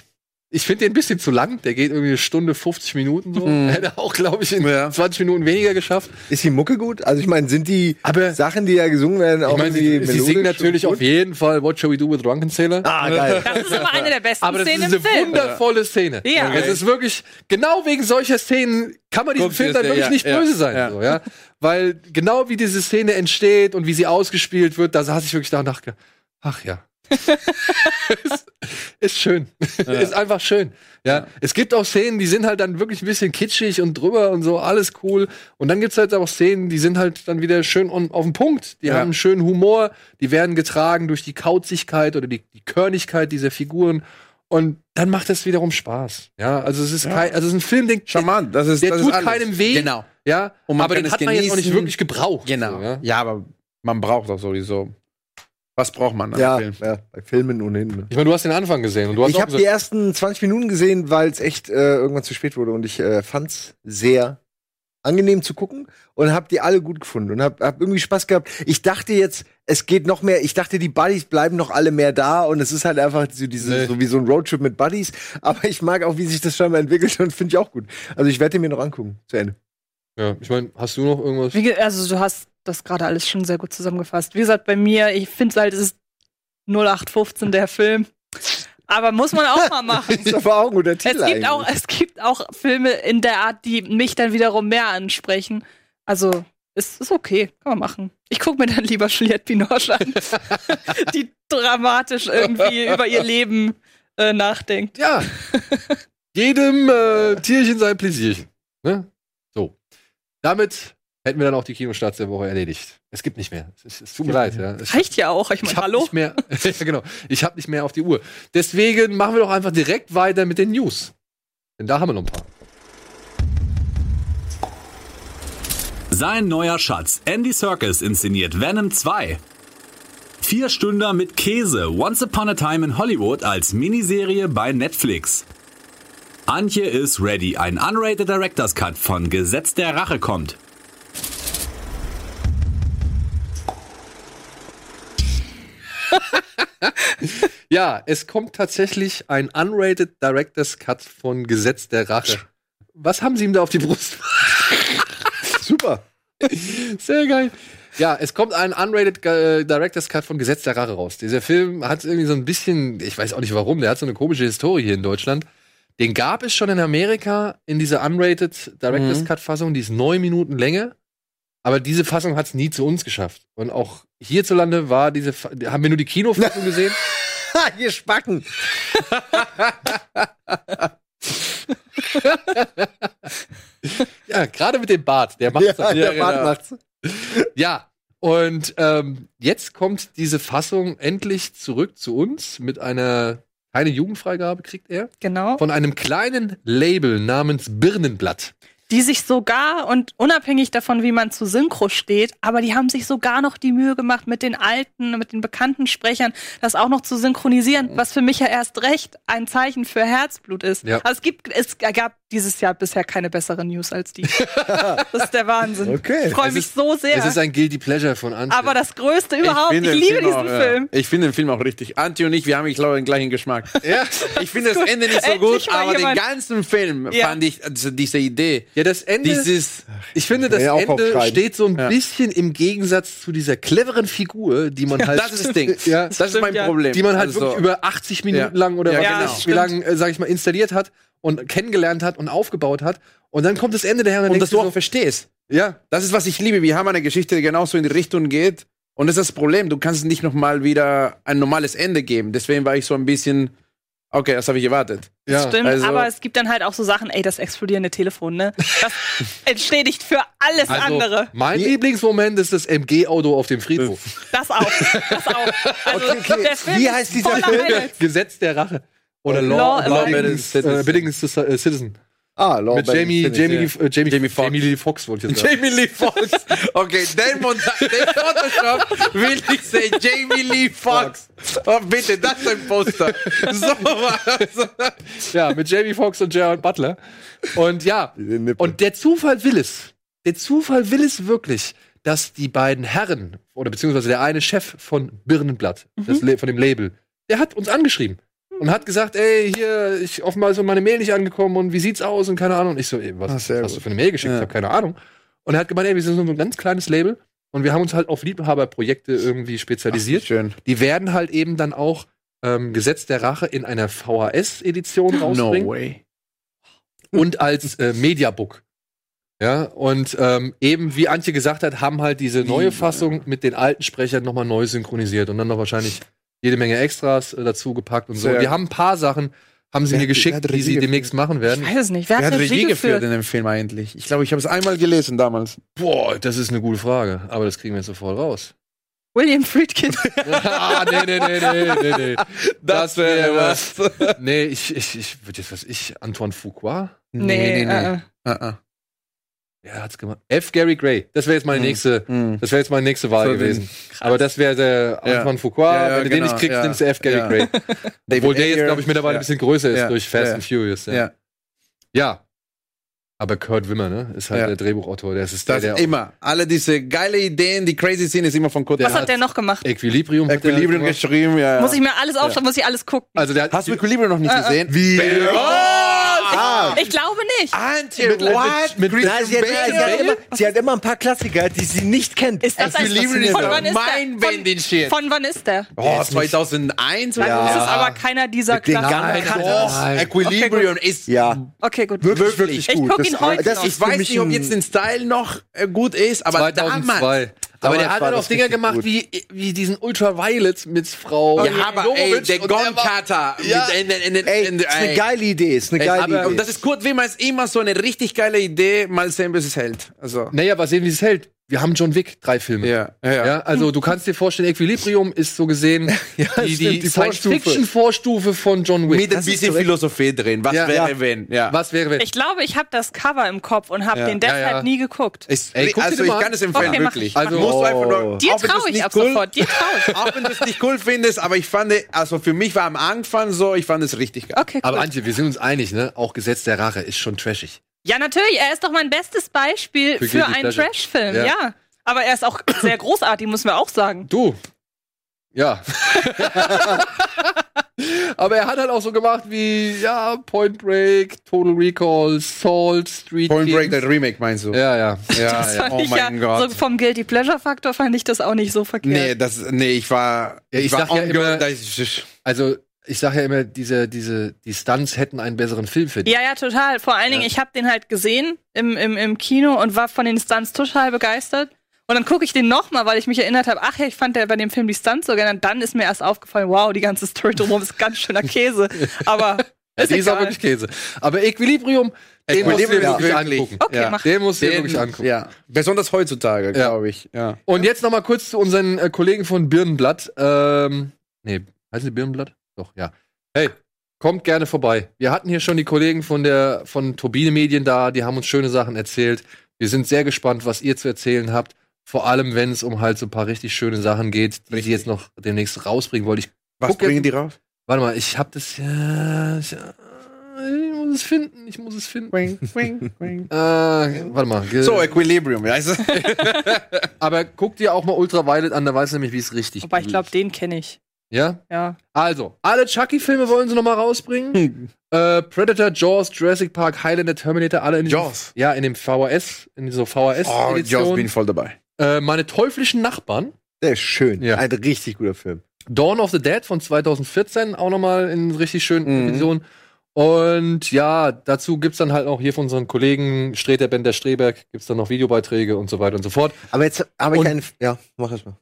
[SPEAKER 1] ich finde den ein bisschen zu lang. Der geht irgendwie eine Stunde 50 Minuten so.
[SPEAKER 4] Mhm. [laughs]
[SPEAKER 1] Hätte auch, glaube ich, in
[SPEAKER 4] Ja.
[SPEAKER 1] 20 Minuten weniger geschafft.
[SPEAKER 2] Ist die Mucke gut? Also ich meine, sind die
[SPEAKER 1] Aber
[SPEAKER 2] Sachen, die da gesungen werden, auch
[SPEAKER 1] ich
[SPEAKER 2] irgendwie
[SPEAKER 1] sie, sie singen natürlich auf jeden Fall What Shall We Do with Drunken Sailor.
[SPEAKER 2] Ah, geil.
[SPEAKER 3] Das ist immer eine der besten
[SPEAKER 1] Aber das ist
[SPEAKER 3] Szenen
[SPEAKER 1] eine
[SPEAKER 3] im Film.
[SPEAKER 1] wundervolle Szene.
[SPEAKER 3] Ja.
[SPEAKER 1] Es ist wirklich, genau wegen solcher Szenen kann man diesem
[SPEAKER 4] Guckt
[SPEAKER 1] Film dann wirklich
[SPEAKER 4] ja,
[SPEAKER 1] nicht
[SPEAKER 4] ja,
[SPEAKER 1] böse sein.
[SPEAKER 4] ja.
[SPEAKER 1] So, ja? Weil genau wie diese Szene entsteht und wie sie ausgespielt wird, da saß ich wirklich da und dachte, ach ja. [laughs] ist, ist schön. ist einfach schön. Ja. Es gibt auch Szenen, die sind halt dann wirklich ein bisschen kitschig und drüber und so, alles cool. Und dann gibt's halt auch Szenen, die sind halt dann wieder schön on, auf den Punkt. Die
[SPEAKER 4] Ja.
[SPEAKER 1] haben einen schönen Humor, die werden getragen durch die Kauzigkeit oder die, die Körnigkeit dieser Figuren. Und dann macht es wiederum Spaß. Ja, also es ist kein, also es ist ein Film, den,
[SPEAKER 4] Charmant, das ist
[SPEAKER 1] der
[SPEAKER 4] das
[SPEAKER 1] tut
[SPEAKER 4] ist
[SPEAKER 1] keinem weh.
[SPEAKER 4] Genau.
[SPEAKER 1] ja, aber den
[SPEAKER 4] es
[SPEAKER 1] hat man jetzt auch nicht wirklich gebraucht.
[SPEAKER 4] Genau.
[SPEAKER 1] So, ja.
[SPEAKER 4] ja. aber man braucht auch sowieso. Was braucht man an
[SPEAKER 2] Ja,
[SPEAKER 4] Film?
[SPEAKER 2] ja, bei Filmen ohnehin.
[SPEAKER 1] Ich meine, du hast den Anfang gesehen und du hast
[SPEAKER 2] Ich habe die ersten 20 Minuten gesehen, weil es echt äh, irgendwann zu spät wurde und ich äh, fand's sehr angenehm zu gucken und habe die alle gut gefunden und habe hab irgendwie Spaß gehabt. Ich dachte jetzt, es geht noch mehr. Ich dachte, die Buddies bleiben noch alle mehr da und es ist halt einfach so, diese,
[SPEAKER 1] Nee.
[SPEAKER 2] so wie so ein Roadtrip mit Buddies. Aber ich mag auch, wie sich das scheinbar entwickelt und finde ich auch gut. Also ich werde mir noch angucken. Zu Ende.
[SPEAKER 1] ja, ich meine, hast du noch irgendwas?
[SPEAKER 3] Wie, also du hast das gerade alles schon sehr gut zusammengefasst. Wie gesagt, bei mir, ich finde halt, es ist 0815 der Film. Aber muss man auch mal machen.
[SPEAKER 2] Das [laughs] ist aber auch ein guter
[SPEAKER 3] Es
[SPEAKER 2] Titel
[SPEAKER 3] gibt, auch,
[SPEAKER 2] eigentlich.
[SPEAKER 3] es gibt auch Filme in der Art, die mich dann wiederum mehr ansprechen. Also, es ist okay, kann man machen. Ich gucke mir dann lieber Juliette Binoche an, [laughs] die dramatisch irgendwie über ihr Leben äh, nachdenkt.
[SPEAKER 1] Ja. [laughs] Jedem äh, Tierchen sein Pläsierchen. Ne? So. Damit hätten wir dann auch die Kinostarts der Woche erledigt. Es gibt nicht mehr. Es, ist- es tut mir leid. Ja. Es,
[SPEAKER 3] Reicht ja auch. Ich
[SPEAKER 1] ich
[SPEAKER 3] meine,
[SPEAKER 1] hab
[SPEAKER 3] hallo?
[SPEAKER 1] nicht mehr. [laughs] ja, genau. Ich habe nicht mehr auf die Uhr. Deswegen machen wir doch einfach direkt weiter mit den News. Denn da haben wir noch ein paar.
[SPEAKER 5] Sein neuer Schatz, Andy Serkis, inszeniert Venom 2. Vier Stunden mit Käse, Once Upon a Time in Hollywood als Miniserie bei Netflix. Antje ist ready, ein unrated Director's Cut von Gesetz der Rache kommt. [laughs]
[SPEAKER 1] Ja, es kommt tatsächlich ein unrated Director's Cut von Gesetz der Rache. Was haben sie ihm da auf die Brust? [laughs]
[SPEAKER 2] Super.
[SPEAKER 1] Sehr geil. Ja, es kommt ein unrated äh, Director's Cut von Gesetz der Rache raus. Dieser Film hat irgendwie so ein bisschen, ich weiß auch nicht warum, der hat so eine komische Historie hier in Deutschland. Den gab es schon in Amerika in dieser unrated Director's
[SPEAKER 2] Mhm.
[SPEAKER 1] Cut Fassung, die ist neun Minuten länger. Aber diese Fassung hat es nie zu uns geschafft. Und auch hierzulande war diese, Fa- haben wir nur die Kinofassung gesehen.
[SPEAKER 2] Ha, [laughs] ihr Spacken. [laughs]
[SPEAKER 1] Ja, gerade mit dem Bart, der macht [laughs]
[SPEAKER 2] Ja,
[SPEAKER 1] das.
[SPEAKER 2] der
[SPEAKER 4] genau.
[SPEAKER 2] Bart macht's.
[SPEAKER 1] Ja, und ähm, jetzt kommt diese Fassung endlich zurück zu uns mit einer keine Jugendfreigabe kriegt er
[SPEAKER 3] Genau.
[SPEAKER 1] von einem kleinen Label namens Birnenblatt.
[SPEAKER 3] Die sich sogar und unabhängig davon, wie man zu Synchro steht, aber die haben sich sogar noch die Mühe gemacht, mit den alten, mit den bekannten Sprechern das auch noch zu synchronisieren, was für mich ja erst recht ein Zeichen für Herzblut ist.
[SPEAKER 1] Ja.
[SPEAKER 3] Also es gibt, es gab dieses Jahr bisher keine bessere News als die. [laughs] das ist der Wahnsinn.
[SPEAKER 2] Okay.
[SPEAKER 3] Ich freue mich
[SPEAKER 1] ist-
[SPEAKER 3] so sehr.
[SPEAKER 1] Es ist ein Guilty Pleasure von Antje.
[SPEAKER 3] aber das Größte überhaupt. Ich,
[SPEAKER 4] den
[SPEAKER 3] liebe
[SPEAKER 4] Film
[SPEAKER 3] diesen
[SPEAKER 4] auch, ja.
[SPEAKER 3] Film.
[SPEAKER 4] Ich finde den Film auch richtig. Antje und ich, wir haben, ich glaube, den gleichen Geschmack. [laughs]
[SPEAKER 1] ja.
[SPEAKER 4] Ich finde das Ende nicht so
[SPEAKER 3] Endlich
[SPEAKER 4] gut, aber den
[SPEAKER 3] jemand-
[SPEAKER 4] ganzen Film
[SPEAKER 3] Ja.
[SPEAKER 4] fand ich, also diese Idee,
[SPEAKER 1] ja, das Ende.
[SPEAKER 4] dieses,
[SPEAKER 1] ich finde, das
[SPEAKER 2] Ja,
[SPEAKER 1] Ende steht so ein
[SPEAKER 4] Ja.
[SPEAKER 1] bisschen im Gegensatz zu dieser cleveren Figur, die man halt.
[SPEAKER 4] das ist das Ding. [laughs]
[SPEAKER 1] Ja.
[SPEAKER 4] Das ist
[SPEAKER 3] stimmt,
[SPEAKER 4] mein
[SPEAKER 3] ja.
[SPEAKER 4] Problem.
[SPEAKER 1] die man halt
[SPEAKER 4] Also,
[SPEAKER 1] wirklich über 80 Minuten
[SPEAKER 4] Ja.
[SPEAKER 1] lang oder
[SPEAKER 4] Ja,
[SPEAKER 1] was
[SPEAKER 3] genau.
[SPEAKER 1] weiß ich, wie
[SPEAKER 3] Stimmt.
[SPEAKER 1] lang, äh, sag ich mal, installiert hat und kennengelernt hat und aufgebaut hat. Und dann kommt das Ende daher und dann
[SPEAKER 4] Und dass du auch
[SPEAKER 1] so,
[SPEAKER 4] verstehst.
[SPEAKER 1] ja,
[SPEAKER 4] Das ist, was ich liebe. Wir haben eine Geschichte, die genauso in die Richtung geht. Und das ist das Problem. Du kannst nicht noch mal wieder ein normales Ende geben. Deswegen war ich so ein bisschen Okay, das habe ich gewartet.
[SPEAKER 1] Ja.
[SPEAKER 3] Stimmt,
[SPEAKER 4] also-
[SPEAKER 3] aber es gibt dann halt auch so Sachen, ey, das explodierende Telefon, ne? Das [laughs] entschädigt für alles
[SPEAKER 1] Also,
[SPEAKER 3] andere.
[SPEAKER 1] mein Lieblingsmoment ist das MG-Auto auf dem Friedhof.
[SPEAKER 3] Das auch. Das auch. Also,
[SPEAKER 2] Okay, okay.
[SPEAKER 3] Der Film
[SPEAKER 2] Wie heißt dieser Film?
[SPEAKER 1] Gesetz der Rache. Oder
[SPEAKER 3] Law
[SPEAKER 1] Law, Law
[SPEAKER 3] Abiding
[SPEAKER 1] Abiding
[SPEAKER 4] Citizen.
[SPEAKER 1] äh, äh.
[SPEAKER 2] Ah, Law
[SPEAKER 1] Mit
[SPEAKER 2] Abiding
[SPEAKER 1] Jamie,
[SPEAKER 2] Citizen,
[SPEAKER 1] Jamie,
[SPEAKER 2] ja.
[SPEAKER 1] äh, Jamie,
[SPEAKER 4] Jamie Foxx.
[SPEAKER 1] Jamie Lee Fox, wollte ich sagen. [laughs]
[SPEAKER 4] Jamie Lee Foxx. Okay, den, Monta den Photoshop will ich sehen. Jamie Lee Foxx. Oh, bitte, das ist ein Poster. So was.
[SPEAKER 1] Ja, mit Jamie Foxx und Gerard Butler. Und ja, und der Zufall will es. Der Zufall will es wirklich, dass die beiden Herren, oder beziehungsweise der eine Chef von Birnenblatt, das La- von dem Label, der hat uns angeschrieben und hat gesagt, ey, hier, ich offenbar ist so meine Mail nicht angekommen und wie sieht's aus und keine Ahnung. Und ich so, ey, was
[SPEAKER 4] sehr
[SPEAKER 1] hast du
[SPEAKER 4] gut.
[SPEAKER 1] für eine Mail geschickt?
[SPEAKER 4] Ja.
[SPEAKER 1] Ich habe keine Ahnung. Und er hat gemeint, ey, wir sind so ein ganz kleines Label und wir haben uns halt auf Liebhaberprojekte irgendwie spezialisiert.
[SPEAKER 4] Schön.
[SPEAKER 1] Die werden halt eben dann auch ähm, Gesetz der Rache in einer VHS-Edition rausbringen
[SPEAKER 4] No way.
[SPEAKER 1] und als äh, Mediabook. Ja, und ähm, eben, wie Antje gesagt hat, haben halt diese neue Fassung mit den alten Sprechern nochmal neu synchronisiert und dann noch wahrscheinlich jede Menge Extras äh, dazu gepackt und so.
[SPEAKER 4] Sehr-
[SPEAKER 1] Die haben ein paar Sachen, haben sie
[SPEAKER 4] Wer
[SPEAKER 1] mir
[SPEAKER 4] hat-
[SPEAKER 1] geschickt,
[SPEAKER 4] hat
[SPEAKER 1] die
[SPEAKER 4] Regie
[SPEAKER 1] sie
[SPEAKER 4] geführt?
[SPEAKER 1] demnächst machen
[SPEAKER 3] Ich
[SPEAKER 1] werden.
[SPEAKER 3] weiß es nicht. Wer,
[SPEAKER 4] Wer hat Regie geführt
[SPEAKER 3] geführt?
[SPEAKER 4] in dem Film eigentlich? Ich glaube, ich habe es einmal gelesen damals.
[SPEAKER 1] Boah, das ist eine gute Frage, aber das kriegen wir jetzt sofort raus.
[SPEAKER 3] William Friedkin. [laughs]
[SPEAKER 1] ah, nee, nee, nee, nee, nee, nee.
[SPEAKER 4] Das wäre was.
[SPEAKER 1] Nee, ich, ich, ich würde jetzt was ich, Antoine Fuqua?
[SPEAKER 3] nee, äh, äh.
[SPEAKER 4] Ah, ah.
[SPEAKER 1] Wer hat's gemacht? F. Gary Gray. Das wäre jetzt meine
[SPEAKER 4] Hm.
[SPEAKER 1] nächste,
[SPEAKER 4] Hm.
[SPEAKER 1] das wäre jetzt meine nächste Wahl
[SPEAKER 4] den-
[SPEAKER 1] gewesen. Aber das wäre der
[SPEAKER 4] Ja.
[SPEAKER 1] Antoine Fuqua.
[SPEAKER 4] Ja, ja,
[SPEAKER 1] Wenn du den
[SPEAKER 4] genau,
[SPEAKER 1] nicht kriegst,
[SPEAKER 4] ja.
[SPEAKER 1] nimmst du F. Gary
[SPEAKER 4] Ja.
[SPEAKER 1] Gray. [laughs] Obwohl der jetzt, glaube ich, mittlerweile
[SPEAKER 4] ja.
[SPEAKER 1] ein bisschen größer ist
[SPEAKER 4] Ja.
[SPEAKER 1] durch Fast
[SPEAKER 4] Ja.
[SPEAKER 1] and Furious. Ja.
[SPEAKER 4] Ja,
[SPEAKER 1] ja. Aber Kurt Wimmer, ne? Ist halt
[SPEAKER 4] Ja.
[SPEAKER 1] der Drehbuchautor. Der ist
[SPEAKER 4] das
[SPEAKER 1] der, der
[SPEAKER 4] immer. Alle diese geile Ideen, die crazy sind, ist immer von Kurt.
[SPEAKER 1] Der
[SPEAKER 3] Was
[SPEAKER 1] hat-
[SPEAKER 3] hat der noch gemacht?
[SPEAKER 1] Equilibrium. der
[SPEAKER 4] Equilibrium geschrieben, ja. ja.
[SPEAKER 3] Muss ich mir alles aufschreiben, muss ich alles gucken?
[SPEAKER 1] Also der hat
[SPEAKER 4] Hast du Equilibrium noch nicht
[SPEAKER 3] Äh, äh.
[SPEAKER 4] gesehen?
[SPEAKER 2] Wie?
[SPEAKER 4] Ah!
[SPEAKER 3] Ich glaube nicht.
[SPEAKER 4] Antje,
[SPEAKER 1] Mit- mit-
[SPEAKER 4] what?
[SPEAKER 1] mit-
[SPEAKER 4] Christian
[SPEAKER 2] Nein, sie, hat, sie, hat immer, sie hat immer ein paar Klassiker, die sie nicht kennt.
[SPEAKER 3] Ist das ein von wann ist
[SPEAKER 4] mein
[SPEAKER 3] der?
[SPEAKER 4] Bending Shit.
[SPEAKER 3] Von, wann ist der?
[SPEAKER 4] Oh, 2001 oder
[SPEAKER 3] Dann
[SPEAKER 2] Ja.
[SPEAKER 3] ist es aber keiner dieser
[SPEAKER 2] Mit
[SPEAKER 3] Klassiker.
[SPEAKER 4] Doch. Equilibrium ist
[SPEAKER 2] Ja,
[SPEAKER 3] Okay, gut.
[SPEAKER 2] wirklich, wirklich
[SPEAKER 3] Ich
[SPEAKER 2] gut.
[SPEAKER 3] guck
[SPEAKER 2] Das-
[SPEAKER 3] ihn heute
[SPEAKER 2] das
[SPEAKER 3] noch.
[SPEAKER 4] Ich weiß nicht, ob jetzt den Style noch äh, gut ist, aber
[SPEAKER 1] 2002.
[SPEAKER 4] damals.
[SPEAKER 1] Aber der hat halt auch Dinger gemacht
[SPEAKER 2] gut.
[SPEAKER 1] wie, wie diesen Ultraviolet mit Frau.
[SPEAKER 4] Ja, aber ey, der
[SPEAKER 1] und der war-
[SPEAKER 4] Gon-Cutter.
[SPEAKER 1] Ja.
[SPEAKER 2] Ey, ist eine geile Idee, ist eine
[SPEAKER 1] Ey,
[SPEAKER 2] geile
[SPEAKER 1] aber-
[SPEAKER 2] Idee.
[SPEAKER 4] Und das ist Kurt Wimmer ist immer so eine richtig geile Idee, mal sehen, bis es hält. Also,
[SPEAKER 1] Naja, was sehen, wie es hält. Wir haben John Wick, drei Filme.
[SPEAKER 4] ja, ja, ja.
[SPEAKER 1] Ja, also du kannst dir vorstellen, Equilibrium ist so gesehen [laughs] die,
[SPEAKER 2] stimmt,
[SPEAKER 1] die,
[SPEAKER 2] die Vorstufe.
[SPEAKER 1] Science-Fiction-Vorstufe von John Wick.
[SPEAKER 4] Mit ein bisschen. Philosophie drin. Was
[SPEAKER 1] Ja.
[SPEAKER 4] wäre,
[SPEAKER 2] Ja.
[SPEAKER 4] wenn? Ja.
[SPEAKER 1] Was wäre, wenn?
[SPEAKER 3] Ich glaube, ich habe das Cover im Kopf und habe
[SPEAKER 4] Ja.
[SPEAKER 3] den deshalb
[SPEAKER 1] Ja, ja.
[SPEAKER 3] nie geguckt.
[SPEAKER 4] Ist,
[SPEAKER 1] Ey, guck dir
[SPEAKER 4] also ich kann es empfehlen,
[SPEAKER 3] Okay, mach
[SPEAKER 4] wirklich.
[SPEAKER 3] ich, mach
[SPEAKER 1] Also-
[SPEAKER 3] ich.
[SPEAKER 4] musst du einfach nur,
[SPEAKER 3] Dir
[SPEAKER 4] auch wenn
[SPEAKER 3] traue ich ab
[SPEAKER 4] cool,
[SPEAKER 3] sofort. Dir traue ich. [laughs]
[SPEAKER 4] Auch wenn du es nicht cool findest, aber ich fand, also für mich war am Anfang so, ich fand es richtig geil.
[SPEAKER 3] Okay,
[SPEAKER 1] Aber
[SPEAKER 3] cool.
[SPEAKER 1] Antje, wir sind uns einig, ne? Auch Gesetz der Rache ist schon trashig.
[SPEAKER 3] Ja, natürlich. Er ist doch mein bestes Beispiel
[SPEAKER 1] Für
[SPEAKER 3] für, einen
[SPEAKER 1] Pleasure.
[SPEAKER 3] Trash-Film.
[SPEAKER 1] Ja.
[SPEAKER 3] Ja. Aber er ist auch [coughs] sehr großartig, muss man auch sagen.
[SPEAKER 1] Du. Ja. [laughs] Aber er hat halt auch so gemacht wie, ja, Point Break, Total Recall, Salt, Street
[SPEAKER 4] Point
[SPEAKER 1] Kings.
[SPEAKER 4] Break, der Remake meinst du?
[SPEAKER 1] Ja, ja. ja,
[SPEAKER 3] Das
[SPEAKER 1] ja.
[SPEAKER 3] fand
[SPEAKER 4] Oh
[SPEAKER 3] ich
[SPEAKER 4] mein
[SPEAKER 3] ja,
[SPEAKER 4] Gott.
[SPEAKER 3] so vom Guilty Pleasure-Faktor fand ich das auch nicht so verkehrt.
[SPEAKER 4] Nee, das, nee, ich war,
[SPEAKER 1] Ja, ich
[SPEAKER 4] war
[SPEAKER 1] sag ja immer-
[SPEAKER 4] girl, da ist-
[SPEAKER 1] Also, ich sage ja immer, diese, diese, die Stunts hätten einen besseren Film verdient.
[SPEAKER 3] Ja, ja, total. Vor allen Dingen,
[SPEAKER 1] Ja.
[SPEAKER 3] ich habe den halt gesehen im, im, im Kino und war von den Stunts total begeistert. Und dann gucke ich den nochmal, weil ich mich erinnert habe, ach ja, ich fand der bei dem Film die Stunts so gerne. Und dann ist mir erst aufgefallen, wow, die ganze Story drumherum ist ganz schöner Käse. [laughs] Aber
[SPEAKER 1] Ja,
[SPEAKER 3] ist
[SPEAKER 1] die ist auch wirklich Käse. Aber Equilibrium, den musst du dir
[SPEAKER 4] Equilibrium,
[SPEAKER 1] wirklich angucken.
[SPEAKER 3] Okay,
[SPEAKER 4] Ja.
[SPEAKER 3] mach.
[SPEAKER 1] Den musst du dir
[SPEAKER 4] Den-
[SPEAKER 1] wirklich angucken.
[SPEAKER 4] Ja, besonders heutzutage, glaube ich. Ja.
[SPEAKER 1] Und jetzt noch mal kurz zu unseren äh, Kollegen von Birnenblatt. Ähm, nee, heißen sie Birnenblatt? Doch, ja. Hey, kommt gerne vorbei. Wir hatten hier schon die Kollegen von der von Turbine Medien da, die haben uns schöne Sachen erzählt. Wir sind sehr gespannt, was ihr zu erzählen habt. Vor allem, wenn es um halt so ein paar richtig schöne Sachen geht, die sie jetzt noch demnächst rausbringen wollen. Ich
[SPEAKER 4] Was
[SPEAKER 1] Guck jetzt-
[SPEAKER 4] bringen die raus?
[SPEAKER 1] warte mal, ich hab das ja. Ich, ich muss es finden. Ich muss es finden.
[SPEAKER 4] Wing, wing, wing. [laughs]
[SPEAKER 1] Äh, warte mal.
[SPEAKER 4] So, Equilibrium, du? [laughs]
[SPEAKER 1] aber guck dir auch mal Ultraviolet an, da weißt du nämlich, wie es richtig
[SPEAKER 3] Wobei ich glaube, den kenne ich.
[SPEAKER 1] Ja?
[SPEAKER 3] Ja.
[SPEAKER 1] Also, alle Chucky-Filme wollen sie noch mal rausbringen. [laughs] äh, Predator, Jaws, Jurassic Park, Highlander, Terminator, alle in diesem-
[SPEAKER 4] Jaws.
[SPEAKER 1] Ja, in dem VHS, in dieser
[SPEAKER 4] Oh,
[SPEAKER 1] VHS-Edition.
[SPEAKER 4] Jaws bin ich voll dabei.
[SPEAKER 1] äh, meine teuflischen Nachbarn.
[SPEAKER 2] Der ist schön.
[SPEAKER 1] Ja.
[SPEAKER 2] Ein richtig guter Film.
[SPEAKER 1] Dawn of the Dead von 2014, auch noch mal in richtig schönen
[SPEAKER 4] Mhm.
[SPEAKER 1] Edition. Und ja, dazu gibt's dann halt auch hier von unseren Kollegen Streter Bender Streberg, gibt's dann noch Videobeiträge und so weiter und so fort.
[SPEAKER 2] Aber jetzt habe ich
[SPEAKER 1] Und-
[SPEAKER 2] einen. Ja, mach es mal.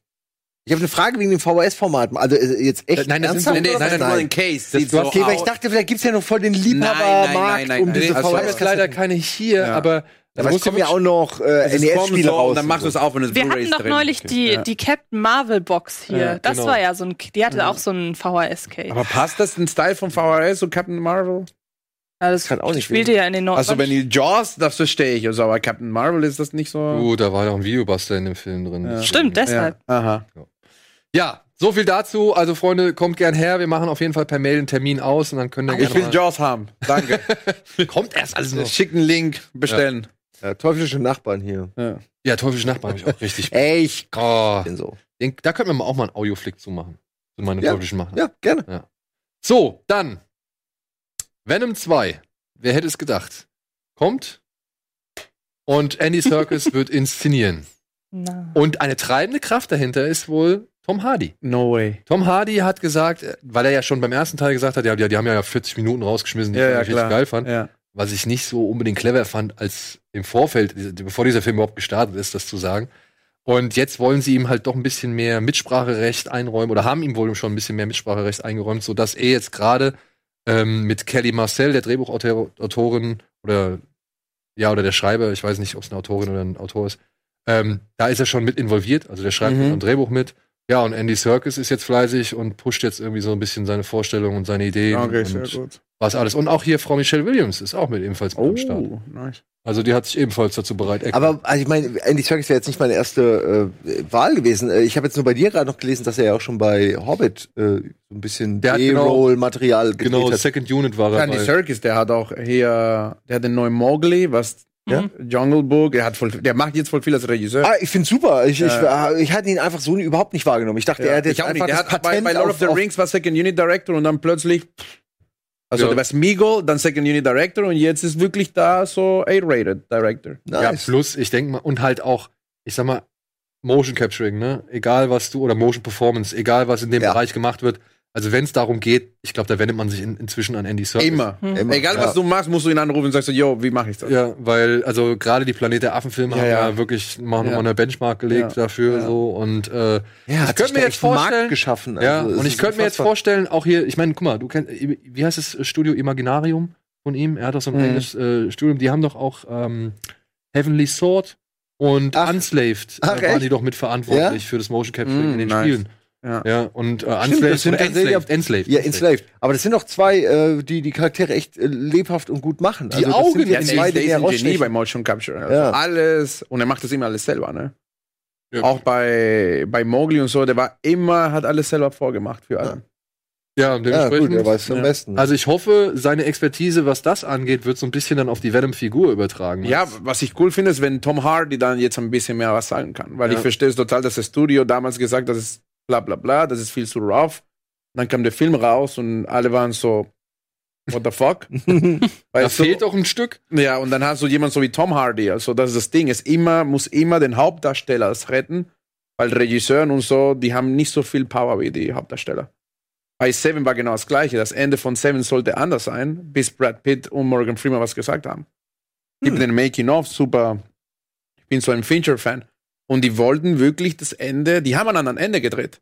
[SPEAKER 2] Ich habe eine Frage wegen dem VHS-Format. Also äh, jetzt echt
[SPEAKER 1] Nein, das sind
[SPEAKER 2] ernsthaft
[SPEAKER 1] so- nee, nein,
[SPEAKER 2] was?
[SPEAKER 1] nein,
[SPEAKER 4] ein Case.
[SPEAKER 1] Das-
[SPEAKER 4] so
[SPEAKER 2] Okay, weil ich dachte, vielleicht gibt's ja noch voll den
[SPEAKER 4] nein,
[SPEAKER 2] Liebhabermarkt
[SPEAKER 4] nein,
[SPEAKER 2] um
[SPEAKER 4] nein.
[SPEAKER 2] diese
[SPEAKER 1] Also ich habe
[SPEAKER 2] VHS.
[SPEAKER 1] jetzt leider keine hier,
[SPEAKER 2] Ja.
[SPEAKER 1] aber
[SPEAKER 2] Aber
[SPEAKER 1] du
[SPEAKER 2] es kommen ja auch noch äh, NES-Spiele raus.
[SPEAKER 4] Und dann machst du es auf, wenn es
[SPEAKER 3] Wir hatten doch neulich die,
[SPEAKER 4] Ja.
[SPEAKER 3] die Captain Marvel Box hier.
[SPEAKER 1] Ja,
[SPEAKER 3] das
[SPEAKER 1] genau.
[SPEAKER 3] war ja so ein, die hatte auch so einen VHS-Case.
[SPEAKER 4] Aber passt das den Style von VHS und Captain Marvel?
[SPEAKER 3] Ja, das
[SPEAKER 2] kann auch nicht
[SPEAKER 3] spielte ja in den Nord
[SPEAKER 4] Also wenn die Jaws, das verstehe ich. Also, aber Captain Marvel ist das nicht so.
[SPEAKER 1] Gut, da war ja auch ein Videobuster in dem Film drin.
[SPEAKER 4] Ja.
[SPEAKER 3] Stimmt, deshalb.
[SPEAKER 4] Ja. Aha.
[SPEAKER 1] Ja, so viel dazu. Also Freunde, kommt gern her. Wir machen auf jeden Fall per Mail einen Termin aus und dann könnt ihr
[SPEAKER 4] Ich will
[SPEAKER 1] gerne
[SPEAKER 4] Jaws haben. Danke. [laughs]
[SPEAKER 1] kommt erst alles noch.
[SPEAKER 4] Schick einen Link, bestellen.
[SPEAKER 2] ja, teuflische Nachbarn hier.
[SPEAKER 4] Ja.
[SPEAKER 1] Ja, teuflische Nachbarn habe ich auch richtig. [laughs]
[SPEAKER 2] Ich
[SPEAKER 1] Oh,
[SPEAKER 2] bin so.
[SPEAKER 1] den, da könnten wir mal auch mal einen Audioflick zu machen. Zu meinem
[SPEAKER 2] Ja.
[SPEAKER 1] teuflischen Machen.
[SPEAKER 2] Ja, gerne.
[SPEAKER 1] So, dann Venom 2. Wer hätte es gedacht? Kommt und Andy Serkis [laughs] wird inszenieren.
[SPEAKER 3] Na.
[SPEAKER 1] Und eine treibende Kraft dahinter ist wohl Tom Hardy.
[SPEAKER 4] No way.
[SPEAKER 1] Tom Hardy hat gesagt, weil er ja schon beim ersten Teil gesagt hat, ja, die, die haben ja 40 Minuten rausgeschmissen, die
[SPEAKER 4] Ja,
[SPEAKER 1] ich
[SPEAKER 4] ja,
[SPEAKER 1] richtig
[SPEAKER 4] klar.
[SPEAKER 1] geil fand.
[SPEAKER 4] Ja.
[SPEAKER 1] Was ich nicht so unbedingt clever fand, als im Vorfeld, bevor dieser Film überhaupt gestartet ist, das zu sagen. Und jetzt wollen sie ihm halt doch ein bisschen mehr Mitspracherecht einräumen oder haben ihm wohl schon ein bisschen mehr Mitspracherecht eingeräumt, sodass er jetzt gerade ähm, mit Kelly Marcel, der Drehbuchautorin oder ja, oder der Schreiber, ich weiß nicht, ob es eine Autorin oder ein Autor ist, ähm, da ist er schon mit involviert, also der schreibt
[SPEAKER 4] Mhm.
[SPEAKER 1] am Drehbuch mit. Ja, und Andy Serkis ist jetzt fleißig und pusht jetzt irgendwie so ein bisschen seine Vorstellungen und seine Ideen
[SPEAKER 4] Okay,
[SPEAKER 1] und
[SPEAKER 4] sehr gut.
[SPEAKER 1] Was alles. Und auch hier Frau Michelle Williams ist auch mit ebenfalls mit am Start.
[SPEAKER 4] Oh, nice.
[SPEAKER 1] Also die hat sich ebenfalls dazu bereit.
[SPEAKER 2] Aber also ich meine, Andy Serkis wäre jetzt nicht meine erste äh, Wahl gewesen. Äh, Ich habe jetzt nur bei dir gerade noch gelesen, dass er ja auch schon bei Hobbit äh, so ein bisschen
[SPEAKER 1] Der hat genau-
[SPEAKER 2] B-Roll-Material gedreht
[SPEAKER 1] genau,
[SPEAKER 2] hat.
[SPEAKER 1] Second Unit war er
[SPEAKER 4] Andy
[SPEAKER 1] bei.
[SPEAKER 4] Serkis, der hat auch hier, der hat den neuen Mowgli, was
[SPEAKER 2] Ja.
[SPEAKER 4] Jungle Book, er hat voll, der macht jetzt voll viel als Regisseur.
[SPEAKER 2] Ah, ich finde super. Ich,
[SPEAKER 4] Ja.
[SPEAKER 2] ich, ich hatte ihn einfach so überhaupt nicht wahrgenommen. Ich dachte, er
[SPEAKER 4] Ja,
[SPEAKER 2] hat jetzt
[SPEAKER 4] ich auch
[SPEAKER 2] einfach
[SPEAKER 4] nicht. Der
[SPEAKER 2] das
[SPEAKER 4] hat bei,
[SPEAKER 2] Patent
[SPEAKER 4] bei Lord
[SPEAKER 2] auf,
[SPEAKER 4] of the Rings war Second Unit Director und dann plötzlich, also
[SPEAKER 1] Ja.
[SPEAKER 4] der war Smeagol, dann Second Unit Director und jetzt ist wirklich da so A-rated Director.
[SPEAKER 1] Ja,
[SPEAKER 2] Nice.
[SPEAKER 1] plus, ich denke mal, und halt auch, ich sag mal, Motion Capturing, ne? Egal was du, oder Motion Performance, egal was in dem
[SPEAKER 2] Ja.
[SPEAKER 1] Bereich gemacht wird. Also wenn es darum geht, ich glaube, da wendet man sich in, inzwischen an Andy Serkis.
[SPEAKER 4] Immer.
[SPEAKER 2] Immer.
[SPEAKER 4] Egal
[SPEAKER 2] Ja.
[SPEAKER 4] was du machst, musst du ihn anrufen und sagst so, yo, wie mache ich das?
[SPEAKER 1] Ja, weil, also gerade die Planet der Affen-Filme
[SPEAKER 4] Ja,
[SPEAKER 1] haben ja,
[SPEAKER 4] ja.
[SPEAKER 1] wirklich, machen
[SPEAKER 4] Ja.
[SPEAKER 1] nochmal eine Benchmark gelegt
[SPEAKER 4] Ja.
[SPEAKER 1] dafür
[SPEAKER 4] Ja.
[SPEAKER 1] so und äh,
[SPEAKER 2] ja,
[SPEAKER 1] ich
[SPEAKER 2] hat
[SPEAKER 1] könnte mir jetzt
[SPEAKER 2] echt einen Markt
[SPEAKER 1] vorstellen-
[SPEAKER 2] geschaffen.
[SPEAKER 1] Ja,
[SPEAKER 2] Also,
[SPEAKER 1] und ich könnte mir jetzt vorstellen, auch hier, ich meine, guck mal, du kennst, wie heißt das Studio Imaginarium von ihm? Er hat doch so ein
[SPEAKER 4] Mhm.
[SPEAKER 1] eigenes äh, Studium, die haben doch auch ähm, Heavenly Sword und
[SPEAKER 2] Ach.
[SPEAKER 1] Unslaved
[SPEAKER 2] Ach,
[SPEAKER 1] äh, waren
[SPEAKER 2] echt?
[SPEAKER 1] die doch mitverantwortlich für das Motion Capturing
[SPEAKER 4] Mhm,
[SPEAKER 1] in den
[SPEAKER 4] nice.
[SPEAKER 1] Spielen.
[SPEAKER 4] Ja.
[SPEAKER 1] Ja, und äh, Unslaved
[SPEAKER 2] sind tatsächlich
[SPEAKER 1] Enslaved, Enslaved.
[SPEAKER 2] Ja, Enslaved. Aber das sind doch zwei, äh, die die Charaktere echt äh, lebhaft und gut machen.
[SPEAKER 1] Die
[SPEAKER 2] das
[SPEAKER 1] Augen
[SPEAKER 2] sind
[SPEAKER 1] Ja,
[SPEAKER 2] zwei,
[SPEAKER 4] der
[SPEAKER 2] die
[SPEAKER 4] Genie
[SPEAKER 2] rausstechen.
[SPEAKER 4] bei Motion Capture. Also
[SPEAKER 2] Ja.
[SPEAKER 4] Alles, und er macht das immer alles selber, ne?
[SPEAKER 1] Ja.
[SPEAKER 4] Auch bei, bei Mowgli und so, der war immer, hat alles selber vorgemacht für alle.
[SPEAKER 1] Ja, und
[SPEAKER 2] Ja,
[SPEAKER 1] dementsprechend.
[SPEAKER 2] gut, er weiß es am
[SPEAKER 4] Ja.
[SPEAKER 2] besten.
[SPEAKER 1] also ich hoffe, seine Expertise, was das angeht, wird so ein bisschen dann auf die Venom-Figur übertragen.
[SPEAKER 4] Ja, was ich cool finde, ist, wenn Tom Hardy dann jetzt ein bisschen mehr was sagen kann. Weil
[SPEAKER 1] Ja.
[SPEAKER 4] ich verstehe es total, dass das Studio damals gesagt hat, das ist bla bla bla, das ist viel zu rough. dann kam der Film raus und alle waren so, what the fuck? [laughs]
[SPEAKER 1] da fehlt doch ein Stück.
[SPEAKER 4] Ja, und dann hast du jemand so wie Tom Hardy. Also, das ist das Ding. Es immer, muss immer den Hauptdarsteller retten, weil Regisseuren und so, die haben nicht so viel Power wie die Hauptdarsteller. Bei Seven war genau das Gleiche. Das Ende von Seven sollte anders sein, bis Brad Pitt und Morgan Freeman was gesagt haben. Gibt
[SPEAKER 2] Hm.
[SPEAKER 4] den Making-of, super. Ich bin so ein Fincher-Fan. Und die wollten wirklich das Ende, die haben an einem Ende gedreht.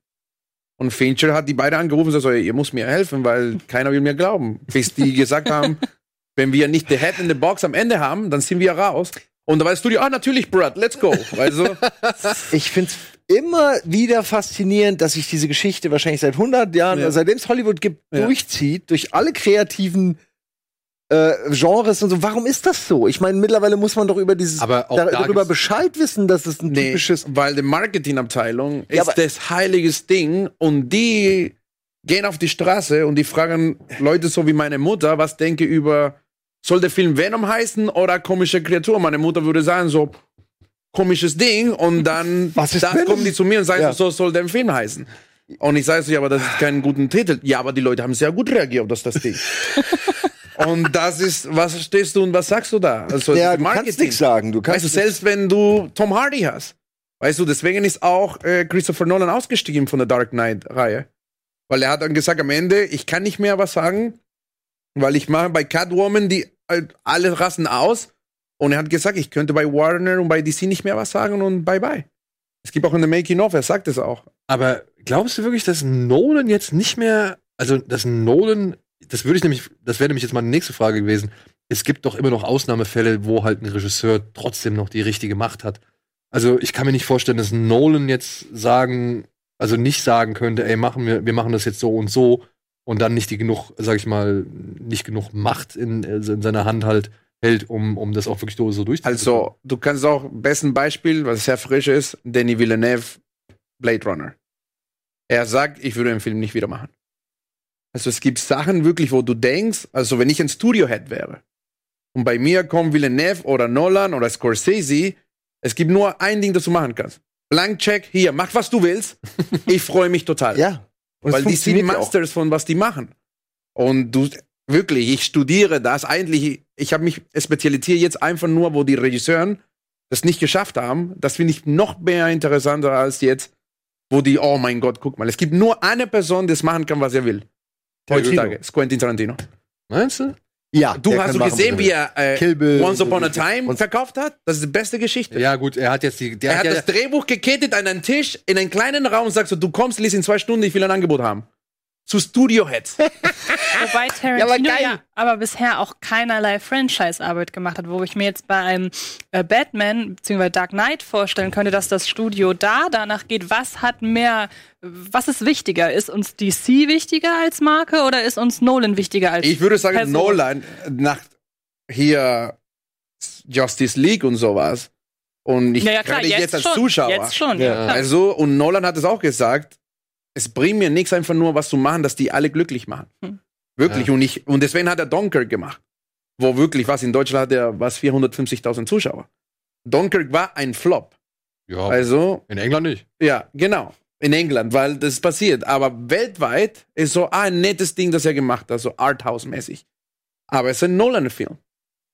[SPEAKER 4] Und Fincher hat die beide angerufen und gesagt, so, ihr müsst mir helfen, weil keiner will mir glauben. Bis die gesagt haben, [laughs] wenn wir nicht the head in the box am Ende haben, dann sind wir raus. Und da war das Studio, ah, natürlich, Brad, let's go. Also, [laughs]
[SPEAKER 2] Ich find's immer wieder faszinierend, dass sich diese Geschichte wahrscheinlich seit 100 Jahren,
[SPEAKER 4] Ja.
[SPEAKER 2] seitdem es Hollywood gibt,
[SPEAKER 4] Ja.
[SPEAKER 2] durchzieht, durch alle kreativen äh, Genres und so. Warum ist das so? Ich meine, mittlerweile muss man doch über dieses
[SPEAKER 1] Aber auch
[SPEAKER 2] da,
[SPEAKER 1] da
[SPEAKER 2] darüber Bescheid wissen, dass es ein
[SPEAKER 4] nee,
[SPEAKER 2] typisches
[SPEAKER 4] weil die Marketingabteilung
[SPEAKER 2] Ja,
[SPEAKER 4] ist das heiliges Ding und die gehen auf die Straße und die fragen Leute so wie meine Mutter, was denke über, soll der Film Venom heißen oder komische Kreatur? Meine Mutter würde sagen so, komisches Ding und dann [laughs] das kommen die zu mir und sagen
[SPEAKER 2] Ja.
[SPEAKER 4] so, soll der Film heißen. Und ich sage so, ja, aber das ist keinen guten Titel. Ja, aber die Leute haben sehr gut reagiert auf das, das Ding. [laughs] und das ist, was stehst du und was sagst du da? Also
[SPEAKER 2] ja,
[SPEAKER 4] das
[SPEAKER 2] du kannst nichts sagen. Du kannst
[SPEAKER 4] Weißt du, selbst wenn du Tom Hardy hast. Weißt du, deswegen ist auch äh, Christopher Nolan ausgestiegen von der Dark Knight-Reihe. Weil er hat dann gesagt am Ende, ich kann nicht mehr was sagen, weil ich mache bei Catwoman die halt alle Rassen aus. Und er hat gesagt, ich könnte bei Warner und bei DC nicht mehr was sagen und bye bye. Es gibt auch in der Making of, er sagt es auch.
[SPEAKER 1] Aber glaubst du wirklich, dass Nolan jetzt nicht mehr, also dass Nolan, das würde ich nämlich, das wäre nämlich jetzt meine nächste Frage gewesen. Es gibt doch immer noch Ausnahmefälle, wo halt ein Regisseur trotzdem noch die richtige Macht hat. Also ich kann mir nicht vorstellen, dass Nolan jetzt sagen, also nicht sagen könnte, ey, machen wir, wir machen das jetzt so und so und dann nicht die genug, sag ich mal, nicht genug Macht in, in seiner Hand halt hält, um, um das auch wirklich so durchzuführen.
[SPEAKER 4] Also, du kannst auch, besten Beispiel, was sehr frisch ist, Danny Villeneuve, Blade Runner. Er sagt, ich würde den Film nicht wieder machen. Also es gibt Sachen wirklich, wo du denkst, also wenn ich ein Studiohead wäre und bei mir kommt Villeneuve oder Nolan oder Scorsese, es gibt nur ein Ding, das du machen kannst. Blank Check, hier, mach was du willst. [laughs] Ich freue mich total.
[SPEAKER 2] Ja.
[SPEAKER 4] Weil die sind
[SPEAKER 2] ja auch.
[SPEAKER 4] Masters von was die machen. Und du, wirklich, ich studiere das eigentlich, ich habe mich spezialisiert jetzt einfach nur, wo die Regisseuren das nicht geschafft haben. Das finde ich noch mehr interessanter als jetzt, wo die, oh mein Gott, guck mal, es gibt nur eine Person, die das machen kann, was er will. Heutzutage, ist Quentin Tarantino.
[SPEAKER 1] Meinst du?
[SPEAKER 2] Ja,
[SPEAKER 4] Du hast du gesehen, wie
[SPEAKER 2] er
[SPEAKER 4] äh,
[SPEAKER 2] Kill Bill.
[SPEAKER 4] Once Upon a Time verkauft hat? Das ist die beste Geschichte.
[SPEAKER 1] Ja, gut, er hat jetzt die. Der
[SPEAKER 4] Er hat
[SPEAKER 1] ja,
[SPEAKER 4] das Drehbuch gekettet an einen Tisch in einen kleinen Raum und sagt so, du kommst, lies in zwei Stunden, ich will ein Angebot haben. Zu Studioheads. [laughs]
[SPEAKER 3] Wobei Tarantino
[SPEAKER 2] aber
[SPEAKER 3] ja, aber bisher auch keinerlei Franchise-Arbeit gemacht hat, wo ich mir jetzt bei einem äh, Batman bzw. Dark Knight vorstellen könnte, dass das Studio da danach geht, was hat mehr, was ist wichtiger? Ist uns DC wichtiger als Marke oder ist uns Nolan wichtiger als
[SPEAKER 4] Ich würde sagen,
[SPEAKER 3] Person?
[SPEAKER 4] Nolan nach hier Justice League und sowas. Und ich
[SPEAKER 3] ja, ja, klar,
[SPEAKER 4] gerade
[SPEAKER 3] jetzt,
[SPEAKER 4] jetzt als
[SPEAKER 3] schon,
[SPEAKER 4] Zuschauer.
[SPEAKER 3] Jetzt schon,
[SPEAKER 2] Ja.
[SPEAKER 3] ja.
[SPEAKER 4] Also, und Nolan hat es auch gesagt, es bringt mir nichts einfach nur was zu machen, dass die alle glücklich machen.
[SPEAKER 3] Hm.
[SPEAKER 4] Wirklich.
[SPEAKER 1] Ja.
[SPEAKER 4] Und, ich, und deswegen hat er Dunkirk gemacht. Wo wirklich, was in Deutschland hat er was 450.000 Zuschauer. Dunkirk war ein Flop.
[SPEAKER 1] ja,
[SPEAKER 4] Also,
[SPEAKER 1] in England nicht.
[SPEAKER 4] ja, genau. In England, weil das passiert. Aber weltweit ist so ah, ein nettes Ding, das er gemacht hat, so Arthouse-mäßig. Aber es ist ein Nolan-Film.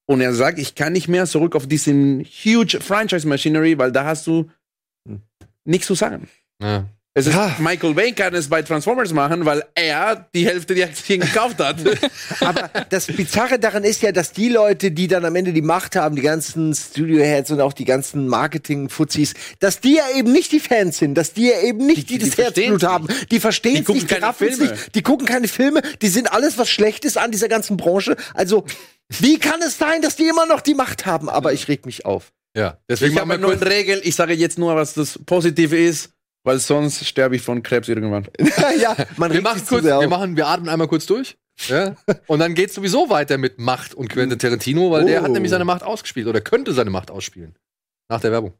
[SPEAKER 4] Und er sagt, ich kann nicht mehr zurück auf diesen huge Franchise-Machinery, weil da hast du nichts zu sagen.
[SPEAKER 1] Ja.
[SPEAKER 4] Es ist,
[SPEAKER 2] Ja.
[SPEAKER 4] Michael Bay kann es bei Transformers machen, weil er die Hälfte der Aktien gekauft hat. [laughs]
[SPEAKER 2] Aber das Bizarre daran ist ja, dass die Leute, die dann am Ende die Macht haben, die ganzen Studio-Heads und auch die ganzen Marketing-Fuzis, dass die ja eben nicht die Fans sind, dass die ja eben nicht
[SPEAKER 4] Die-
[SPEAKER 2] die,
[SPEAKER 4] die
[SPEAKER 2] das Herzblut haben. Die verstehen
[SPEAKER 4] Die
[SPEAKER 2] es
[SPEAKER 4] gucken
[SPEAKER 2] nicht, die
[SPEAKER 4] Filme.
[SPEAKER 2] nicht, die gucken keine Filme, die sind alles, was schlecht ist an dieser ganzen Branche. Also, wie kann es sein, dass die immer noch die Macht haben? Aber ich reg mich auf.
[SPEAKER 1] ja. Deswegen
[SPEAKER 4] Ich habe eine Regel, ich sage jetzt nur, was das Positive ist, weil sonst sterbe ich von Krebs irgendwann. [laughs]
[SPEAKER 2] ja, man
[SPEAKER 1] wir machen kurz, wir machen, wir atmen einmal kurz durch. Ja? [laughs] Und dann geht's sowieso weiter mit Macht und Quentin Tarantino, weil der
[SPEAKER 2] Oh.
[SPEAKER 1] hat nämlich seine Macht ausgespielt oder könnte seine Macht ausspielen. Nach der Werbung.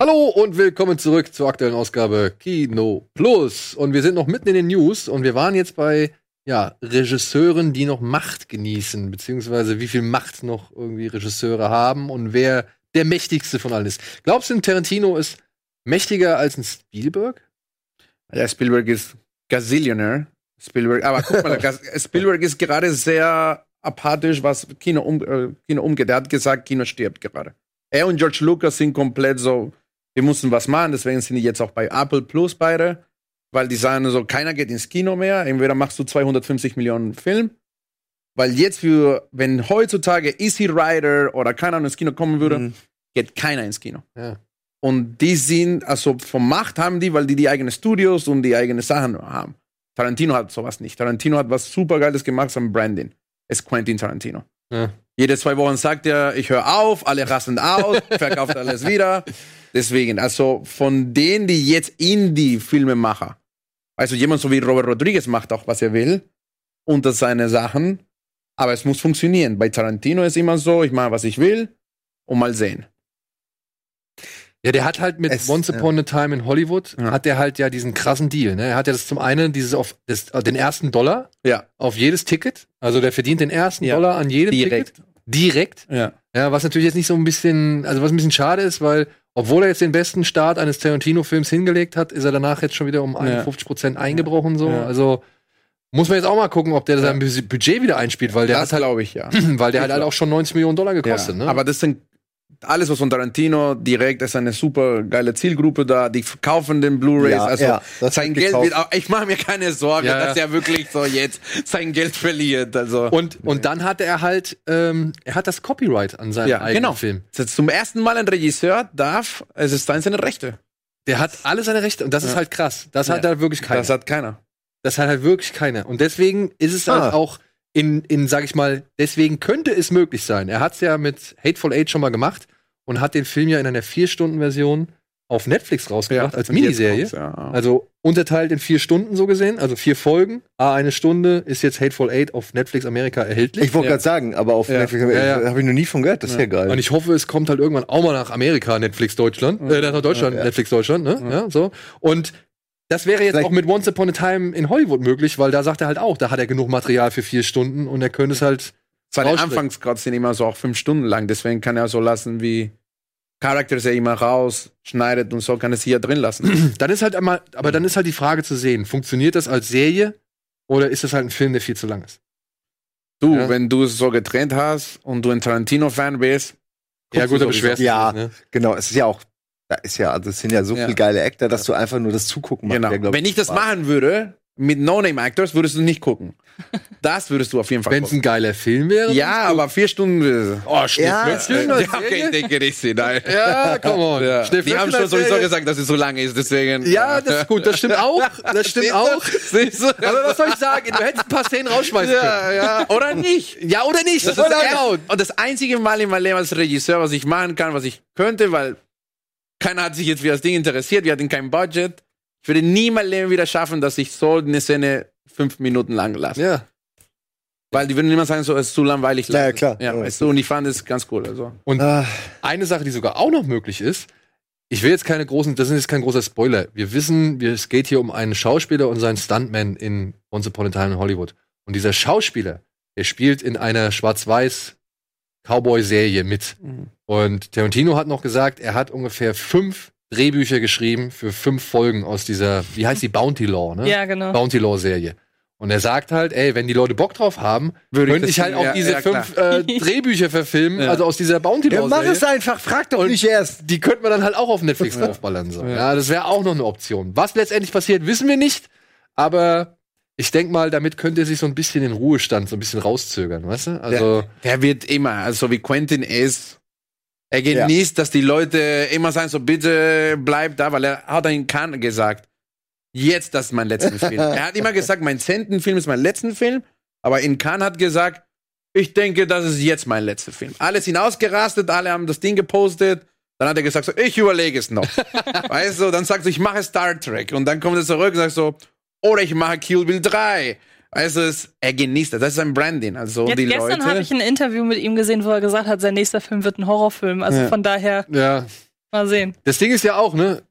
[SPEAKER 1] Hallo und willkommen zurück zur aktuellen Ausgabe Kino Plus. Und wir sind noch mitten in den News und wir waren jetzt bei ja, Regisseuren, die noch Macht genießen, beziehungsweise wie viel Macht noch irgendwie Regisseure haben und wer der mächtigste von allen ist. Glaubst du, ein Tarantino ist mächtiger als ein Spielberg?
[SPEAKER 4] Ja, Spielberg ist Gazillionaire. Spielberg, aber guck mal, [laughs] Spielberg ist gerade sehr apathisch, was Kino, um, äh, Kino umgeht. Er hat gesagt, Kino stirbt gerade. Er und George Lucas sind komplett so, wir müssen was machen, deswegen sind die jetzt auch bei Apple Plus beide, weil die sagen so, keiner geht ins Kino mehr, entweder machst du 250 Millionen Film, weil jetzt für, wenn heutzutage Easy Rider oder keiner ins Kino kommen würde,
[SPEAKER 2] Mhm.
[SPEAKER 4] geht keiner ins Kino.
[SPEAKER 1] Ja.
[SPEAKER 4] Und die sind, also vom Macht haben die, weil die die eigenen Studios und die eigene Sachen haben. Tarantino hat sowas nicht. Tarantino hat was supergeiles gemacht am Branding. Ist Quentin Tarantino.
[SPEAKER 1] Ja.
[SPEAKER 4] Jede zwei Wochen sagt er, ich höre auf, alle rasten aus, [laughs] verkauft alles wieder. Deswegen, also von denen, die jetzt Indie-Filme machen, also jemand so wie Robert Rodriguez macht auch, was er will, unter seine Sachen, aber es muss funktionieren. Bei Tarantino ist immer so, ich mache, was ich will und mal sehen.
[SPEAKER 1] Ja, der hat halt mit
[SPEAKER 2] Es-
[SPEAKER 1] Once Upon a Time in Hollywood,
[SPEAKER 4] Ja.
[SPEAKER 1] hat der halt ja diesen krassen Deal. Ne? Er hat ja das zum einen dieses auf das, den ersten Dollar
[SPEAKER 4] Ja,
[SPEAKER 1] auf jedes Ticket. Also der verdient den ersten
[SPEAKER 4] Ja.
[SPEAKER 1] Dollar an jedem
[SPEAKER 4] direkt.
[SPEAKER 1] Ticket. Direkt.
[SPEAKER 4] Ja.
[SPEAKER 1] Ja, was natürlich jetzt nicht so ein bisschen, also was ein bisschen schade ist, weil obwohl er jetzt den besten Start eines Tarantino-Films hingelegt hat, ist er danach jetzt schon wieder um 51 Prozent eingebrochen. So.
[SPEAKER 4] Ja.
[SPEAKER 1] Also muss man jetzt auch mal gucken, ob der sein Budget wieder einspielt, weil der
[SPEAKER 4] das
[SPEAKER 1] hat halt,
[SPEAKER 4] glaube ich, ja. [clears throat]
[SPEAKER 1] weil der halt, halt auch schon 90 Millionen Dollar gekostet. Ne?
[SPEAKER 4] Aber das sind alles was von Tarantino direkt ist eine super geile Zielgruppe da. Die kaufen den Blu-rays.
[SPEAKER 2] Ja,
[SPEAKER 4] also
[SPEAKER 2] ja, das
[SPEAKER 4] sein Geld
[SPEAKER 2] gekauft.
[SPEAKER 4] wird auch, ich mache mir keine Sorge,
[SPEAKER 1] Ja, ja.
[SPEAKER 4] dass er wirklich so jetzt sein Geld verliert. Also
[SPEAKER 1] Und, und dann hatte er halt, ähm, er hat das Copyright an seinem
[SPEAKER 4] ja,
[SPEAKER 1] eigenen
[SPEAKER 4] genau.
[SPEAKER 1] Film.
[SPEAKER 4] Zum ersten Mal ein Regisseur darf, es ist seine Rechte.
[SPEAKER 1] Der hat alle seine Rechte und das ist halt krass. Das hat
[SPEAKER 4] Ja.
[SPEAKER 1] halt wirklich keiner.
[SPEAKER 4] Das hat keiner.
[SPEAKER 1] Das hat halt wirklich keiner. Und deswegen ist es halt
[SPEAKER 2] Ah.
[SPEAKER 1] auch in, in, sag ich mal, deswegen könnte es möglich sein. Er hat es ja mit Hateful Eight schon mal gemacht und hat den Film ja in einer Vier-Stunden-Version auf Netflix rausgebracht als
[SPEAKER 4] und jetzt
[SPEAKER 1] Miniserie.
[SPEAKER 4] ja.
[SPEAKER 1] Also unterteilt in vier Stunden so gesehen, also vier Folgen. A eine Stunde ist jetzt Hateful Eight auf Netflix Amerika erhältlich.
[SPEAKER 2] Ich wollte
[SPEAKER 4] Ja.
[SPEAKER 2] gerade sagen, aber auf
[SPEAKER 4] Ja.
[SPEAKER 2] Netflix
[SPEAKER 1] Ja, ja.
[SPEAKER 2] habe ich noch nie von gehört. Das ist ja, geil.
[SPEAKER 1] Und ich hoffe, es kommt halt irgendwann auch mal nach Amerika, Netflix Deutschland, äh, nach Deutschland,
[SPEAKER 2] Ja.
[SPEAKER 1] Netflix Deutschland, ne? Ja, so. Und das wäre jetzt
[SPEAKER 2] Vielleicht-
[SPEAKER 1] auch mit Once Upon a Time in Hollywood möglich, weil da sagt er halt auch, da hat er genug Material für vier Stunden und er könnte es halt.
[SPEAKER 4] Seine. Anfangscuts sind immer so auch fünf Stunden lang, deswegen kann er so lassen, wie Charakter er immer raus, schneidet und so kann er sie ja drin lassen. [clears throat]
[SPEAKER 1] Dann ist halt einmal, aber dann ist halt die Frage zu sehen, funktioniert das als Serie oder ist das halt ein Film, der viel zu lang ist?
[SPEAKER 4] Du,
[SPEAKER 1] Ja.
[SPEAKER 4] wenn du es so getrennt hast und du ein Tarantino-Fan bist,
[SPEAKER 1] Ja, gut, aber beschwerst du
[SPEAKER 2] Ja.
[SPEAKER 1] dich, ne?
[SPEAKER 2] Genau, es ist ja auch, da ist ja, also es sind ja so
[SPEAKER 4] Ja.
[SPEAKER 2] viele geile Actor, dass du einfach nur das Zugucken machst.
[SPEAKER 4] genau.
[SPEAKER 2] ja, glaub
[SPEAKER 4] wenn ich das
[SPEAKER 2] Spaß.
[SPEAKER 4] machen würde, mit No-Name-Actors, würdest du nicht gucken. Das würdest du auf jeden Fall
[SPEAKER 1] Wenn es ein geiler Film wäre.
[SPEAKER 4] Ja, aber vier Stunden. äh,
[SPEAKER 1] Oh,
[SPEAKER 2] Ja,
[SPEAKER 1] Schneeflöckchen
[SPEAKER 4] Ja,
[SPEAKER 1] als
[SPEAKER 4] okay, ich denke nicht, nein.
[SPEAKER 1] Ja, come on.
[SPEAKER 4] Ja. Die haben schon sowieso gesagt, dass es so lang ist, deswegen.
[SPEAKER 1] Ja, das ist gut, das stimmt auch. Das [laughs] stimmt
[SPEAKER 4] Siehst du?
[SPEAKER 1] auch.
[SPEAKER 4] Siehst du?
[SPEAKER 1] Aber was soll ich sagen? Du hättest ein paar Szenen rausschmeißen können.
[SPEAKER 4] Ja, ja. Oder nicht.
[SPEAKER 1] Ja, oder nicht?
[SPEAKER 4] Das ist das,
[SPEAKER 1] genau.
[SPEAKER 4] und das einzige Mal in meinem Leben als Regisseur, was ich machen kann, was ich könnte, weil keiner hat sich jetzt für das Ding interessiert, wir hatten kein Budget. Ich würde nie in meinem Leben wieder schaffen, dass ich so eine Szene fünf Minuten lang lasse.
[SPEAKER 1] Ja.
[SPEAKER 4] Weil die würden immer sagen, so, es ist zu langweilig.
[SPEAKER 2] Ja, ja, klar.
[SPEAKER 4] Ja, weißt du, und ich fand es ganz cool. Also.
[SPEAKER 2] Ah,
[SPEAKER 1] Eine Sache, die sogar auch noch möglich ist, ich will jetzt keine großen, das ist jetzt kein großer Spoiler. Wir wissen, wir, es geht hier um einen Schauspieler und seinen Stuntman in Once Upon a Time in Hollywood. Und dieser Schauspieler, der spielt in einer schwarz-weiß Cowboy-Serie mit.
[SPEAKER 4] Mhm.
[SPEAKER 1] Und Tarantino hat noch gesagt, er hat ungefähr fünf Drehbücher geschrieben für fünf Folgen aus dieser, wie heißt die, Bounty Law, ne?
[SPEAKER 3] Ja, genau.
[SPEAKER 1] Bounty Law Serie. Und er sagt halt, ey, wenn die Leute Bock drauf haben,
[SPEAKER 4] Würde ich
[SPEAKER 1] könnte
[SPEAKER 4] das
[SPEAKER 1] ich halt auch
[SPEAKER 4] ja,
[SPEAKER 1] diese
[SPEAKER 4] ja,
[SPEAKER 1] fünf äh, [laughs] Drehbücher verfilmen,
[SPEAKER 4] Ja.
[SPEAKER 1] also aus dieser Bounty
[SPEAKER 2] ja,
[SPEAKER 1] Law
[SPEAKER 2] mach
[SPEAKER 1] Serie.
[SPEAKER 2] es einfach, frag doch nicht erst.
[SPEAKER 1] Die könnten wir dann halt auch auf Netflix draufballern. So. Ja. das wäre auch noch eine Option. Was letztendlich passiert, wissen wir nicht. Aber ich denke mal, damit könnte er sich so ein bisschen den Ruhestand so ein bisschen rauszögern, weißt du? Also,
[SPEAKER 4] Der wird immer, also wie Quentin ist, er genießt, dass die Leute immer sagen, so bitte bleib da, weil er hat in Cannes gesagt, jetzt das ist mein letzter Film. [laughs] er hat immer gesagt, mein zehnten Film ist mein letzter Film, aber in Cannes hat gesagt, ich denke, das ist jetzt mein letzter Film. Alle sind ausgerastet, alle haben das Ding gepostet. Dann hat er gesagt, so, ich überlege es noch. [laughs] weißt du, dann sagt er, ich mache Star Trek. Und dann kommt er zurück und sagt so, oder ich mache Kill Bill 3. Also es, er genießt das. Das ist sein Branding. Also
[SPEAKER 3] Jetzt
[SPEAKER 4] die
[SPEAKER 3] gestern
[SPEAKER 4] Leute.
[SPEAKER 3] habe ich ein Interview mit ihm gesehen, wo er gesagt hat, sein nächster Film wird ein Horrorfilm. Also
[SPEAKER 4] Ja.
[SPEAKER 3] von daher
[SPEAKER 1] ja.
[SPEAKER 3] mal sehen.
[SPEAKER 1] Das Ding ist ja auch, ne?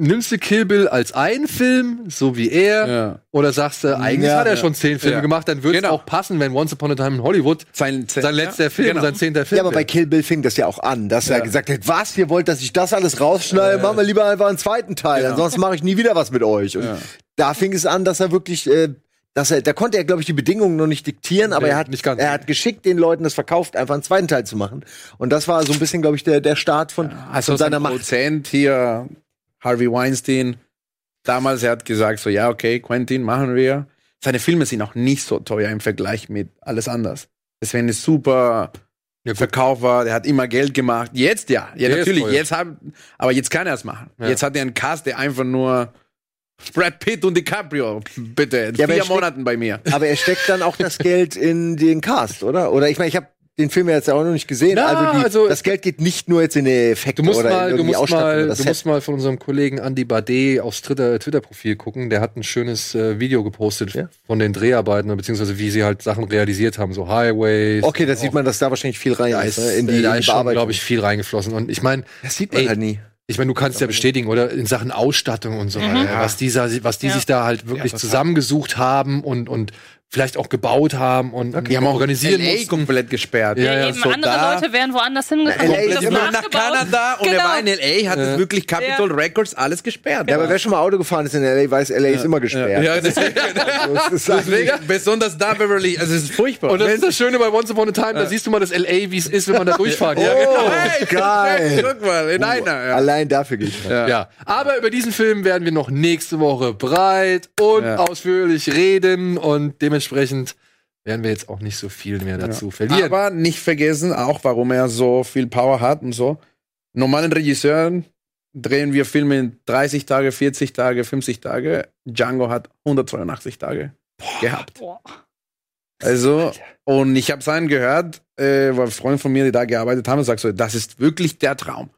[SPEAKER 1] Nimmst du Kill Bill als einen Film, so wie er,
[SPEAKER 4] ja.
[SPEAKER 1] oder sagst du, eigentlich
[SPEAKER 2] Ja,
[SPEAKER 1] hat er
[SPEAKER 2] ja.
[SPEAKER 1] schon zehn Filme
[SPEAKER 4] Ja.
[SPEAKER 1] gemacht, dann würde es
[SPEAKER 4] Genau.
[SPEAKER 1] auch passen, wenn Once Upon a Time in Hollywood
[SPEAKER 4] sein,
[SPEAKER 1] sein letzter
[SPEAKER 4] ja,
[SPEAKER 1] Film,
[SPEAKER 4] genau.
[SPEAKER 1] sein zehnter Film
[SPEAKER 2] Ja, aber bei. Kill Bill fing das ja auch an, dass er gesagt hat, was, ihr wollt, dass ich das alles rausschneide, machen wir lieber einfach einen zweiten Teil,
[SPEAKER 4] Genau.
[SPEAKER 2] ansonsten mache ich nie wieder was mit euch. Und
[SPEAKER 4] Ja.
[SPEAKER 2] Da fing es an, dass er wirklich, äh, dass er, da konnte er, glaube ich, die Bedingungen noch nicht diktieren, aber
[SPEAKER 1] Nee,
[SPEAKER 2] er hat,
[SPEAKER 1] nicht ganz.
[SPEAKER 2] er hat geschickt den Leuten das verkauft, einfach einen zweiten Teil zu machen. Und das war so ein bisschen, glaube ich, der, der Start von,
[SPEAKER 4] Also
[SPEAKER 2] von seiner
[SPEAKER 4] sein
[SPEAKER 2] Macht.
[SPEAKER 4] Produzent hier, Harvey Weinstein, damals, er hat gesagt so, ja, okay, Quentin, machen wir. Seine Filme sind auch nicht so teuer im Vergleich mit alles anders. Deswegen ist super
[SPEAKER 1] Ja, gut.
[SPEAKER 4] Verkäufer, der hat immer Geld gemacht. Jetzt ja, ja
[SPEAKER 1] Der
[SPEAKER 4] natürlich, jetzt haben, aber jetzt kann er es machen.
[SPEAKER 1] Ja.
[SPEAKER 4] Jetzt hat er einen Cast, der einfach nur Brad Pitt und DiCaprio, bitte, in
[SPEAKER 2] Ja,
[SPEAKER 4] vier
[SPEAKER 2] er steckt-
[SPEAKER 4] Monaten bei mir.
[SPEAKER 2] Aber er steckt dann auch das Geld in den Cast, oder? Oder ich meine, ich habe den Film ja jetzt auch noch nicht gesehen.
[SPEAKER 1] Na,
[SPEAKER 2] also, die,
[SPEAKER 1] also-
[SPEAKER 2] das Geld geht nicht nur jetzt in die Effekte
[SPEAKER 1] Du musst
[SPEAKER 2] oder in
[SPEAKER 1] mal, du
[SPEAKER 2] irgendwie
[SPEAKER 1] musst
[SPEAKER 2] Ausstattung
[SPEAKER 1] mal,
[SPEAKER 2] oder
[SPEAKER 1] du
[SPEAKER 2] Set.
[SPEAKER 1] musst mal von unserem Kollegen Andy Bade aufs Twitter- Twitter-Profil gucken. Der hat ein schönes äh, Video gepostet
[SPEAKER 2] Ja?
[SPEAKER 1] von den Dreharbeiten, beziehungsweise wie sie halt Sachen realisiert haben, so Highways.
[SPEAKER 2] Okay, da sieht man, dass da wahrscheinlich viel rein ist,
[SPEAKER 1] ist,
[SPEAKER 2] ne? in die,
[SPEAKER 1] äh, da
[SPEAKER 2] in die
[SPEAKER 1] ist glaube ich, viel reingeflossen. Und ich meine,
[SPEAKER 2] das sieht man
[SPEAKER 1] ey,
[SPEAKER 2] halt nie.
[SPEAKER 1] Ich meine, du kannst ja bestätigen, oder? In Sachen Ausstattung und so weiter, was, dieser, was die
[SPEAKER 3] Ja.
[SPEAKER 1] sich da halt wirklich
[SPEAKER 4] das
[SPEAKER 1] zusammengesucht haben und, und vielleicht auch gebaut haben und
[SPEAKER 4] Die haben auch
[SPEAKER 1] organisieren
[SPEAKER 4] LA
[SPEAKER 1] mussten.
[SPEAKER 4] komplett gesperrt.
[SPEAKER 1] Ja, ja,
[SPEAKER 3] Eben
[SPEAKER 4] so
[SPEAKER 3] andere
[SPEAKER 4] da-
[SPEAKER 3] Leute wären woanders hingefahren.
[SPEAKER 2] LA ist immer
[SPEAKER 4] nach. Kanada und er
[SPEAKER 3] Genau.
[SPEAKER 4] war in LA, hat es wirklich Capitol Records alles gesperrt.
[SPEAKER 2] Ja, aber wer schon mal Auto gefahren ist in L.A., weiß, L.A. ist immer gesperrt.
[SPEAKER 4] Ja, deswegen,
[SPEAKER 2] Also, es ist eigentlich-
[SPEAKER 4] deswegen besonders da Beverly, also es ist furchtbar.
[SPEAKER 1] Und das ist das Schöne bei Once Upon a Time, da siehst du mal das LA, wie es ist, wenn man da [laughs] durchfahren kann.
[SPEAKER 2] Oh,
[SPEAKER 4] Hey, [laughs]
[SPEAKER 2] geil.
[SPEAKER 4] Guck mal, in einer. Ja.
[SPEAKER 2] Allein dafür gehe ich mal.
[SPEAKER 1] Ja. aber über diesen Film werden wir noch nächste Woche breit und
[SPEAKER 4] Ja.
[SPEAKER 1] ausführlich reden und dementsprechend werden wir jetzt auch nicht so viel mehr dazu verlieren.
[SPEAKER 4] Aber nicht vergessen, auch warum er so viel Power hat und so. Normalen Regisseuren drehen wir Filme in 30 Tage, 40 Tage, 50 Tage. Django hat 182 Tage gehabt.
[SPEAKER 3] Boah.
[SPEAKER 4] Also, und ich habe seinen gehört, äh, weil Freunde von mir, die da gearbeitet haben, sagt so, das ist wirklich der Traum.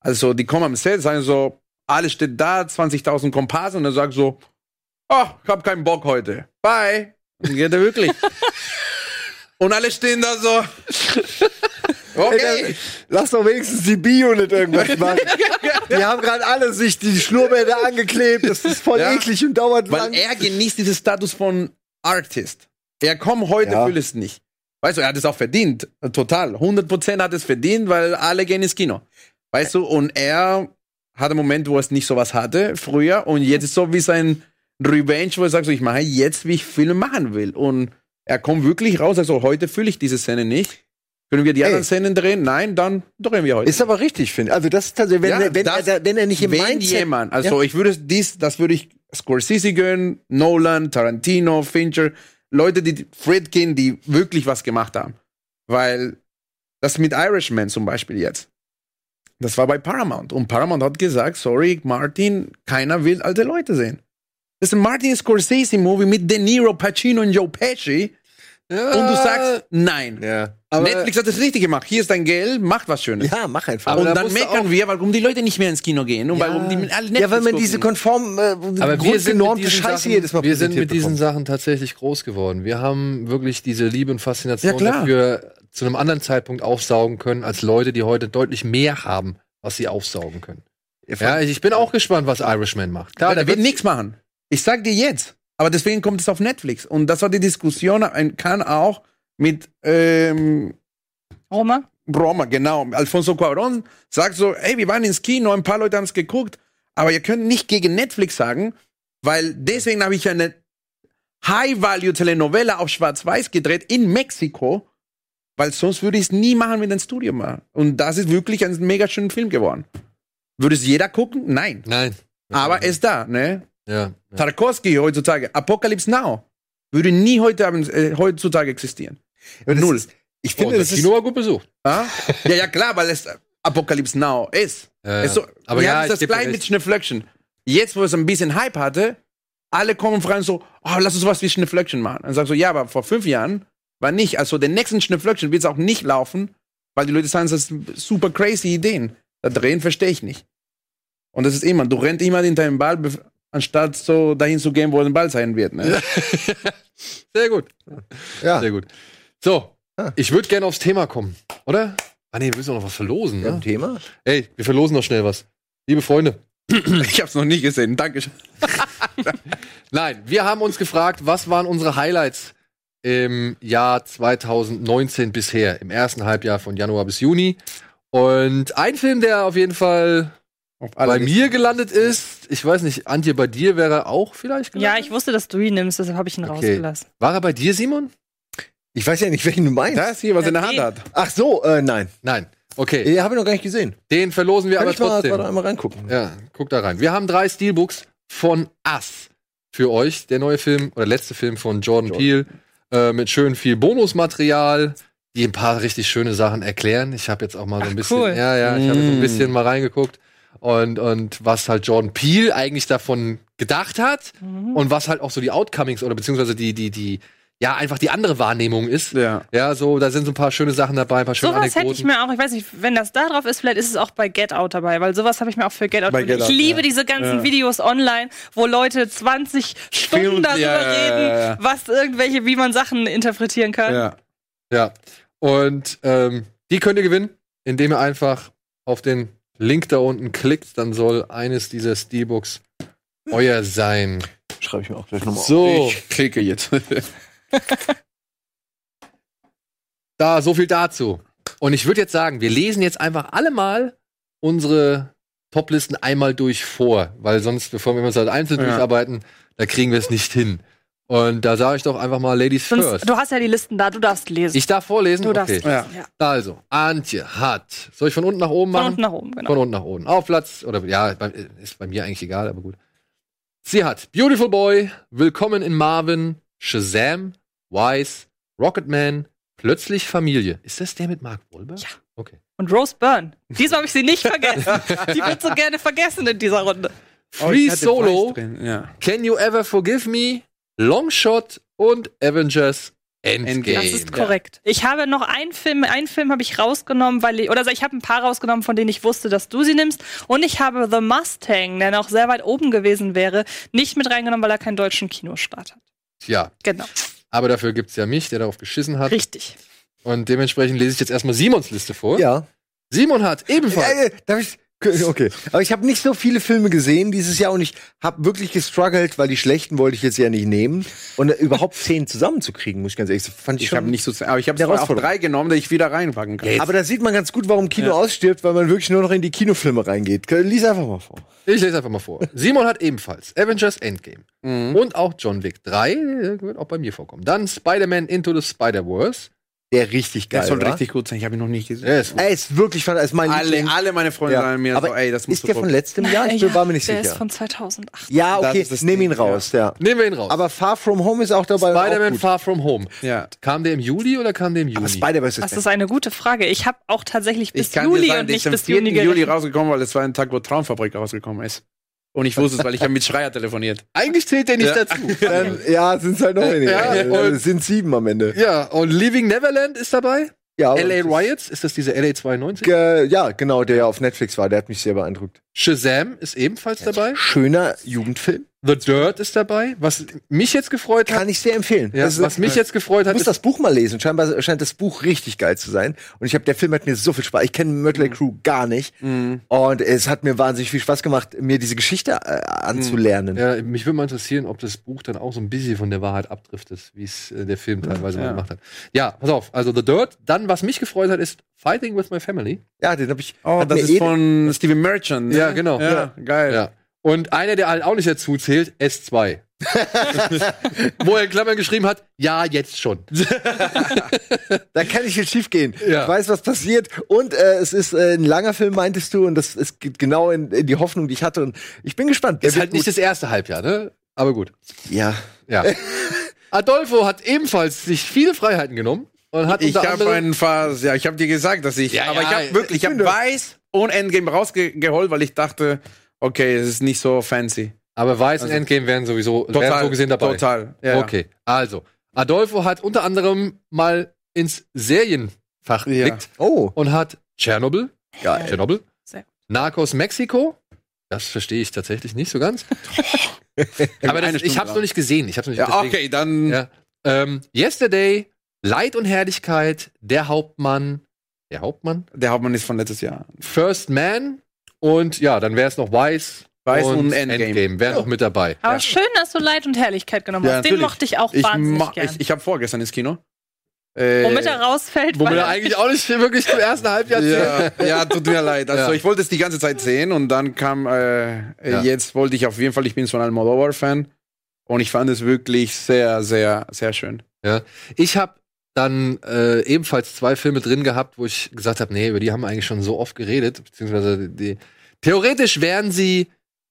[SPEAKER 4] Also, die kommen am Set, sagen so, alles steht da, 20.000 Komparsen, und er sagt so, oh, ich hab keinen Bock heute. Bye. Und geht er wirklich. und alle stehen da so. Okay.
[SPEAKER 2] Ey, Lass doch wenigstens die B-Unit irgendwas [laughs] machen. Die haben gerade alle sich die Schnurrbänder angeklebt. Das ist voll
[SPEAKER 4] Ja.
[SPEAKER 2] eklig und dauert
[SPEAKER 4] Weil
[SPEAKER 2] lang.
[SPEAKER 4] er genießt diesen Status von Artist. Er kommt heute,
[SPEAKER 2] Ja.
[SPEAKER 4] will es nicht. Weißt du, er hat es auch verdient. Total. 100% hat es verdient, weil alle gehen ins Kino. Weißt du, und er hat einen Moment, wo er es nicht sowas hatte, früher, und jetzt ist so wie sein Revenge, wo er sagt, so, ich mache jetzt, wie ich Filme machen will. Und er kommt wirklich raus, also heute fühle ich diese Szene nicht. Können wir die
[SPEAKER 2] Ey.
[SPEAKER 4] anderen Szenen drehen? Nein, dann drehen wir heute.
[SPEAKER 2] Ist aber richtig, finde ich. Also das ist tatsächlich, wenn,
[SPEAKER 4] Ja,
[SPEAKER 2] er, wenn,
[SPEAKER 4] das-
[SPEAKER 2] er, wenn er nicht im
[SPEAKER 4] wenn
[SPEAKER 2] Mindset...
[SPEAKER 4] jemand, also ich würde dies, das würde ich Scorsese gönnen, Nolan, Tarantino, Fincher, Leute, die Friedkin, die wirklich was gemacht haben. Weil das mit Irishman zum Beispiel jetzt. Das war bei Paramount. Und Paramount hat gesagt, sorry, Martin, keiner will alte Leute sehen. Das ist ein Martin Scorsese-Movie mit De Niro, Pacino und Joe Pesci.
[SPEAKER 1] ja,
[SPEAKER 4] Und du sagst, nein.
[SPEAKER 1] ja. Aber
[SPEAKER 4] Netflix hat es richtig gemacht. Hier ist dein Geld, macht was Schönes.
[SPEAKER 2] Ja, mach einfach.
[SPEAKER 1] Aber
[SPEAKER 4] und
[SPEAKER 1] da
[SPEAKER 4] dann meckern wir, warum die Leute nicht mehr ins Kino gehen und
[SPEAKER 2] Ja.
[SPEAKER 4] warum die alle
[SPEAKER 2] ja, weil man
[SPEAKER 4] Netflix
[SPEAKER 2] diese
[SPEAKER 4] gucken.
[SPEAKER 2] konform, äh,
[SPEAKER 1] Aber wir sind, mit
[SPEAKER 2] grundgenormte
[SPEAKER 1] diesen
[SPEAKER 2] Scheiße
[SPEAKER 1] Sachen,
[SPEAKER 2] jedes Mal
[SPEAKER 1] wir sind mit diesen
[SPEAKER 2] bekommen.
[SPEAKER 1] Sachen tatsächlich groß geworden. Wir haben wirklich diese Liebe und Faszination
[SPEAKER 4] Ja,
[SPEAKER 1] dafür zu einem anderen Zeitpunkt aufsaugen können, als Leute, die heute deutlich mehr haben, was sie aufsaugen können. Ja, ich bin auch gespannt, was Irishman macht. Klar,
[SPEAKER 4] Ja,
[SPEAKER 1] der
[SPEAKER 4] wird nichts machen. Ich sag dir jetzt. Aber deswegen kommt es auf Netflix. Und das war die Diskussion, ein- kann auch mit ähm,
[SPEAKER 3] Roma?
[SPEAKER 4] Roma, genau. Alfonso Cuarón sagt so, ey, wir waren ins Kino, ein paar Leute haben es geguckt, aber ihr könnt nicht gegen Netflix sagen, weil deswegen habe ich eine High-Value-Telenovela auf Schwarz-Weiß gedreht in Mexiko, weil sonst würde ich es nie machen mit einem Studio machen. Und das ist wirklich ein mega schöner Film geworden. Würde es jeder gucken? Nein.
[SPEAKER 1] Nein.
[SPEAKER 4] Aber er ist da, ne?
[SPEAKER 1] Ja. ja.
[SPEAKER 4] Tarkovsky heutzutage, Apocalypse Now, würde nie heute, äh, heutzutage existieren.
[SPEAKER 2] Das
[SPEAKER 4] Null.
[SPEAKER 2] Ist, ich
[SPEAKER 1] Oh,
[SPEAKER 2] finde,
[SPEAKER 1] das
[SPEAKER 2] das ist
[SPEAKER 1] Kino war gut besucht.
[SPEAKER 4] Ah? ja, ja, klar, weil es Apocalypse Now ist.
[SPEAKER 1] Ja,
[SPEAKER 4] Es so,
[SPEAKER 1] Aber
[SPEAKER 4] wir
[SPEAKER 1] ja,
[SPEAKER 4] haben das gleich mit. Schneflöckchen. Jetzt, wo es ein bisschen Hype hatte, alle kommen frei und so, oh, lass uns was wie Schneflöckchen machen. Dann sagst du, ja, aber vor fünf Jahren war nicht. Also den nächsten Schneflöckchen wird es auch nicht laufen, weil die Leute sagen, das sind super crazy Ideen. Da drehen verstehe ich nicht. Und das ist immer, du rennst immer hinter dem Ball, anstatt so dahin zu gehen, wo der Ball sein wird. Ne? [laughs]
[SPEAKER 1] Sehr gut.
[SPEAKER 2] ja.
[SPEAKER 1] Sehr gut. So,
[SPEAKER 2] Ah.
[SPEAKER 1] ich würde gerne aufs Thema kommen, oder? Ah nee, wir müssen noch was verlosen, ne?
[SPEAKER 2] ein Thema.
[SPEAKER 1] Ey, wir verlosen noch schnell was. Liebe Freunde, [clears throat]
[SPEAKER 4] Ich hab's noch nie gesehen. Dankeschön. [laughs]
[SPEAKER 1] Nein, wir haben uns gefragt, was waren unsere Highlights im Jahr 2019 bisher, im ersten Halbjahr von Januar bis Juni. Und ein Film, der auf jeden Fall bei
[SPEAKER 4] alle
[SPEAKER 1] mir gelandet ist, ich weiß nicht, Antje, bei dir wäre er auch vielleicht
[SPEAKER 3] Ja,
[SPEAKER 1] gelandet?
[SPEAKER 3] ich wusste, dass du ihn nimmst, deshalb habe ich ihn
[SPEAKER 1] Okay.
[SPEAKER 3] rausgelassen.
[SPEAKER 1] War er bei dir, Simon?
[SPEAKER 2] Ich weiß ja nicht, [laughs] welchen du meinst.
[SPEAKER 4] Das hier, was er in der Hand
[SPEAKER 3] Ja,
[SPEAKER 4] hat.
[SPEAKER 2] Ach so, äh, nein.
[SPEAKER 1] Nein. Okay,
[SPEAKER 2] Den habe ich noch gar nicht gesehen.
[SPEAKER 1] den verlosen wir
[SPEAKER 2] Kann
[SPEAKER 1] aber
[SPEAKER 2] ich mal
[SPEAKER 1] trotzdem.
[SPEAKER 2] gerade einmal reingucken?
[SPEAKER 1] Ja, guck da rein. Wir haben drei Steelbooks von Us für euch. Der neue Film oder letzte Film von Jordan, Peele äh, mit schön viel Bonusmaterial, die ein paar richtig schöne Sachen erklären. Ich habe jetzt auch mal so ein
[SPEAKER 3] Ach,
[SPEAKER 1] bisschen,
[SPEAKER 3] cool.
[SPEAKER 1] ja, ja, ich habe so ein
[SPEAKER 4] Mm.
[SPEAKER 1] bisschen mal reingeguckt und und was halt Jordan Peele eigentlich davon gedacht hat
[SPEAKER 3] Mhm.
[SPEAKER 1] und was halt auch so die Outcomings oder beziehungsweise die die die ja einfach die andere Wahrnehmung ist.
[SPEAKER 4] Ja.
[SPEAKER 1] Ja, so da sind so ein paar schöne Sachen dabei, ein paar schöne
[SPEAKER 3] Sowas hätte
[SPEAKER 1] Anekdoten.
[SPEAKER 3] ich mir auch, ich weiß nicht, wenn das da drauf ist, vielleicht ist es auch bei Get Out dabei, weil sowas habe ich mir auch für Get Out
[SPEAKER 2] Bei. Get Out,
[SPEAKER 3] Ich liebe
[SPEAKER 2] ja.
[SPEAKER 3] diese ganzen
[SPEAKER 4] Ja.
[SPEAKER 3] Videos online, wo Leute 20 Stunden
[SPEAKER 4] Film-
[SPEAKER 3] darüber
[SPEAKER 4] ja, ja,
[SPEAKER 3] reden, was irgendwelche, wie man Sachen interpretieren kann.
[SPEAKER 4] Ja.
[SPEAKER 1] Ja. Und ähm, die könnt ihr gewinnen, indem ihr einfach auf den Link da unten klickt. Dann soll eines dieser Steelbooks euer sein.
[SPEAKER 2] Schreibe ich mir auch gleich nochmal
[SPEAKER 1] So,
[SPEAKER 4] Ich klicke jetzt. [laughs]
[SPEAKER 1] Da, so viel dazu. Und ich würde jetzt sagen, wir lesen jetzt einfach alle mal unsere Toplisten einmal durch vor, weil sonst, bevor wir uns halt einzeln
[SPEAKER 4] Ja.
[SPEAKER 1] durcharbeiten, da kriegen wir es nicht hin. Und da sage ich doch einfach mal Ladies
[SPEAKER 3] Sonst,
[SPEAKER 1] first.
[SPEAKER 3] du hast ja die Listen da, du darfst lesen.
[SPEAKER 1] Ich darf vorlesen?
[SPEAKER 3] du darfst
[SPEAKER 1] okay.
[SPEAKER 3] Lesen, ja.
[SPEAKER 1] Also, Antje hat. Soll ich von unten nach oben
[SPEAKER 3] Von
[SPEAKER 1] machen?
[SPEAKER 3] unten nach oben, genau.
[SPEAKER 1] Von unten nach oben. Auf Platz, oder ja, ist bei mir eigentlich egal, aber gut. Sie hat Beautiful Boy, Willkommen in Marvin, Shazam, Wise, Rocketman, Plötzlich Familie. Ist das der mit Mark Wahlberg?
[SPEAKER 3] Ja.
[SPEAKER 1] Okay.
[SPEAKER 3] Und Rose Byrne. Diesmal habe ich sie nicht vergessen. Die wird so gerne vergessen in dieser Runde.
[SPEAKER 4] Oh,
[SPEAKER 1] Free
[SPEAKER 4] hatte
[SPEAKER 1] Solo,
[SPEAKER 4] Ja.
[SPEAKER 1] Can You Ever Forgive Me, Longshot und Avengers Endgame.
[SPEAKER 4] Endgame.
[SPEAKER 3] Das ist korrekt. Ich habe noch einen Film, einen Film habe ich rausgenommen, weil ich, oder also ich habe ein paar rausgenommen, von denen ich wusste, dass du sie nimmst. Und ich habe The Mustang, der noch sehr weit oben gewesen wäre, nicht mit reingenommen, weil er keinen deutschen Kinostart hat.
[SPEAKER 1] Ja,
[SPEAKER 3] Genau.
[SPEAKER 1] aber dafür gibt's ja mich, der darauf geschissen hat.
[SPEAKER 3] Richtig.
[SPEAKER 1] Und dementsprechend lese ich jetzt erstmal Simons Liste vor.
[SPEAKER 2] Ja.
[SPEAKER 1] Simon hat ebenfalls.
[SPEAKER 2] Äh, darf ich? [laughs] Okay. Aber ich habe nicht so viele Filme gesehen dieses Jahr und ich habe wirklich gestruggelt, weil die schlechten wollte ich jetzt ja nicht nehmen. Und überhaupt zehn zusammenzukriegen, muss ich ganz ehrlich sagen, fand ich,
[SPEAKER 4] Ich habe nicht so, aber ich habe auch drei genommen, die ich wieder reinpacken kann.
[SPEAKER 2] aber da sieht man ganz gut, warum Kino
[SPEAKER 4] Ja.
[SPEAKER 2] ausstirbt, weil man wirklich nur noch in die Kinofilme reingeht. Lies einfach mal vor.
[SPEAKER 1] Ich lese einfach mal vor. Simon hat ebenfalls Avengers Endgame.
[SPEAKER 4] Mhm.
[SPEAKER 1] Und auch John Wick 3 äh, wird auch bei mir vorkommen. Dann Spider-Man Into the Spider-Verse.
[SPEAKER 2] Der richtig geil
[SPEAKER 4] Der soll
[SPEAKER 2] war.
[SPEAKER 4] richtig gut sein. Ich habe ihn noch nicht gesehen.
[SPEAKER 1] Der ist
[SPEAKER 2] Er ist wirklich fan- er ist mein
[SPEAKER 4] Alle,
[SPEAKER 2] Liebling.
[SPEAKER 4] alle meine Freunde
[SPEAKER 2] Ja.
[SPEAKER 4] sagen mir
[SPEAKER 2] Aber
[SPEAKER 4] so, ey, das muss
[SPEAKER 2] Ist der von letztem Jahr? Ich
[SPEAKER 3] Ja,
[SPEAKER 2] war mir nicht
[SPEAKER 3] der
[SPEAKER 2] sicher.
[SPEAKER 3] ist von 2008.
[SPEAKER 2] ja, okay,
[SPEAKER 4] ist das
[SPEAKER 2] nehm ihn raus, ja.
[SPEAKER 1] Nehmen wir ihn raus.
[SPEAKER 2] Aber Far From Home ist auch dabei.
[SPEAKER 1] Spider-Man. Far From Home.
[SPEAKER 4] Ja.
[SPEAKER 1] Kam der im Juli oder kam der im Juni?
[SPEAKER 2] Aber Spider-Verse
[SPEAKER 3] Das
[SPEAKER 2] ist
[SPEAKER 3] ist eine gute Frage. Ich habe auch tatsächlich bis
[SPEAKER 4] Ich
[SPEAKER 3] Juli
[SPEAKER 4] sagen,
[SPEAKER 3] und
[SPEAKER 4] der
[SPEAKER 3] nicht
[SPEAKER 4] ist am
[SPEAKER 3] bis
[SPEAKER 4] 4.
[SPEAKER 3] Juni
[SPEAKER 4] Juli rausgekommen, weil es war ein Tag, wo Traumfabrik rausgekommen ist. Und ich wusste es, weil ich habe mit Schreier telefoniert. [laughs]
[SPEAKER 1] Eigentlich zählt der nicht
[SPEAKER 4] Ja.
[SPEAKER 1] dazu. [laughs]
[SPEAKER 2] Dann, ja, sind es halt noch weniger.
[SPEAKER 1] Ja, und-
[SPEAKER 2] es sind sieben am Ende.
[SPEAKER 1] ja, und Leaving Neverland ist dabei.
[SPEAKER 2] Ja,
[SPEAKER 1] LA Riots, ist das diese LA 92?
[SPEAKER 2] Ge- ja, genau, der auf Netflix war, der hat mich sehr beeindruckt.
[SPEAKER 1] Shazam ist ebenfalls dabei.
[SPEAKER 2] Schöner Jugendfilm.
[SPEAKER 1] The Dirt ist dabei. Was mich jetzt gefreut hat,
[SPEAKER 2] Kann ich sehr empfehlen.
[SPEAKER 1] ja, was mich jetzt gefreut
[SPEAKER 2] Du
[SPEAKER 1] hat,
[SPEAKER 2] musst
[SPEAKER 1] ist,
[SPEAKER 2] das Buch mal lesen. Scheinbar scheint das Buch richtig geil zu sein. Und ich habe, der Film hat mir so viel Spaß. Ich kenne Mötley Crew gar nicht. Und es hat mir wahnsinnig viel Spaß gemacht, mir diese Geschichte äh, anzulernen.
[SPEAKER 1] ja, mich würde mal interessieren, ob das Buch dann auch so ein bisschen von der Wahrheit abdriftet, wie es äh, der Film teilweise mal
[SPEAKER 4] Ja.
[SPEAKER 1] gemacht hat. Ja, pass auf. Also The Dirt. Dann, was mich gefreut hat, ist Fighting with My Family.
[SPEAKER 2] Ja, den habe ich.
[SPEAKER 4] Oh, das ist
[SPEAKER 2] Ede-
[SPEAKER 4] von Steven Merchant. ne?
[SPEAKER 1] Ja, genau.
[SPEAKER 4] Ja, geil.
[SPEAKER 1] Ja. Und einer, der halt auch nicht dazu zählt, S2. [laughs] Wo er in Klammern geschrieben hat, ja, jetzt schon. [laughs]
[SPEAKER 2] Da kann nicht viel schief gehen.
[SPEAKER 1] Ja.
[SPEAKER 2] Ich weiß, was passiert. Und äh, es ist äh, ein langer Film, meintest du. Und das es geht genau in, in die Hoffnung, die ich hatte. Und ich bin gespannt. Der
[SPEAKER 1] Ist halt nicht
[SPEAKER 2] gut.
[SPEAKER 1] das erste Halbjahr, ne? Aber gut.
[SPEAKER 2] Ja.
[SPEAKER 1] Ja. [laughs] Adolfo hat ebenfalls sich viele Freiheiten genommen und hat
[SPEAKER 4] Ich habe einen Phase, ja, ich habe dir gesagt, dass ich,
[SPEAKER 1] Ja,
[SPEAKER 4] aber
[SPEAKER 1] ja,
[SPEAKER 4] ich habe wirklich, ich habe Weiß und Endgame rausgeholt, weil ich dachte, okay, es ist nicht so fancy.
[SPEAKER 1] Aber Weiß und
[SPEAKER 4] Also-
[SPEAKER 1] Endgame wären sowieso wären so gesehen dabei.
[SPEAKER 4] Total. Ja, ja.
[SPEAKER 1] Okay, also Adolfo hat unter anderem mal ins Serienfach
[SPEAKER 4] Ja.
[SPEAKER 1] geblickt
[SPEAKER 2] Oh,
[SPEAKER 1] und hat Tschernobyl,
[SPEAKER 2] geil.
[SPEAKER 1] Tschernobyl,
[SPEAKER 3] Sehr gut.
[SPEAKER 1] Narcos Mexiko. Das verstehe ich tatsächlich nicht so ganz. [laughs] Aber das, ich habe es noch nicht gesehen. Ich hab's noch nicht.
[SPEAKER 4] Ja, okay, dann
[SPEAKER 1] Ja. Ähm, Yesterday, Leid und Herrlichkeit, der Hauptmann, der Hauptmann,
[SPEAKER 4] der Hauptmann ist von letztes Jahr.
[SPEAKER 1] First Man und ja, dann wäre es noch Weiß,
[SPEAKER 4] Weiß und Endgame.
[SPEAKER 1] wären noch mit dabei.
[SPEAKER 3] Aber
[SPEAKER 4] Ja.
[SPEAKER 3] schön, dass du Leid und Herrlichkeit genommen
[SPEAKER 4] Ja,
[SPEAKER 3] hast. Den
[SPEAKER 4] natürlich.
[SPEAKER 3] mochte ich auch
[SPEAKER 4] Ich,
[SPEAKER 3] wahnsinnig gern.
[SPEAKER 4] ich, ich habe vorgestern ins Kino. Äh,
[SPEAKER 3] Womit er rausfällt,
[SPEAKER 1] Womit er eigentlich auch nicht wirklich zum ersten Halbjahr zählt.
[SPEAKER 4] ja, [laughs] ja, tut mir leid. [laughs] Also
[SPEAKER 1] Ja.
[SPEAKER 4] ich wollte es die ganze Zeit sehen und dann kam, äh,
[SPEAKER 1] Ja.
[SPEAKER 4] jetzt wollte ich auf jeden Fall, ich bin so ein Almodovar-Fan und ich fand es wirklich sehr, sehr, sehr schön.
[SPEAKER 1] Ich habe dann äh, ebenfalls zwei Filme drin gehabt, wo ich gesagt habe, nee, über die haben wir eigentlich schon so oft geredet, beziehungsweise die, theoretisch wären sie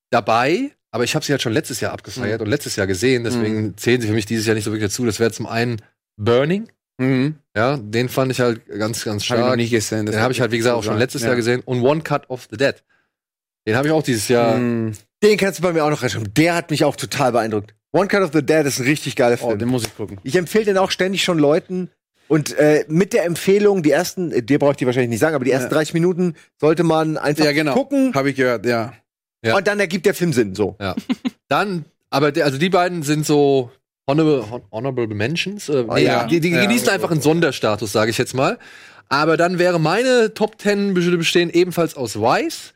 [SPEAKER 1] dabei, aber ich habe sie halt schon letztes Jahr abgefeiert und letztes Jahr gesehen, deswegen zählen sie für mich dieses Jahr nicht so wirklich dazu. Das wäre zum einen Burning,
[SPEAKER 4] Mhm.
[SPEAKER 1] ja, den fand ich halt ganz, ganz
[SPEAKER 4] Habe ich noch
[SPEAKER 1] stark.
[SPEAKER 4] nicht gesehen.
[SPEAKER 1] Den habe ich halt, wie gesagt, auch schon letztes
[SPEAKER 4] ja.
[SPEAKER 1] Jahr gesehen. Und One Cut of the Dead. Den habe ich auch dieses Jahr.
[SPEAKER 4] Mhm.
[SPEAKER 2] Den kannst du bei mir auch noch reinschreiben. Der hat mich auch total beeindruckt. One Cut of the Dead ist ein richtig geiler
[SPEAKER 4] Oh,
[SPEAKER 2] Film.
[SPEAKER 4] den muss ich gucken.
[SPEAKER 2] ich empfehle den auch ständig schon Leuten. Und äh, mit der Empfehlung, die ersten, äh, dir brauche ich die wahrscheinlich nicht sagen, aber die ersten
[SPEAKER 4] Ja.
[SPEAKER 2] 30 Minuten sollte man einfach
[SPEAKER 4] Ja, genau.
[SPEAKER 2] gucken
[SPEAKER 4] Habe ich gehört, ja.
[SPEAKER 1] Ja.
[SPEAKER 2] und dann ergibt der Film Sinn. So.
[SPEAKER 1] Dann, aber der, also die beiden sind so honorable, hon- honorable Mentions. Äh, nee,
[SPEAKER 2] ja.
[SPEAKER 1] Die, die
[SPEAKER 4] Ja.
[SPEAKER 1] genießen einfach einen Sonderstatus, sage ich jetzt mal. Aber dann wäre meine Top 10 bestehen ebenfalls aus Vice.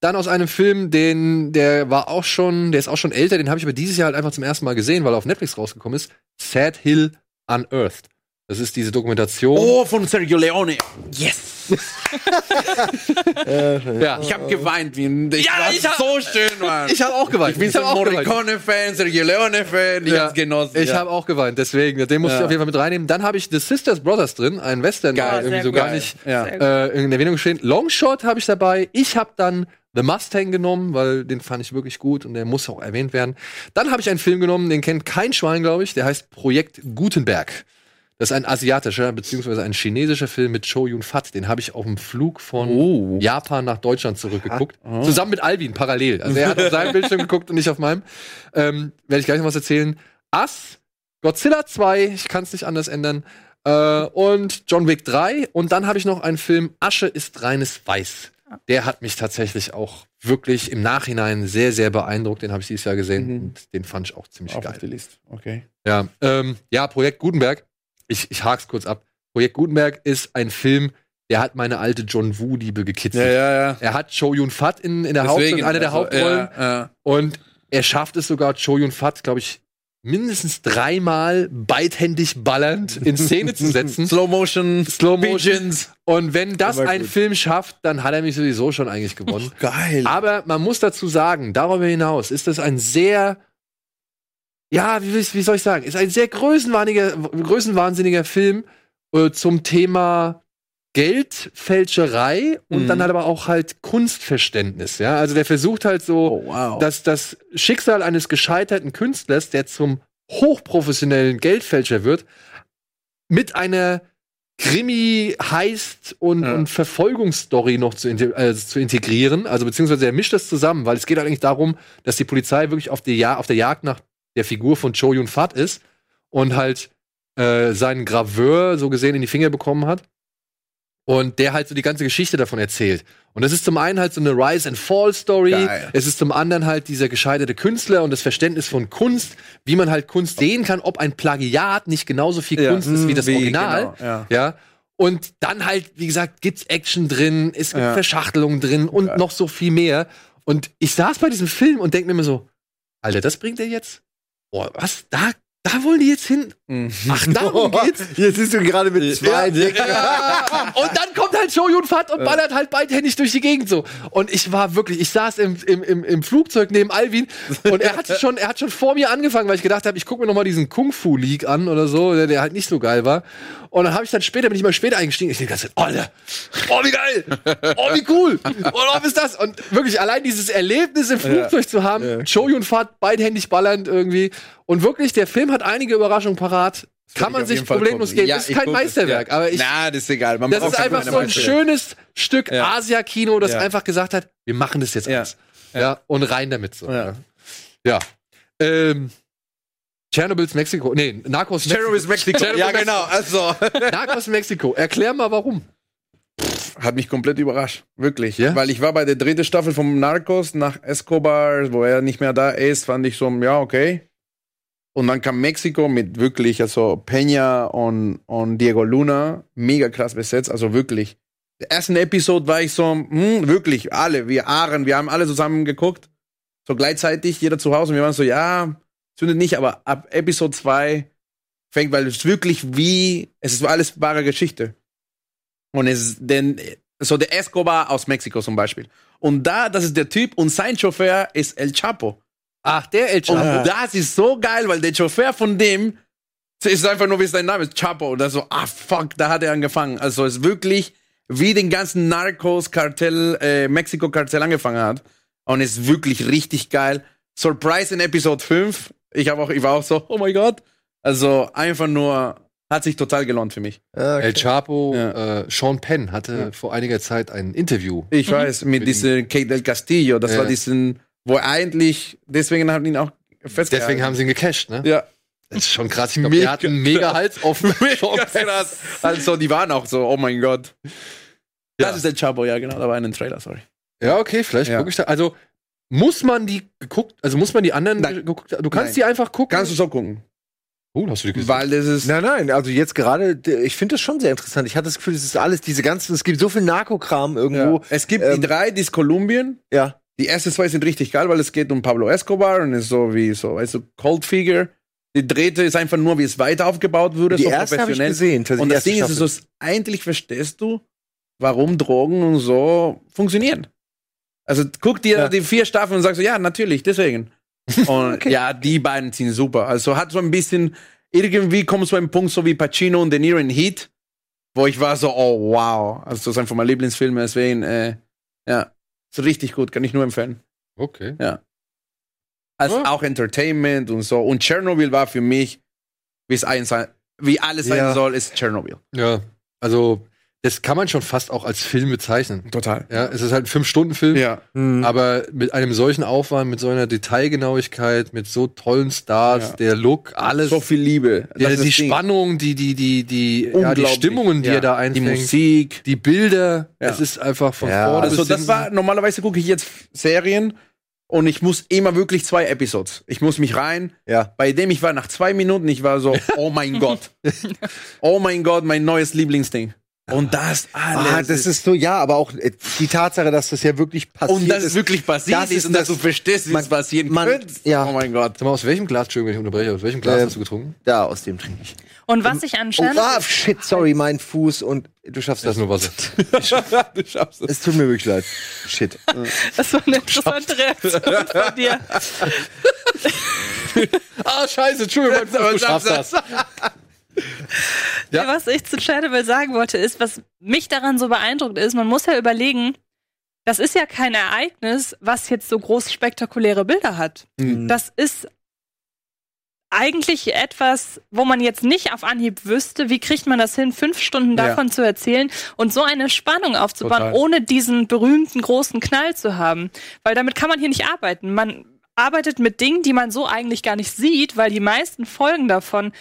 [SPEAKER 1] Dann aus einem Film, den, der war auch schon, der ist auch schon älter, den habe ich aber dieses Jahr halt einfach zum ersten Mal gesehen, weil er auf Netflix rausgekommen ist. Sad Hill Unearthed. Das ist diese Dokumentation.
[SPEAKER 4] Oh, von Sergio Leone. Yes. [laughs]
[SPEAKER 1] ja.
[SPEAKER 4] Ich habe geweint. Wie, ich
[SPEAKER 1] Ja, ich hab-
[SPEAKER 4] so schön, Mann.
[SPEAKER 1] Ich habe auch geweint.
[SPEAKER 4] Ich bin
[SPEAKER 1] Ich
[SPEAKER 4] so ein. Morricone-Fan, Sergio Leone-Fan. Ich
[SPEAKER 1] Ja.
[SPEAKER 4] hab's genossen.
[SPEAKER 1] Ich
[SPEAKER 4] ja.
[SPEAKER 1] habe auch geweint, deswegen, den muss ich
[SPEAKER 4] Ja.
[SPEAKER 1] auf jeden Fall mit reinnehmen. Dann habe ich The Sisters Brothers drin, ein Western,
[SPEAKER 4] Geil.
[SPEAKER 1] der irgendwie so gar nicht äh, in Erwähnung stehen. Longshot habe ich dabei. Ich habe dann The Mustang genommen, weil den fand ich wirklich gut und der muss auch erwähnt werden. Dann habe ich einen Film genommen, den kennt kein Schwein, glaube ich. Der heißt Projekt Gutenberg. Das ist ein asiatischer beziehungsweise ein chinesischer Film mit Cho Yun Fat. Den habe ich auf dem Flug von
[SPEAKER 4] Oh.
[SPEAKER 1] Japan nach Deutschland zurückgeguckt. Zusammen mit Alvin parallel. Also er hat auf seinem Bildschirm geguckt und nicht auf meinem. Ähm, Werde ich gleich noch was erzählen. Ass, Godzilla 2, ich kann es nicht anders ändern. Äh, und John Wick 3. Und dann habe ich noch einen Film, Asche ist reines Weiß. Der hat mich tatsächlich auch wirklich im Nachhinein sehr, sehr beeindruckt. Den habe ich dieses Jahr gesehen.
[SPEAKER 4] Mhm.
[SPEAKER 1] Und den fand ich auch ziemlich
[SPEAKER 4] Auf
[SPEAKER 1] geil.
[SPEAKER 4] die Liste. Okay.
[SPEAKER 1] Ja, ähm, ja, Projekt Gutenberg. Ich, ich hak's kurz ab. Projekt Gutenberg ist ein Film, der hat meine alte John Woo-Liebe gekitzelt.
[SPEAKER 4] Ja, ja, ja.
[SPEAKER 1] Er hat Cho Yun Fat in, in der Haupt in einer der
[SPEAKER 4] also,
[SPEAKER 1] Hauptrollen.
[SPEAKER 4] Ja, ja.
[SPEAKER 1] Und er schafft es sogar, Cho Yun Fat, glaube ich, mindestens dreimal beidhändig ballernd in Szene zu setzen. [laughs]
[SPEAKER 4] Slow Motion,
[SPEAKER 1] Slow Motion. Und wenn das ein. Film schafft, dann hat er mich sowieso schon eigentlich gewonnen.
[SPEAKER 4] Geil.
[SPEAKER 1] Aber man muss dazu sagen, darüber hinaus ist das ein sehr, ja, wie, wie soll ich sagen, ist ein sehr größenwahnsinniger, größenwahnsinniger Film äh, zum Thema Geldfälscherei und
[SPEAKER 4] Mhm.
[SPEAKER 1] dann halt aber auch halt Kunstverständnis. Ja, also der versucht halt so,
[SPEAKER 4] Oh, wow.
[SPEAKER 1] dass das Schicksal eines gescheiterten Künstlers, der zum hochprofessionellen Geldfälscher wird, mit einer Krimi heißt und,
[SPEAKER 4] Ja.
[SPEAKER 1] und Verfolgungsstory noch zu, inte- äh, zu integrieren. Also beziehungsweise er mischt das zusammen, weil es geht eigentlich darum, dass die Polizei wirklich auf, ja auf der Jagd nach der Figur von Cho Yun Fat ist und halt äh, seinen Graveur so gesehen in die Finger bekommen hat. Und der halt so die ganze Geschichte davon erzählt. Und das ist zum einen halt so eine Rise and Fall Story.
[SPEAKER 4] Geil.
[SPEAKER 1] Es ist zum anderen halt dieser gescheiterte Künstler und das Verständnis von Kunst, wie man halt Kunst sehen kann, ob ein Plagiat nicht genauso viel
[SPEAKER 4] Ja.
[SPEAKER 1] Kunst ist wie das
[SPEAKER 4] Wie,
[SPEAKER 1] Original.
[SPEAKER 4] genau, ja.
[SPEAKER 1] Ja. Und dann halt, wie gesagt, gibt's Action drin, es gibt
[SPEAKER 4] Ja.
[SPEAKER 1] Verschachtelungen drin und
[SPEAKER 4] Geil.
[SPEAKER 1] noch so viel mehr. Und ich saß bei diesem Film und denk mir immer so, Alter, das bringt er jetzt? Boah, was? Da, da wollen die jetzt hin?
[SPEAKER 4] Mhm.
[SPEAKER 1] Ach, darum [laughs] geht's?
[SPEAKER 2] Jetzt siehst du gerade mit zwei.
[SPEAKER 1] Ja. Und dann kommt halt Shoyun Fat und ballert halt beidhändig durch die Gegend so. Und ich war wirklich, ich saß im, im, im, im Flugzeug neben Alvin und er hat [laughs] schon, er hat schon vor mir angefangen, weil ich gedacht habe, ich gucke mir noch mal diesen Kung Fu League an oder so, der, der halt nicht so geil war. Und dann habe ich dann später, bin ich mal später eingestiegen, ich denke ganze Zeit, Alter, oh wie geil, oh wie cool, und was ist das? Und wirklich allein dieses Erlebnis im Flugzeug zu haben,
[SPEAKER 4] Ja.
[SPEAKER 1] Shoyun Fat beidhändig ballernd irgendwie. Und wirklich, der Film hat einige Überraschungen parat. Kann man sich problemlos geben.
[SPEAKER 4] Ja,
[SPEAKER 1] ist
[SPEAKER 4] ich
[SPEAKER 1] kein Meisterwerk,
[SPEAKER 4] ja.
[SPEAKER 1] aber ich,
[SPEAKER 4] Na, das ist egal. Man
[SPEAKER 1] das ist einfach so ein schönes Stück
[SPEAKER 4] Ja.
[SPEAKER 1] Asia-Kino, das einfach gesagt hat, wir machen das jetzt alles. Ja. und rein damit so.
[SPEAKER 4] Ja.
[SPEAKER 1] Ja. Ähm, Tschernobyls Mexiko. Nee, Narcos
[SPEAKER 4] Chernobyl Mexiko.
[SPEAKER 1] Chernobyl
[SPEAKER 4] Ja, genau. Also, [laughs]
[SPEAKER 1] Narcos Mexiko. Erklär mal warum.
[SPEAKER 4] hat mich komplett überrascht. Wirklich.
[SPEAKER 1] Ja?
[SPEAKER 4] Weil ich war bei der dritten Staffel vom Narcos nach Escobar, wo er nicht mehr da ist, fand ich so, ja, okay. Und dann kam Mexiko mit wirklich, also Peña und, und Diego Luna, mega krass besetzt, also wirklich. Der ersten Episode war ich so, hm, wirklich, alle, wir Aaren, wir haben alle zusammen geguckt. So gleichzeitig, jeder zu Hause. Und wir waren so, ja, zündet nicht, aber ab Episode 2 fängt, weil es wirklich wie, es ist alles wahre Geschichte. Und es denn, so der Escobar aus Mexiko zum Beispiel. Und da, das ist der Typ und sein Chauffeur ist El Chapo.
[SPEAKER 1] Ach, der El
[SPEAKER 4] Und
[SPEAKER 1] Chapo.
[SPEAKER 4] das ist so geil, weil der Chauffeur von dem ist einfach nur, wie sein Name ist, Chapo. Und das so, ah, fuck, da hat er angefangen. Also es ist wirklich, wie den ganzen Narcos-Kartell, äh, Mexiko-Kartell angefangen hat. Und es ist wirklich richtig geil. Surprise in Episode 5. Ich, hab auch, ich war auch so, oh mein Gott. Also einfach nur, hat sich total gelohnt für mich.
[SPEAKER 1] El Chapo,
[SPEAKER 4] Ja.
[SPEAKER 1] äh, Sean Penn hatte vor einiger Zeit ein Interview.
[SPEAKER 4] Ich weiß, mit
[SPEAKER 1] Mit
[SPEAKER 4] diesem Kate del Castillo, das
[SPEAKER 1] Ja.
[SPEAKER 4] war diesen, wo er eigentlich, deswegen haben ihn auch festgehalten.
[SPEAKER 1] Deswegen haben sie ihn gecasht, ne?
[SPEAKER 4] ja.
[SPEAKER 1] Das ist schon krass. Ich glaube,
[SPEAKER 4] Mega
[SPEAKER 1] der hat einen mega Hals [laughs] Penn.
[SPEAKER 4] krass. Also, die waren auch so, oh mein Gott.
[SPEAKER 1] Ja.
[SPEAKER 4] Das ist der Chabo, ja, genau, da war in den Trailer, sorry.
[SPEAKER 1] Ja, okay, vielleicht
[SPEAKER 4] Ja.
[SPEAKER 1] gucke ich da. Also, muss man die geguckt, also muss man die anderen
[SPEAKER 4] Nein.
[SPEAKER 1] geguckt Du kannst
[SPEAKER 4] Nein.
[SPEAKER 1] die einfach gucken.
[SPEAKER 4] Kannst du so gucken.
[SPEAKER 1] oh, hast du die gesehen?
[SPEAKER 4] Weil das ist,
[SPEAKER 2] Nein, nein, also jetzt gerade, ich finde das schon sehr interessant. Ich hatte das Gefühl, es ist alles, diese ganzen, es gibt so viel Narkokram irgendwo.
[SPEAKER 4] ja. es gibt
[SPEAKER 2] ähm,
[SPEAKER 4] die drei, die ist Kolumbien.
[SPEAKER 2] Ja.
[SPEAKER 4] Die ersten zwei sind richtig geil, weil es geht um Pablo Escobar und ist so wie so, weißt du, Cold Figure. Die dritte ist einfach nur, wie es weiter aufgebaut wurde,
[SPEAKER 2] Die
[SPEAKER 4] so
[SPEAKER 2] erste habe ich
[SPEAKER 4] professionell.
[SPEAKER 2] gesehen.
[SPEAKER 4] Und das Ding ist,
[SPEAKER 2] Staffel.
[SPEAKER 4] so, eigentlich verstehst du, warum Drogen und so funktionieren. Also guck dir
[SPEAKER 2] Ja.
[SPEAKER 4] die vier Staffeln und sagst so, ja, natürlich, deswegen. [laughs] Und ja, die beiden sind super. Also hat so ein bisschen, irgendwie kommt so ein Punkt, so wie Pacino und De Niro in Heat, wo ich war so, oh wow. Also das ist einfach mein Lieblingsfilm, deswegen, äh, ja, ist richtig gut, kann ich nur empfehlen.
[SPEAKER 1] Okay. Ja.
[SPEAKER 4] auch Entertainment und so. Und Chernobyl war für mich, wie es ein sein, wie alles sein
[SPEAKER 2] Ja.
[SPEAKER 4] soll, ist Chernobyl.
[SPEAKER 1] Ja. Also, das kann man schon fast auch als Film bezeichnen.
[SPEAKER 4] Total.
[SPEAKER 1] Ja, es ist halt ein Fünf-Stunden-Film.
[SPEAKER 4] Ja.
[SPEAKER 2] Hm.
[SPEAKER 1] Aber mit einem solchen Aufwand, mit so einer Detailgenauigkeit, mit so tollen Stars,
[SPEAKER 4] Ja.
[SPEAKER 1] der Look, alles.
[SPEAKER 4] So viel Liebe. ist
[SPEAKER 1] die. Spannung, die, die, die, die, ja, die. Stimmungen, die
[SPEAKER 4] Ja.
[SPEAKER 1] er da
[SPEAKER 4] Die
[SPEAKER 1] einfängt.
[SPEAKER 4] Musik.
[SPEAKER 1] Die Bilder,
[SPEAKER 4] Ja.
[SPEAKER 1] es ist einfach von
[SPEAKER 2] Ja,
[SPEAKER 1] vorne
[SPEAKER 4] Also das war, normalerweise gucke ich jetzt Serien und ich muss immer wirklich zwei Episodes. Ich muss mich rein.
[SPEAKER 2] Ja.
[SPEAKER 4] Bei dem ich war nach zwei Minuten, ich war so, [laughs] oh mein Gott. Oh mein Gott, mein neues Lieblingsding. Und das alles.
[SPEAKER 2] Ah, das ist so, ja, aber auch äh, die Tatsache, dass das ja wirklich passiert
[SPEAKER 4] und das
[SPEAKER 2] ist.
[SPEAKER 4] wirklich passiert
[SPEAKER 2] das
[SPEAKER 4] ist,
[SPEAKER 2] ist
[SPEAKER 4] und dass
[SPEAKER 2] das-
[SPEAKER 4] du verstehst, es passieren
[SPEAKER 2] man-
[SPEAKER 4] könnte.
[SPEAKER 2] ja.
[SPEAKER 4] Oh mein Gott.
[SPEAKER 1] Sag mal, aus welchem Glas, Entschuldigung, wenn ich unterbreche, aus welchem Glas
[SPEAKER 2] Ähm,
[SPEAKER 1] hast du getrunken?
[SPEAKER 2] da, aus dem trinke ich.
[SPEAKER 3] Und was ich an
[SPEAKER 2] Oh,
[SPEAKER 3] Chernobyl
[SPEAKER 2] ah, shit, sorry, mein Fuß und du schaffst
[SPEAKER 1] Das
[SPEAKER 2] das.
[SPEAKER 1] ist nur Wasser. [laughs]
[SPEAKER 4] du schaffst es.
[SPEAKER 2] Es tut mir wirklich leid. Shit.
[SPEAKER 3] Das war eine interessante Reaktion von dir. [laughs]
[SPEAKER 1] ah, scheiße, Entschuldigung,
[SPEAKER 4] Aber
[SPEAKER 1] du
[SPEAKER 4] schaffst
[SPEAKER 1] das. Ja.
[SPEAKER 3] Was ich zu Chernobyl sagen wollte, ist, was mich daran so beeindruckt ist, man muss ja überlegen, das ist ja kein Ereignis, was jetzt so groß spektakuläre Bilder hat.
[SPEAKER 4] Mhm.
[SPEAKER 3] Das ist eigentlich etwas, wo man jetzt nicht auf Anhieb wüsste, wie kriegt man das hin, fünf Stunden
[SPEAKER 4] Ja.
[SPEAKER 3] davon zu erzählen und so eine Spannung aufzubauen,
[SPEAKER 4] Total.
[SPEAKER 3] ohne diesen berühmten großen Knall zu haben. Weil damit kann man hier nicht arbeiten. Man arbeitet mit Dingen, die man so eigentlich gar nicht sieht, weil die meisten Folgen davon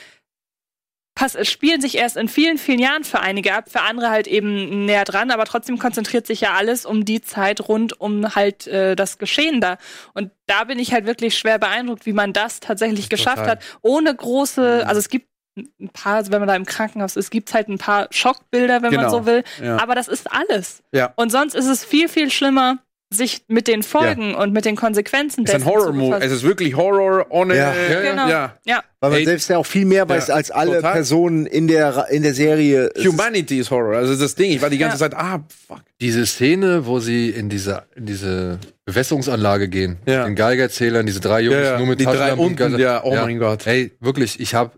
[SPEAKER 3] pass spielen sich erst in vielen, vielen Jahren für einige ab, für andere halt eben näher dran, aber trotzdem konzentriert sich ja alles um die Zeit rund um halt äh, das Geschehen da. Und da bin ich halt wirklich schwer beeindruckt, wie man das tatsächlich geschafft
[SPEAKER 4] Total.
[SPEAKER 3] hat, ohne große, also es gibt ein paar, also wenn man da im Krankenhaus ist, gibt halt ein paar Schockbilder, wenn man
[SPEAKER 4] Genau.
[SPEAKER 3] so will,
[SPEAKER 4] Ja.
[SPEAKER 3] aber das ist alles.
[SPEAKER 4] Ja.
[SPEAKER 3] Und sonst ist es viel, viel schlimmer, sich mit den Folgen und mit den Konsequenzen
[SPEAKER 4] Es ist ein Horror-Movie.
[SPEAKER 3] befassen.
[SPEAKER 4] Es ist wirklich Horror ohne.
[SPEAKER 2] Ja.
[SPEAKER 1] Ja, ja.
[SPEAKER 3] Genau.
[SPEAKER 4] ja.
[SPEAKER 3] Ja,
[SPEAKER 2] Weil man
[SPEAKER 4] Ey,
[SPEAKER 2] selbst ja auch viel mehr weiß
[SPEAKER 4] ja,
[SPEAKER 2] als alle
[SPEAKER 4] total.
[SPEAKER 2] Personen in der, in der Serie.
[SPEAKER 4] Humanity ist Horror. Also das Ding. Ich war die ganze
[SPEAKER 3] Ja.
[SPEAKER 4] Zeit, ah, fuck.
[SPEAKER 1] Diese Szene, wo sie in diese, in diese Bewässerungsanlage gehen,
[SPEAKER 4] Ja.
[SPEAKER 1] den Geigerzählern, diese drei Jungs
[SPEAKER 4] Ja, ja.
[SPEAKER 1] nur mit
[SPEAKER 4] Die drei unten, ja, oh mein Gott.
[SPEAKER 1] Ey, wirklich, ich habe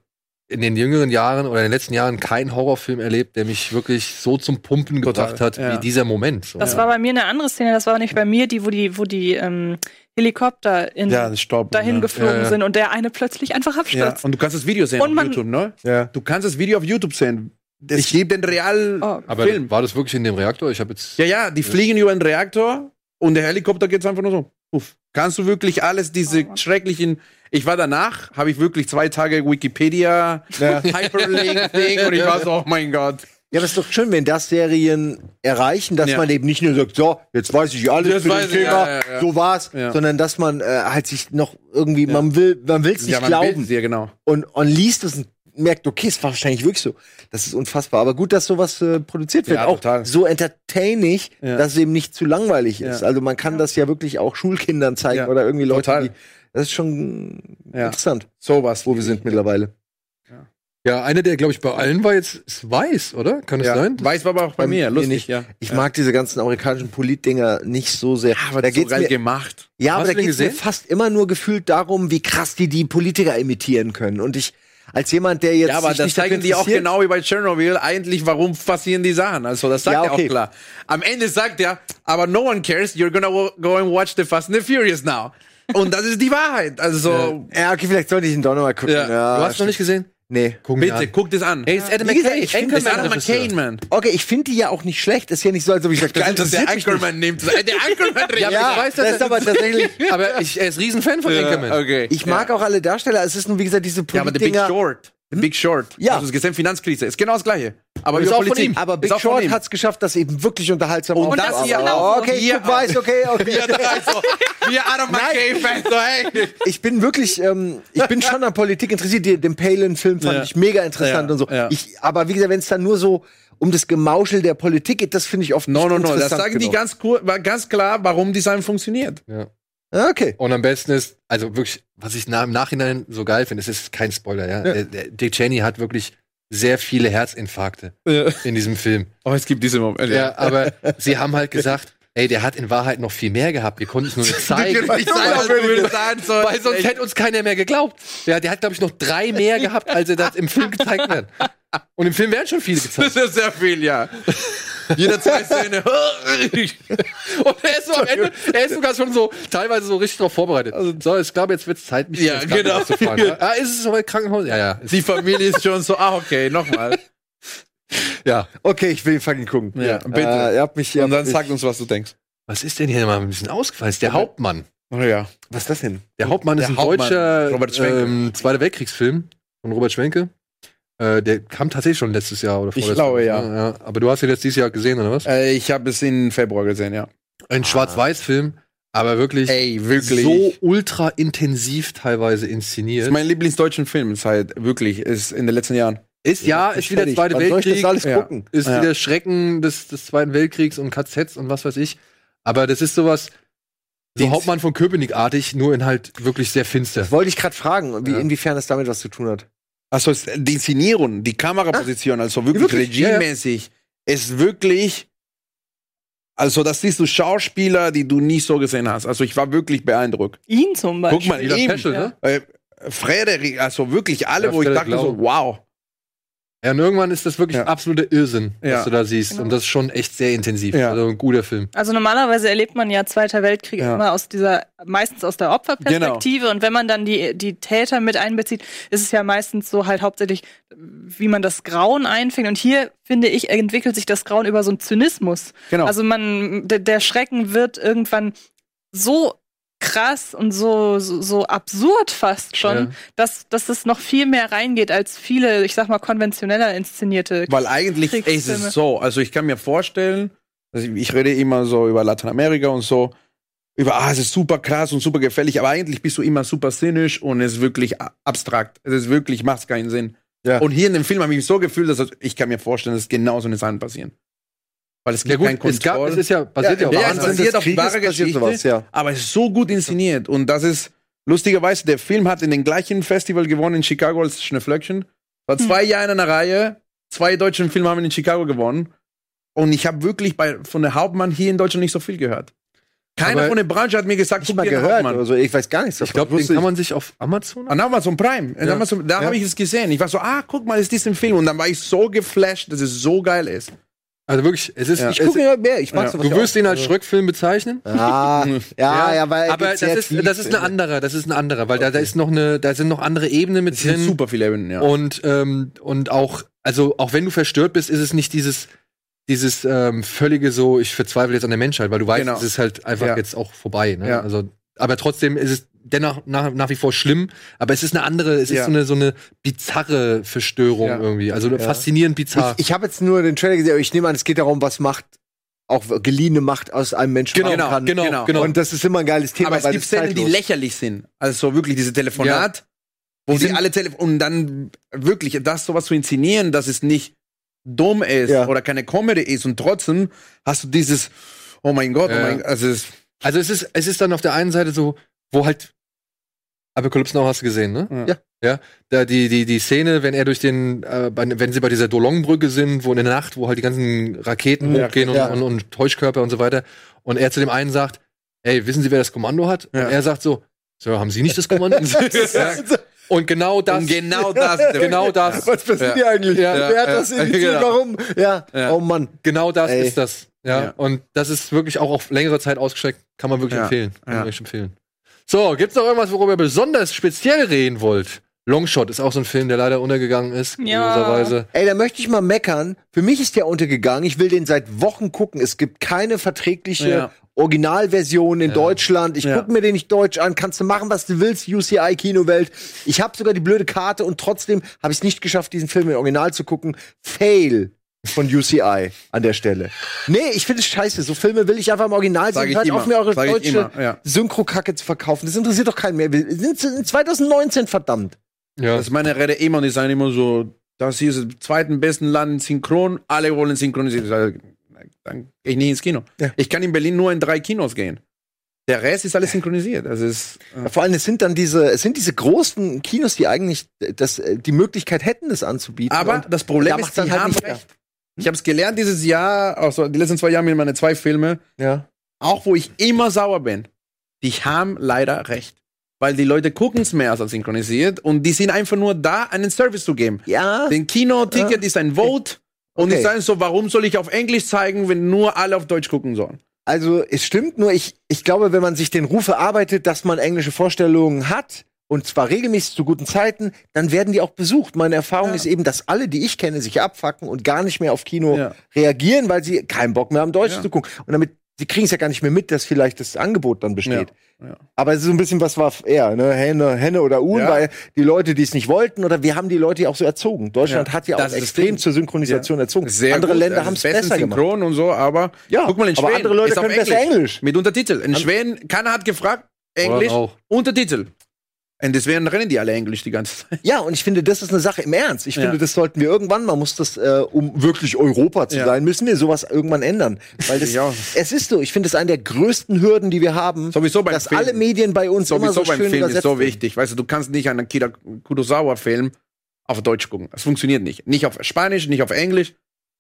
[SPEAKER 1] in den jüngeren Jahren oder in den letzten Jahren keinen Horrorfilm erlebt, der mich wirklich so zum Pumpen
[SPEAKER 4] Total,
[SPEAKER 1] gebracht hat,
[SPEAKER 4] ja.
[SPEAKER 1] wie dieser Moment. So.
[SPEAKER 3] Das war bei mir eine andere Szene, das war nicht bei mir, die, wo die, wo die ähm, Helikopter in,
[SPEAKER 4] Ja, das Stopp.
[SPEAKER 3] dahin
[SPEAKER 4] ja.
[SPEAKER 3] geflogen
[SPEAKER 1] Ja, ja.
[SPEAKER 3] sind und der eine plötzlich einfach
[SPEAKER 4] Ja,
[SPEAKER 3] abstürzt.
[SPEAKER 4] und du kannst das Video sehen
[SPEAKER 3] Und
[SPEAKER 4] auf
[SPEAKER 3] man-
[SPEAKER 4] YouTube, ne?
[SPEAKER 2] Ja.
[SPEAKER 4] Du kannst das Video auf YouTube sehen. ich gebe den real
[SPEAKER 3] Oh.
[SPEAKER 1] Aber
[SPEAKER 4] Film.
[SPEAKER 1] war das wirklich in dem Reaktor? Ich habe jetzt.
[SPEAKER 4] Ja, ja, die fliegen über einen Reaktor und der Helikopter geht einfach nur so. Puff. Kannst du wirklich alles, diese
[SPEAKER 3] Oh.
[SPEAKER 4] schrecklichen. Ich war danach, habe ich wirklich zwei Tage Wikipedia, [laughs] Hyperlink-Ding und ich war so, oh mein Gott.
[SPEAKER 2] Ja, aber es ist doch schön, wenn das Serien erreichen, dass
[SPEAKER 4] Ja.
[SPEAKER 2] man eben nicht nur sagt, so, jetzt weiß ich alles
[SPEAKER 4] Jetzt weiß ich,
[SPEAKER 2] Thema,
[SPEAKER 4] ja, ja, ja.
[SPEAKER 2] so war's,
[SPEAKER 4] Ja.
[SPEAKER 2] sondern dass man äh, halt sich noch irgendwie, man will, man will es nicht
[SPEAKER 4] ja, man
[SPEAKER 2] glauben
[SPEAKER 4] will- Ja, genau.
[SPEAKER 2] und, und liest es und merkt, okay, es war wahrscheinlich wirklich so. Das ist unfassbar. Aber gut, dass sowas äh, produziert wird.
[SPEAKER 4] Ja,
[SPEAKER 2] auch
[SPEAKER 4] total.
[SPEAKER 2] so entertaining,
[SPEAKER 4] Ja.
[SPEAKER 2] dass es eben nicht zu langweilig ist.
[SPEAKER 4] Ja.
[SPEAKER 2] Also man kann das ja wirklich auch Schulkindern zeigen
[SPEAKER 4] Ja,
[SPEAKER 2] oder irgendwie Leuten,
[SPEAKER 4] total.
[SPEAKER 2] die. Das ist schon
[SPEAKER 4] Ja.
[SPEAKER 2] interessant,
[SPEAKER 4] Sowas.
[SPEAKER 2] wo wir sind mittlerweile.
[SPEAKER 1] Ja, einer, der, glaube ich, bei allen war jetzt, ist Weiß, oder? Kann es
[SPEAKER 4] Ja.
[SPEAKER 1] sein?
[SPEAKER 4] Weiß war aber auch bei
[SPEAKER 2] Bei
[SPEAKER 4] mir. Lustig,
[SPEAKER 2] nicht.
[SPEAKER 4] ja.
[SPEAKER 2] Ich
[SPEAKER 4] ja.
[SPEAKER 2] mag diese ganzen amerikanischen Politdinger nicht so sehr.
[SPEAKER 4] aber
[SPEAKER 2] da
[SPEAKER 4] so
[SPEAKER 2] geht's mir,
[SPEAKER 4] gemacht.
[SPEAKER 2] ja,
[SPEAKER 1] Hast
[SPEAKER 2] aber da mir
[SPEAKER 1] gesehen?
[SPEAKER 2] fast immer nur gefühlt darum, wie krass die die Politiker imitieren können. Und ich als jemand, der jetzt
[SPEAKER 4] Ja, aber das zeigen die auch genau wie bei Tschernobyl eigentlich, warum passieren die Sachen. Also das sagt
[SPEAKER 2] Ja,
[SPEAKER 4] er
[SPEAKER 2] okay.
[SPEAKER 4] auch klar. Am Ende sagt er, aber no one cares, you're gonna go and watch the Fast and the Furious now. Und das ist die Wahrheit. Also, [laughs]
[SPEAKER 2] Ja, okay, vielleicht sollte ich ihn doch noch mal gucken.
[SPEAKER 4] Ja.
[SPEAKER 2] Ja,
[SPEAKER 1] Du hast noch nicht gesehen?
[SPEAKER 2] Nee.
[SPEAKER 1] Guck mir
[SPEAKER 4] bitte, guck das an.
[SPEAKER 1] Hey, ist Adam McKay.
[SPEAKER 2] ich finde,
[SPEAKER 4] das ist Adam. McCain, man.
[SPEAKER 2] Okay, ich finde die ja auch nicht schlecht. Ist ja nicht so, als ob ich sage, das
[SPEAKER 4] Geil, dass der. Anchorman nimmt. Der Anchorman redet.
[SPEAKER 1] Ja, aber
[SPEAKER 2] Ja,
[SPEAKER 1] ich weiß, dass
[SPEAKER 2] das
[SPEAKER 1] er-
[SPEAKER 2] ist aber tatsächlich. [laughs]
[SPEAKER 1] Aber ich, er ist Riesenfan von Anchorman.
[SPEAKER 4] okay.
[SPEAKER 2] Ich mag auch alle Darsteller. Es ist nur, wie gesagt, diese
[SPEAKER 4] Ja, aber The Big. Short. The Big Short.
[SPEAKER 2] Ja.
[SPEAKER 4] Hast du es gesehen? Finanzkrise. Ist genau das Gleiche. Aber
[SPEAKER 1] Ist auch von
[SPEAKER 4] Politik.
[SPEAKER 1] ihm.
[SPEAKER 2] aber
[SPEAKER 4] Ist
[SPEAKER 2] Big Short hat es geschafft, das eben wirklich unterhaltsam
[SPEAKER 4] Und das
[SPEAKER 2] aufzubauen.
[SPEAKER 4] hier auch.
[SPEAKER 2] Okay, guck, weiß, okay, okay.
[SPEAKER 4] Ja, also, wir Adam McKay-Fans, so, hey.
[SPEAKER 2] Ich bin wirklich, ähm, ich bin schon an Politik interessiert. Den, Palin-Film fand
[SPEAKER 4] Ja.
[SPEAKER 2] ich mega interessant
[SPEAKER 4] Ja,
[SPEAKER 2] und so.
[SPEAKER 4] ja.
[SPEAKER 2] Ich, aber wie gesagt, wenn es dann nur so um das Gemauschel der Politik geht, das finde ich oft
[SPEAKER 4] No,
[SPEAKER 2] nicht
[SPEAKER 4] no, no. Das sagen die
[SPEAKER 2] genug.
[SPEAKER 4] ganz, ganz klar, warum Design funktioniert.
[SPEAKER 1] Ja.
[SPEAKER 2] Ja, okay.
[SPEAKER 1] Und am besten ist, also wirklich, was ich na, im Nachhinein so geil finde, es ist kein Spoiler, ja. Der, der Dick Cheney hat wirklich sehr viele Herzinfarkte in diesem Film.
[SPEAKER 4] Aber es gibt diese Momente.
[SPEAKER 1] Ja, aber sie haben halt gesagt, ey, der hat in Wahrheit noch viel mehr gehabt. Wir konnten es nur [laughs] nicht zeigen.
[SPEAKER 4] Würde sagen, so,
[SPEAKER 1] Weil sonst hätte uns keiner mehr geglaubt. Der, der hat, glaube ich, noch drei mehr gehabt, als er das im Film gezeigt hat. Und im Film werden schon viele gezeigt. [laughs]
[SPEAKER 4] Das ist sehr viel, ja. Jeder zwei Szene. [laughs]
[SPEAKER 1] Und er ist so am Ende, er ist sogar schon so teilweise so richtig darauf vorbereitet. so, ich glaube, jetzt wird es Zeit, mich
[SPEAKER 4] Ja, genau.
[SPEAKER 1] zu fahren. Ja, [laughs] ah, ist es soweit Krankenhaus? Ja, ja.
[SPEAKER 4] Die Familie ist schon so, ah, okay, nochmal. [laughs]
[SPEAKER 1] ja.
[SPEAKER 2] Okay, ich will fucking gucken.
[SPEAKER 4] Ja, bitte.
[SPEAKER 2] Äh, ihr habt mich, ihr
[SPEAKER 4] Und dann
[SPEAKER 2] mich,
[SPEAKER 4] sag uns, was du denkst.
[SPEAKER 1] Was ist denn hier mal ein bisschen ausgefallen? Ist der Hauptmann.
[SPEAKER 4] Oh ja.
[SPEAKER 2] Was ist das denn?
[SPEAKER 1] Der Hauptmann
[SPEAKER 4] Der
[SPEAKER 1] ist ein
[SPEAKER 4] Hauptmann,
[SPEAKER 1] deutscher ähm, Zweiter Weltkriegsfilm von Robert Schwenke. Äh, der kam tatsächlich schon letztes Jahr oder
[SPEAKER 4] Ich
[SPEAKER 1] vorletztes
[SPEAKER 4] glaube,
[SPEAKER 1] Jahr. ja. Aber du hast ihn jetzt dieses Jahr gesehen, oder was?
[SPEAKER 4] Äh, ich habe es in Februar gesehen, ja.
[SPEAKER 1] Ein Schwarz-Weiß-Film, aber wirklich,
[SPEAKER 4] Ey, wirklich.
[SPEAKER 1] so ultra intensiv teilweise
[SPEAKER 4] Das
[SPEAKER 1] inszeniert.
[SPEAKER 4] ist mein Lieblingsdeutschen Film seit wirklich ist in den letzten Jahren.
[SPEAKER 1] ist ja, ist wieder
[SPEAKER 2] Fertig.
[SPEAKER 1] Zweite
[SPEAKER 2] Wann soll ich
[SPEAKER 1] Weltkrieg,
[SPEAKER 2] das alles
[SPEAKER 4] Ja.
[SPEAKER 2] gucken?
[SPEAKER 1] ist
[SPEAKER 4] Ja.
[SPEAKER 1] wieder Schrecken des, des Zweiten Weltkriegs und KZs und was weiß ich. Aber das ist sowas, so Hauptmann von Köpenick-artig, nur in halt wirklich sehr finster.
[SPEAKER 2] Das wollte ich gerade fragen, wie,
[SPEAKER 1] Ja.
[SPEAKER 2] inwiefern das damit was zu tun hat.
[SPEAKER 4] Also die Inszenierung, die Kameraposition, also wirklich,
[SPEAKER 1] Wirklich? Ja, ja.
[SPEAKER 4] regiemäßig, ist wirklich. Also, das siehst du Schauspieler, die du nie so gesehen hast. Also, ich war wirklich beeindruckt.
[SPEAKER 3] Ihn zum Beispiel.
[SPEAKER 4] Guck mal, ihm,
[SPEAKER 1] Peschel, ne?
[SPEAKER 4] äh, Frederik, also wirklich alle,
[SPEAKER 1] Ja,
[SPEAKER 4] wo ich dachte so, wow.
[SPEAKER 1] Ja, und irgendwann ist das wirklich
[SPEAKER 4] Ja.
[SPEAKER 1] ein absoluter Irrsinn, was
[SPEAKER 4] Ja.
[SPEAKER 1] du da siehst.
[SPEAKER 3] Genau.
[SPEAKER 1] Und das ist schon echt sehr intensiv.
[SPEAKER 4] Ja.
[SPEAKER 1] Also ein guter Film.
[SPEAKER 3] Also normalerweise erlebt man ja Zweiter Weltkrieg
[SPEAKER 4] Ja.
[SPEAKER 3] immer aus dieser, meistens aus der Opferperspektive.
[SPEAKER 4] Genau.
[SPEAKER 3] Und wenn man dann die, die Täter mit einbezieht, ist es ja meistens so halt hauptsächlich, wie man das Grauen einfängt. Und hier, finde ich, entwickelt sich das Grauen über so einen Zynismus.
[SPEAKER 4] Genau.
[SPEAKER 3] Also man, der Schrecken wird irgendwann so krass und so, so, so absurd fast schon,
[SPEAKER 1] Ja.
[SPEAKER 3] dass, dass es noch viel mehr reingeht als viele, ich sag mal, konventioneller inszenierte.
[SPEAKER 4] Weil eigentlich ey, es ist so, also ich kann mir vorstellen, also ich, ich rede immer so über Lateinamerika und so, über, ah, es ist super krass und super gefährlich, aber eigentlich bist du immer super cynisch und es ist wirklich abstrakt. Es ist wirklich, macht keinen Sinn.
[SPEAKER 2] Ja.
[SPEAKER 4] Und hier in dem Film habe ich mich so gefühlt, dass ich kann mir vorstellen, dass genauso eine Sachen passieren. Weil es
[SPEAKER 1] Ja
[SPEAKER 4] gibt kein
[SPEAKER 1] gut, es, gab,
[SPEAKER 4] Kontroll.
[SPEAKER 1] es ist ja basiert ja,
[SPEAKER 2] Ja,
[SPEAKER 1] auf
[SPEAKER 4] ja, es basiert auf wahre Geschichte,
[SPEAKER 2] sowas, ja.
[SPEAKER 4] aber es ist so gut inszeniert und das ist lustigerweise der Film hat in den gleichen Festival gewonnen in Chicago als Schneeflöckchen. War zwei Jahre in einer Reihe, zwei deutsche Filme haben in Chicago gewonnen und ich habe wirklich bei von der Hauptmann hier in Deutschland nicht so viel gehört. Keiner
[SPEAKER 1] Aber-
[SPEAKER 4] von der Branche hat mir gesagt,
[SPEAKER 2] Ich
[SPEAKER 4] guck
[SPEAKER 2] mal gehört
[SPEAKER 4] Hauptmann.
[SPEAKER 2] oder so. Ich weiß gar nichts
[SPEAKER 1] Ich glaube, den kann man sich auf Amazon.
[SPEAKER 4] An Amazon Prime.
[SPEAKER 1] Ja.
[SPEAKER 4] Amazon, da
[SPEAKER 1] Ja.
[SPEAKER 4] habe ich es gesehen. Ich war so, ah, guck mal, ist diesen Film. Und dann war ich so geflasht, dass es so geil ist.
[SPEAKER 1] Also wirklich, es ist.
[SPEAKER 4] Ja.
[SPEAKER 2] Ich gucke ja mehr. Ich mag
[SPEAKER 4] Ja.
[SPEAKER 2] sowas
[SPEAKER 1] du
[SPEAKER 2] ja
[SPEAKER 1] wirst ihn als Schröckfilm bezeichnen.
[SPEAKER 2] Ah, [laughs] ja, ja, weil er
[SPEAKER 1] aber das
[SPEAKER 2] sehr
[SPEAKER 1] ist,
[SPEAKER 2] tief
[SPEAKER 1] das ist ein
[SPEAKER 2] in-
[SPEAKER 1] anderer, das ist ein anderer, weil da, da ist noch eine, da sind noch andere Ebenen mit
[SPEAKER 4] sind
[SPEAKER 1] drin.
[SPEAKER 4] super viele Ebenen, ja.
[SPEAKER 1] Und, ähm, und auch, also auch wenn du verstört bist, ist es nicht dieses, dieses ähm, völlige so, ich verzweifle jetzt an der Menschheit, weil du weißt,
[SPEAKER 4] Genau.
[SPEAKER 1] es ist halt einfach
[SPEAKER 4] Ja.
[SPEAKER 1] jetzt auch vorbei. Ne?
[SPEAKER 4] Ja.
[SPEAKER 1] Also, aber trotzdem ist es dennoch nach, nach wie vor schlimm, aber es ist eine andere, es ist
[SPEAKER 4] Ja.
[SPEAKER 1] so eine, so eine bizarre Verstörung
[SPEAKER 4] Ja.
[SPEAKER 1] irgendwie. Also faszinierend bizarr.
[SPEAKER 2] Ich, ich habe jetzt nur den Trailer gesehen, aber ich nehme an, es geht darum, was Macht, auch geliehene Macht aus einem Menschen
[SPEAKER 1] Genau,
[SPEAKER 2] machen kann.
[SPEAKER 1] genau,
[SPEAKER 4] genau.
[SPEAKER 1] genau.
[SPEAKER 2] Und das ist immer ein geiles Thema,
[SPEAKER 4] aber es gibt Szenen, die lächerlich sind. Also wirklich diese Telefonat, wo
[SPEAKER 1] Die
[SPEAKER 4] sie alle Telefon und dann wirklich das sowas zu inszenieren, dass es nicht dumm ist
[SPEAKER 2] Ja.
[SPEAKER 4] oder keine Comedy ist und trotzdem hast du dieses Oh mein Gott, oh
[SPEAKER 1] Ja.
[SPEAKER 4] mein, also es,
[SPEAKER 1] Also es ist, es ist dann auf der einen Seite so, wo halt Apokalypse Now hast du gesehen, ne?
[SPEAKER 4] Ja.
[SPEAKER 1] Ja. Da die, die, die Szene, wenn er durch den, äh, bei, wenn sie bei dieser Dolongbrücke sind, wo in der Nacht, wo halt die ganzen Raketen
[SPEAKER 4] Ja,
[SPEAKER 1] hochgehen und,
[SPEAKER 2] ja.
[SPEAKER 1] und, und Täuschkörper und so weiter. Und er zu dem einen sagt, ey, wissen Sie, wer das Kommando hat?
[SPEAKER 4] Ja.
[SPEAKER 1] Und er sagt so, so, haben Sie nicht das Kommando? [laughs] ja. Und genau das.
[SPEAKER 4] und genau das, [laughs]
[SPEAKER 1] genau das.
[SPEAKER 2] Was passiert
[SPEAKER 4] Ja.
[SPEAKER 2] hier eigentlich?
[SPEAKER 1] Ja.
[SPEAKER 2] Wer hat
[SPEAKER 4] Ja.
[SPEAKER 2] das initiiert?
[SPEAKER 4] Genau.
[SPEAKER 2] Warum? Ja.
[SPEAKER 4] Ja.
[SPEAKER 2] Oh Mann.
[SPEAKER 1] Genau das
[SPEAKER 2] Ey.
[SPEAKER 1] ist das. Ja.
[SPEAKER 4] Ja.
[SPEAKER 1] Und das ist wirklich auch auf längere Zeit ausgestreckt. Kann man wirklich
[SPEAKER 4] Ja.
[SPEAKER 1] empfehlen. Kann
[SPEAKER 4] Ja.
[SPEAKER 1] man wirklich empfehlen. So, gibt's noch irgendwas, worüber ihr besonders speziell reden wollt? Longshot ist auch so ein Film, der leider untergegangen ist,
[SPEAKER 3] Ja.
[SPEAKER 2] Ey, da möchte ich mal meckern. Für mich ist der untergegangen. Ich will den seit Wochen gucken. Es gibt keine verträgliche
[SPEAKER 4] Ja.
[SPEAKER 2] Originalversion in
[SPEAKER 1] Ja.
[SPEAKER 2] Deutschland. Ich
[SPEAKER 4] Ja.
[SPEAKER 2] gucke mir den nicht deutsch an. Kannst du machen, was du willst, UCI Kinowelt. Ich habe sogar die blöde Karte und trotzdem habe ich es nicht geschafft, diesen Film im Original zu gucken. Fail von UCI an der Stelle. Nee, ich finde es scheiße. So Filme will ich einfach im Original sehen.
[SPEAKER 4] ich
[SPEAKER 2] Hört auf mir eure
[SPEAKER 4] Sag
[SPEAKER 2] deutsche
[SPEAKER 4] ja.
[SPEAKER 2] Synchro-Kacke zu verkaufen. Das interessiert doch keinen mehr. Wir sind in 2019, verdammt.
[SPEAKER 1] Ja.
[SPEAKER 4] Das ist meine Rede immer und die sagen immer so, das hier ist das zweiten besten Land Synchron, alle wollen synchronisiert. Dann gehe ich nicht ins Kino.
[SPEAKER 2] Ja.
[SPEAKER 4] Ich kann in Berlin nur in drei Kinos gehen. Der Rest ist alles synchronisiert. Also es,
[SPEAKER 2] Ja, Vor allem, es sind dann diese, es sind diese großen Kinos, die eigentlich das, äh, die Möglichkeit hätten, das anzubieten.
[SPEAKER 4] aber
[SPEAKER 2] Und
[SPEAKER 4] das Problem
[SPEAKER 2] da
[SPEAKER 4] ist, die
[SPEAKER 2] halt
[SPEAKER 4] haben
[SPEAKER 2] nicht
[SPEAKER 4] recht. Ich habe es gelernt dieses Jahr, also die letzten zwei Jahre mit meinen zwei Filme,
[SPEAKER 2] ja.
[SPEAKER 4] auch wo ich immer sauer bin. Die haben leider recht. Weil die Leute gucken es mehr als synchronisiert und die sind einfach nur da, einen Service zu geben.
[SPEAKER 2] Ja.
[SPEAKER 4] Den Kinoticket ist ein Vote und
[SPEAKER 2] Okay.
[SPEAKER 4] die sagen so, warum soll ich auf Englisch zeigen, wenn nur alle auf Deutsch gucken sollen?
[SPEAKER 2] Also es stimmt, nur ich, ich glaube, wenn man sich den Ruf erarbeitet, dass man englische Vorstellungen hat, und zwar regelmäßig zu guten Zeiten, dann werden die auch besucht. Meine Erfahrung
[SPEAKER 4] Ja.
[SPEAKER 2] ist eben, dass alle, die ich kenne, sich abfacken und gar nicht mehr auf Kino
[SPEAKER 4] Ja.
[SPEAKER 2] reagieren, weil sie keinen Bock mehr haben, Deutsch
[SPEAKER 4] Ja.
[SPEAKER 2] zu gucken. Und damit, sie kriegen es ja gar nicht mehr mit, dass vielleicht das Angebot dann besteht.
[SPEAKER 4] Ja. Ja.
[SPEAKER 2] Aber es ist so ein bisschen was war eher, ne? Henne, Henne oder Uhren,
[SPEAKER 4] Ja.
[SPEAKER 2] weil die Leute, die es nicht wollten, oder wir haben die Leute ja auch so erzogen. Deutschland
[SPEAKER 4] Ja.
[SPEAKER 2] hat ja
[SPEAKER 4] Das
[SPEAKER 2] auch extrem zur Synchronisation erzogen.
[SPEAKER 4] Sehr
[SPEAKER 2] Andere
[SPEAKER 4] gut,
[SPEAKER 2] Länder
[SPEAKER 4] also
[SPEAKER 2] haben es besser gemacht.
[SPEAKER 4] synchron und so, aber
[SPEAKER 2] Ja,
[SPEAKER 4] guck mal in
[SPEAKER 2] aber
[SPEAKER 4] Schweden.
[SPEAKER 2] andere Leute
[SPEAKER 4] ist auf
[SPEAKER 2] können besser Englisch.
[SPEAKER 4] Mit Untertitel. In Schweden, keiner hat gefragt, Englisch. Untertitel. Und deswegen rennen die alle Englisch die ganze Zeit.
[SPEAKER 2] Ja, und ich finde, das ist eine Sache im Ernst. Ich
[SPEAKER 4] Ja.
[SPEAKER 2] finde, das sollten wir irgendwann, man muss das, äh, um wirklich Europa zu
[SPEAKER 4] Ja.
[SPEAKER 2] sein, müssen wir sowas irgendwann ändern. Weil das, [laughs]
[SPEAKER 4] Ja.
[SPEAKER 2] es ist so, ich finde, es ist eine der größten Hürden, die wir haben,
[SPEAKER 4] Sowieso beim
[SPEAKER 2] dass
[SPEAKER 4] Film.
[SPEAKER 2] alle Medien bei uns immer
[SPEAKER 4] Sowieso
[SPEAKER 2] so
[SPEAKER 4] beim
[SPEAKER 2] schön
[SPEAKER 4] Film ist so wichtig. Weißt du, du kannst nicht einen Akira Kurosawa-Film auf Deutsch gucken. Das funktioniert nicht. Nicht auf Spanisch, nicht auf Englisch.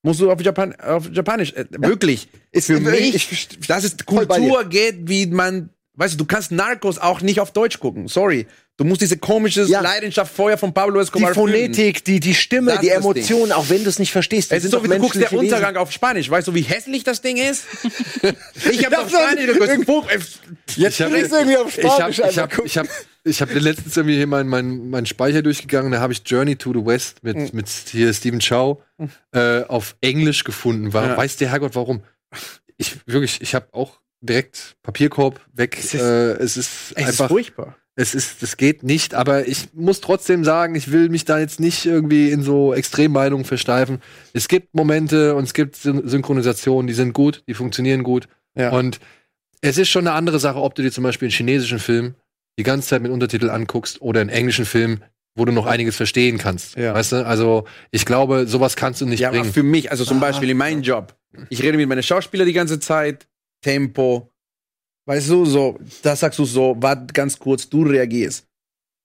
[SPEAKER 4] Musst du auf, Japan auf Japanisch. Äh, Wirklich. [laughs]
[SPEAKER 2] Ist-
[SPEAKER 4] Für
[SPEAKER 2] ich-
[SPEAKER 4] mich,
[SPEAKER 2] ich-
[SPEAKER 4] dass es
[SPEAKER 2] voll bei
[SPEAKER 4] Kultur geht, wie man. Weißt du, du kannst Narcos auch nicht auf Deutsch gucken. Sorry. Du musst diese komische
[SPEAKER 2] Ja.
[SPEAKER 4] Leidenschaft vorher von Pablo
[SPEAKER 2] Die
[SPEAKER 4] Escobar fühlen.
[SPEAKER 2] Phonetik, die, die Stimme,
[SPEAKER 4] Das
[SPEAKER 2] die
[SPEAKER 4] ist
[SPEAKER 2] Emotionen, auch wenn du es nicht verstehst. die
[SPEAKER 4] Es ist
[SPEAKER 2] sind
[SPEAKER 4] so, wie du guckst der
[SPEAKER 2] Wesen.
[SPEAKER 4] Untergang auf Spanisch. Weißt du, wie hässlich das Ding ist? [laughs] Ich habe
[SPEAKER 2] hab
[SPEAKER 4] auf Spanisch geguckt. Buch-
[SPEAKER 2] Jetzt
[SPEAKER 1] Ich hab-
[SPEAKER 2] du irgendwie auf
[SPEAKER 1] Ich habe
[SPEAKER 2] Spanisch
[SPEAKER 1] ich
[SPEAKER 2] einfach
[SPEAKER 1] hab,
[SPEAKER 2] gucken.
[SPEAKER 1] ich hab, ich hab letztens irgendwie hier meinen mein, mein Speicher durchgegangen, da habe ich Journey to the West mit,
[SPEAKER 2] Hm.
[SPEAKER 1] mit hier Stephen Chow äh, auf Englisch gefunden. War,
[SPEAKER 4] Ja.
[SPEAKER 1] Weiß der Herrgott warum? Ich wirklich, ich habe auch direkt Papierkorb weg.
[SPEAKER 4] Es ist-
[SPEAKER 1] äh, es ist
[SPEAKER 4] Es ist
[SPEAKER 1] einfach,
[SPEAKER 4] furchtbar.
[SPEAKER 1] Es ist, es geht nicht. Aber ich muss trotzdem sagen, ich will mich da jetzt nicht irgendwie in so Extremmeinungen versteifen. Es gibt Momente und es gibt Syn Synchronisationen, die sind gut, die funktionieren gut.
[SPEAKER 4] Ja.
[SPEAKER 1] Und es ist schon eine andere Sache, ob du dir zum Beispiel einen chinesischen Film die ganze Zeit mit Untertitel anguckst oder einen englischen Film, wo du noch einiges verstehen kannst.
[SPEAKER 4] Ja.
[SPEAKER 1] Weißt du? Also ich glaube, sowas kannst du nicht
[SPEAKER 4] Ja, aber
[SPEAKER 1] bringen.
[SPEAKER 4] für mich, also zum Beispiel in meinem Job, ich rede mit meinen Schauspielern die ganze Zeit, Tempo, weißt du, so, da sagst du so, warte ganz kurz, du reagierst.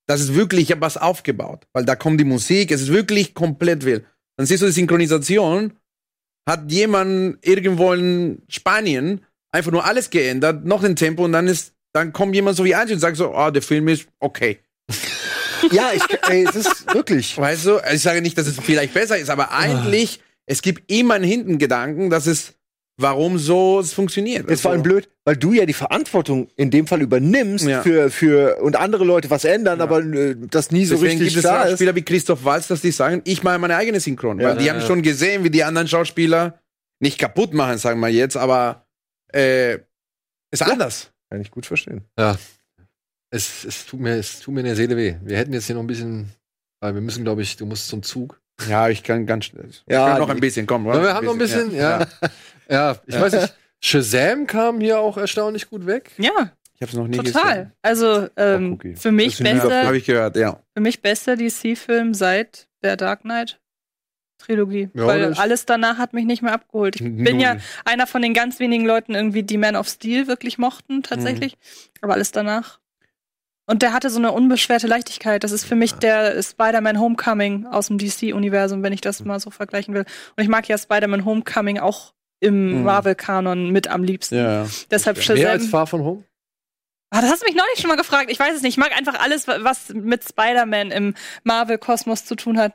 [SPEAKER 4] Das ist wirklich, ich habe was aufgebaut, weil da kommt die Musik, es ist wirklich komplett wild. Dann siehst du die Synchronisation, hat jemand irgendwo in Spanien einfach nur alles geändert, noch den Tempo und dann ist, dann kommt jemand so wie Angie und sagt so, oh, der Film ist okay. [laughs]
[SPEAKER 2] Ja, ich, ey, es ist wirklich.
[SPEAKER 4] Weißt du, ich sage nicht, dass es vielleicht besser ist, aber eigentlich, es gibt immer einen Hintengedanken, dass es, warum so es funktioniert.
[SPEAKER 2] Ist vor allem
[SPEAKER 4] Also,
[SPEAKER 2] blöd, weil du ja die Verantwortung in dem Fall übernimmst
[SPEAKER 4] Ja.
[SPEAKER 2] für, für und andere Leute was ändern, aber äh, das nie so
[SPEAKER 4] Deswegen
[SPEAKER 2] richtig
[SPEAKER 4] gibt es
[SPEAKER 2] da ist.
[SPEAKER 4] Schauspieler wie Christoph Walz, dass die sagen, ich mache meine eigene Synchron.
[SPEAKER 2] Ja.
[SPEAKER 4] weil die
[SPEAKER 1] Ja,
[SPEAKER 4] haben
[SPEAKER 1] ja.
[SPEAKER 4] schon gesehen, wie die anderen Schauspieler nicht kaputt machen, sagen wir jetzt, aber äh, ist anders.
[SPEAKER 2] Kann ich gut verstehen.
[SPEAKER 1] Es, es, tut mir, es tut mir in der Seele weh. Wir hätten jetzt hier noch ein bisschen, weil wir müssen, glaube ich, du musst zum Zug.
[SPEAKER 4] Ja, ich kann ganz schnell.
[SPEAKER 2] Ja,
[SPEAKER 4] noch ein bisschen, komm.
[SPEAKER 1] Aber wir haben noch ein bisschen, ja. Ja, [laughs] ich weiß nicht. [laughs] Shazam kam hier auch erstaunlich gut weg.
[SPEAKER 3] Ja,
[SPEAKER 4] Ich habe es noch nie
[SPEAKER 3] total. Also ähm,
[SPEAKER 2] Auch okay.
[SPEAKER 3] für mich bester,
[SPEAKER 4] Habe ich gehört, ja.
[SPEAKER 3] für mich bester DC-Film seit der Dark Knight Trilogie,
[SPEAKER 1] Ja,
[SPEAKER 3] weil alles danach hat mich nicht mehr abgeholt. Ich bin ja einer von den ganz wenigen Leuten irgendwie, die Man of Steel wirklich mochten tatsächlich,
[SPEAKER 1] Mhm.
[SPEAKER 3] aber alles danach. Und der hatte so eine unbeschwerte Leichtigkeit. Das ist für mich der Spider-Man Homecoming aus dem DC-Universum, wenn ich das
[SPEAKER 1] Mhm.
[SPEAKER 3] mal so vergleichen will. Und ich mag ja Spider-Man Homecoming auch im
[SPEAKER 4] Mhm.
[SPEAKER 3] Marvel-Kanon mit am liebsten.
[SPEAKER 4] Ja.
[SPEAKER 3] Deshalb
[SPEAKER 1] Mehr als
[SPEAKER 3] Shazam.
[SPEAKER 1] Far From Home?
[SPEAKER 3] Ah, das hast du mich neulich schon mal gefragt. Ich weiß es nicht. Ich mag einfach alles, wa- was mit Spider-Man im Marvel-Kosmos zu tun hat.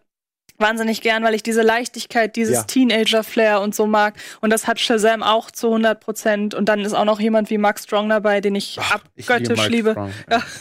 [SPEAKER 3] Wahnsinnig gern, weil ich diese Leichtigkeit, dieses
[SPEAKER 2] Ja.
[SPEAKER 3] Teenager-Flair und so mag. Und das hat Shazam auch zu 100 Prozent. Und dann ist auch noch jemand wie Max Strong dabei, den ich abgöttisch
[SPEAKER 4] Mark
[SPEAKER 3] liebe.
[SPEAKER 4] Strong.
[SPEAKER 3] Ja. [laughs]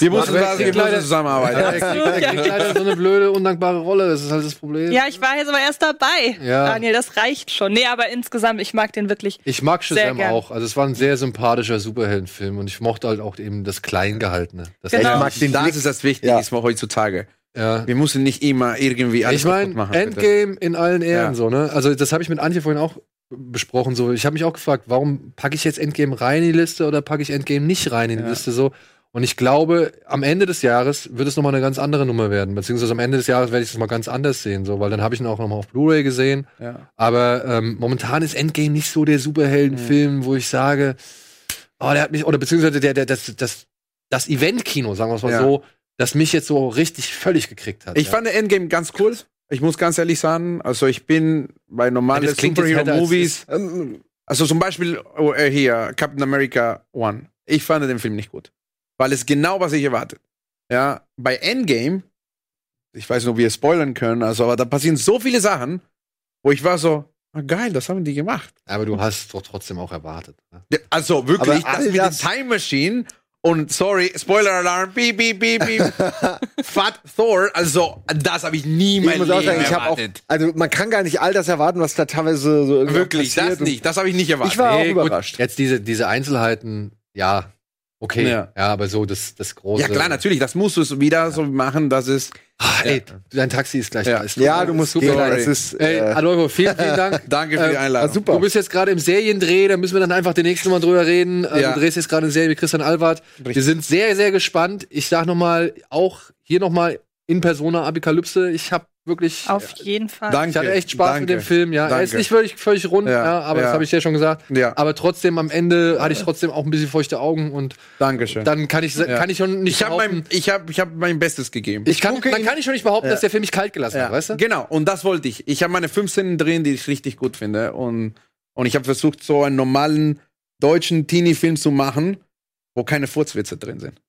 [SPEAKER 4] Wir
[SPEAKER 1] er kriegt
[SPEAKER 4] mussten zusammenarbeiten.
[SPEAKER 1] Ja, er kriegt, er leider so eine blöde, undankbare Rolle. Das ist halt das Problem.
[SPEAKER 3] Ja, ich war jetzt aber erst dabei.
[SPEAKER 1] Ja.
[SPEAKER 3] Daniel, das reicht schon. Nee, aber insgesamt, ich mag den wirklich.
[SPEAKER 1] Ich mag
[SPEAKER 3] Sehr
[SPEAKER 1] Shazam
[SPEAKER 3] gern.
[SPEAKER 1] auch. Also es war ein sehr sympathischer Superheldenfilm und ich mochte halt auch eben das Kleingehaltene. Das
[SPEAKER 3] Genau.
[SPEAKER 2] Ich mag den
[SPEAKER 4] das
[SPEAKER 2] Blick.
[SPEAKER 4] ist das Wichtige
[SPEAKER 2] Ja.
[SPEAKER 4] ist mal heutzutage.
[SPEAKER 1] Ja.
[SPEAKER 4] Wir müssen nicht immer irgendwie alles
[SPEAKER 1] Ich
[SPEAKER 4] kaputt machen. bitte.
[SPEAKER 1] Endgame in allen Ehren
[SPEAKER 4] Ja.
[SPEAKER 1] so, ne? Also das habe ich mit Antje vorhin auch besprochen. So, ich habe mich auch gefragt, warum packe ich jetzt Endgame rein in die Liste oder packe ich Endgame nicht rein in die
[SPEAKER 4] Ja.
[SPEAKER 1] Liste so? Und ich glaube, am Ende des Jahres wird es nochmal eine ganz andere Nummer werden. Beziehungsweise am Ende des Jahres werde ich es mal ganz anders sehen, so, weil dann habe ich ihn auch nochmal auf Blu-ray gesehen.
[SPEAKER 4] Ja.
[SPEAKER 1] Aber ähm, momentan ist Endgame nicht so der Superheldenfilm, wo ich sage, oh, der hat mich, oder beziehungsweise der, der, das, das, das Event-Kino, sagen wir es mal
[SPEAKER 4] Ja.
[SPEAKER 1] so, das mich jetzt so richtig völlig gekrickt hat.
[SPEAKER 4] Ich
[SPEAKER 1] ja.
[SPEAKER 4] fand Endgame ganz cool. Ich muss ganz ehrlich sagen, also ich bin bei normalen Superhero-Movies,
[SPEAKER 2] Ähm,
[SPEAKER 4] also zum Beispiel oh, äh, hier, Captain America One. Ich fand den Film nicht gut. Weil es genau, was ich erwartet. Ja, bei Endgame, ich weiß nicht, ob wir spoilern können, also, aber da passieren so viele Sachen, wo ich war so, ah, geil, das haben die gemacht.
[SPEAKER 1] Aber du hast doch trotzdem auch erwartet. Ne?
[SPEAKER 4] Also wirklich,
[SPEAKER 2] Aber
[SPEAKER 4] das mit der Time Machine und sorry, Spoiler Alarm, piep, piep, piep, piep. Fat Thor, also das habe ich nie in
[SPEAKER 2] ich
[SPEAKER 4] meinem
[SPEAKER 2] muss auch
[SPEAKER 4] Leben
[SPEAKER 2] sagen, ich habe auch,
[SPEAKER 4] erwartet.
[SPEAKER 2] also man kann gar nicht all das erwarten, was da teilweise so irgendwie
[SPEAKER 4] Wirklich,
[SPEAKER 2] passiert.
[SPEAKER 4] das nicht, das habe ich nicht erwartet.
[SPEAKER 2] Ich war auch
[SPEAKER 1] Nee, gut,
[SPEAKER 2] überrascht.
[SPEAKER 1] Jetzt diese, diese Einzelheiten, ja, okay. Ja,
[SPEAKER 4] Ja.
[SPEAKER 1] aber so das, das große.
[SPEAKER 4] ja klar, natürlich, das musst du es wieder so machen, dass es
[SPEAKER 1] Ah, ey, dein Taxi ist gleich
[SPEAKER 4] Ja.
[SPEAKER 1] da. Ist
[SPEAKER 2] Ja, du musst
[SPEAKER 1] super.
[SPEAKER 2] gehen. Es ist,
[SPEAKER 1] Ey,
[SPEAKER 2] äh,
[SPEAKER 1] Adolfo, vielen, vielen [laughs] Dank.
[SPEAKER 4] Danke für die
[SPEAKER 1] Äh,
[SPEAKER 4] Einladung.
[SPEAKER 2] ah, super.
[SPEAKER 1] Du bist jetzt gerade im Seriendreh, da müssen wir dann einfach den nächsten Mal drüber reden. Äh,
[SPEAKER 4] Ja.
[SPEAKER 1] Du drehst jetzt gerade eine Serie mit Christian Albert. Wir
[SPEAKER 4] Richtig.
[SPEAKER 1] sind sehr, sehr gespannt. Ich sag noch mal, auch hier noch mal in Persona Apokalypse. Ich habe wirklich,
[SPEAKER 3] Auf jeden Fall.
[SPEAKER 4] Danke.
[SPEAKER 1] ich hatte echt Spaß
[SPEAKER 4] danke.
[SPEAKER 1] mit dem Film. Ja, er ist
[SPEAKER 4] Danke.
[SPEAKER 1] nicht völlig, völlig rund, ja,
[SPEAKER 4] Ja,
[SPEAKER 1] aber das
[SPEAKER 4] ja.
[SPEAKER 1] habe ich ja schon gesagt.
[SPEAKER 4] Ja,
[SPEAKER 1] Aber trotzdem, am Ende hatte ich trotzdem auch ein bisschen feuchte Augen und
[SPEAKER 4] Dankeschön.
[SPEAKER 1] dann kann ich, kann ich schon nicht
[SPEAKER 4] ich habe
[SPEAKER 1] behaupten,
[SPEAKER 4] mein, ich hab, ich hab mein Bestes gegeben.
[SPEAKER 1] ich kann,
[SPEAKER 2] gucke
[SPEAKER 1] man
[SPEAKER 2] ihn-
[SPEAKER 1] kann ich schon nicht behaupten,
[SPEAKER 4] Ja.
[SPEAKER 1] dass der Film mich kalt gelassen hat, weißt du?
[SPEAKER 4] Genau, und das wollte ich. Ich habe meine fünf Szenen drin, die ich richtig gut finde. Und, und ich habe versucht, so einen normalen deutschen Teenie-Film zu machen, wo keine Furzwitze drin sind.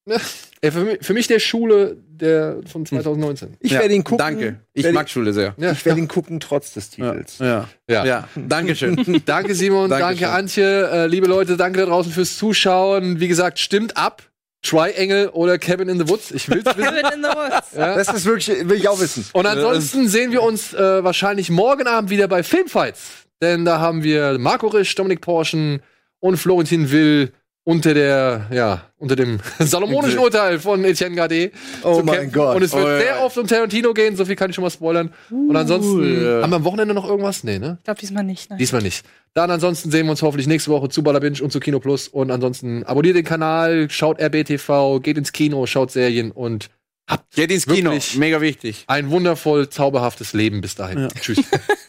[SPEAKER 1] Ey, für, mich, für mich der Schule der von 2019.
[SPEAKER 2] ich
[SPEAKER 4] Ja,
[SPEAKER 2] werde ihn gucken.
[SPEAKER 4] Danke. Ich mag Schule sehr.
[SPEAKER 1] Ja.
[SPEAKER 2] Ich werde ihn gucken, trotz des
[SPEAKER 4] Ja.
[SPEAKER 2] Titels.
[SPEAKER 4] Ja.
[SPEAKER 1] Ja.
[SPEAKER 4] ja. Dankeschön. [laughs]
[SPEAKER 1] Danke Simon,
[SPEAKER 4] Dankeschön.
[SPEAKER 1] danke Antje, äh, liebe Leute, danke da draußen fürs Zuschauen. Wie gesagt, stimmt ab. Triangle oder Cabin in the Woods. Ich will's [laughs] wissen.
[SPEAKER 3] Cabin in the Woods.
[SPEAKER 1] Ja.
[SPEAKER 2] Das ist wirklich, will ich auch wissen.
[SPEAKER 1] Und ansonsten sehen wir uns äh, wahrscheinlich morgen Abend wieder bei Filmfights. Denn da haben wir Marco Risch, Dominik Porschen und Florentin Will unter der, ja, unter dem [laughs] salomonischen Urteil von Etienne Gade.
[SPEAKER 2] Oh
[SPEAKER 1] zu
[SPEAKER 2] mein. Gott.
[SPEAKER 1] Und es wird
[SPEAKER 4] Oh, ja,
[SPEAKER 1] sehr
[SPEAKER 4] ja.
[SPEAKER 1] oft um Tarantino gehen, so viel kann ich schon mal spoilern. Und ansonsten
[SPEAKER 4] ja.
[SPEAKER 1] haben wir am Wochenende noch irgendwas? Nee, ne?
[SPEAKER 3] Ich glaube diesmal nicht. Ne?
[SPEAKER 1] Diesmal nicht. Dann ansonsten sehen wir uns hoffentlich nächste Woche zu Ballabinch und zu Kino Plus. Und ansonsten abonniert den Kanal, schaut RBTV, geht ins Kino, schaut Serien und habt
[SPEAKER 4] Geht ins Kino. Mega wichtig.
[SPEAKER 1] ein wundervoll zauberhaftes Leben bis dahin. Tschüss. [laughs]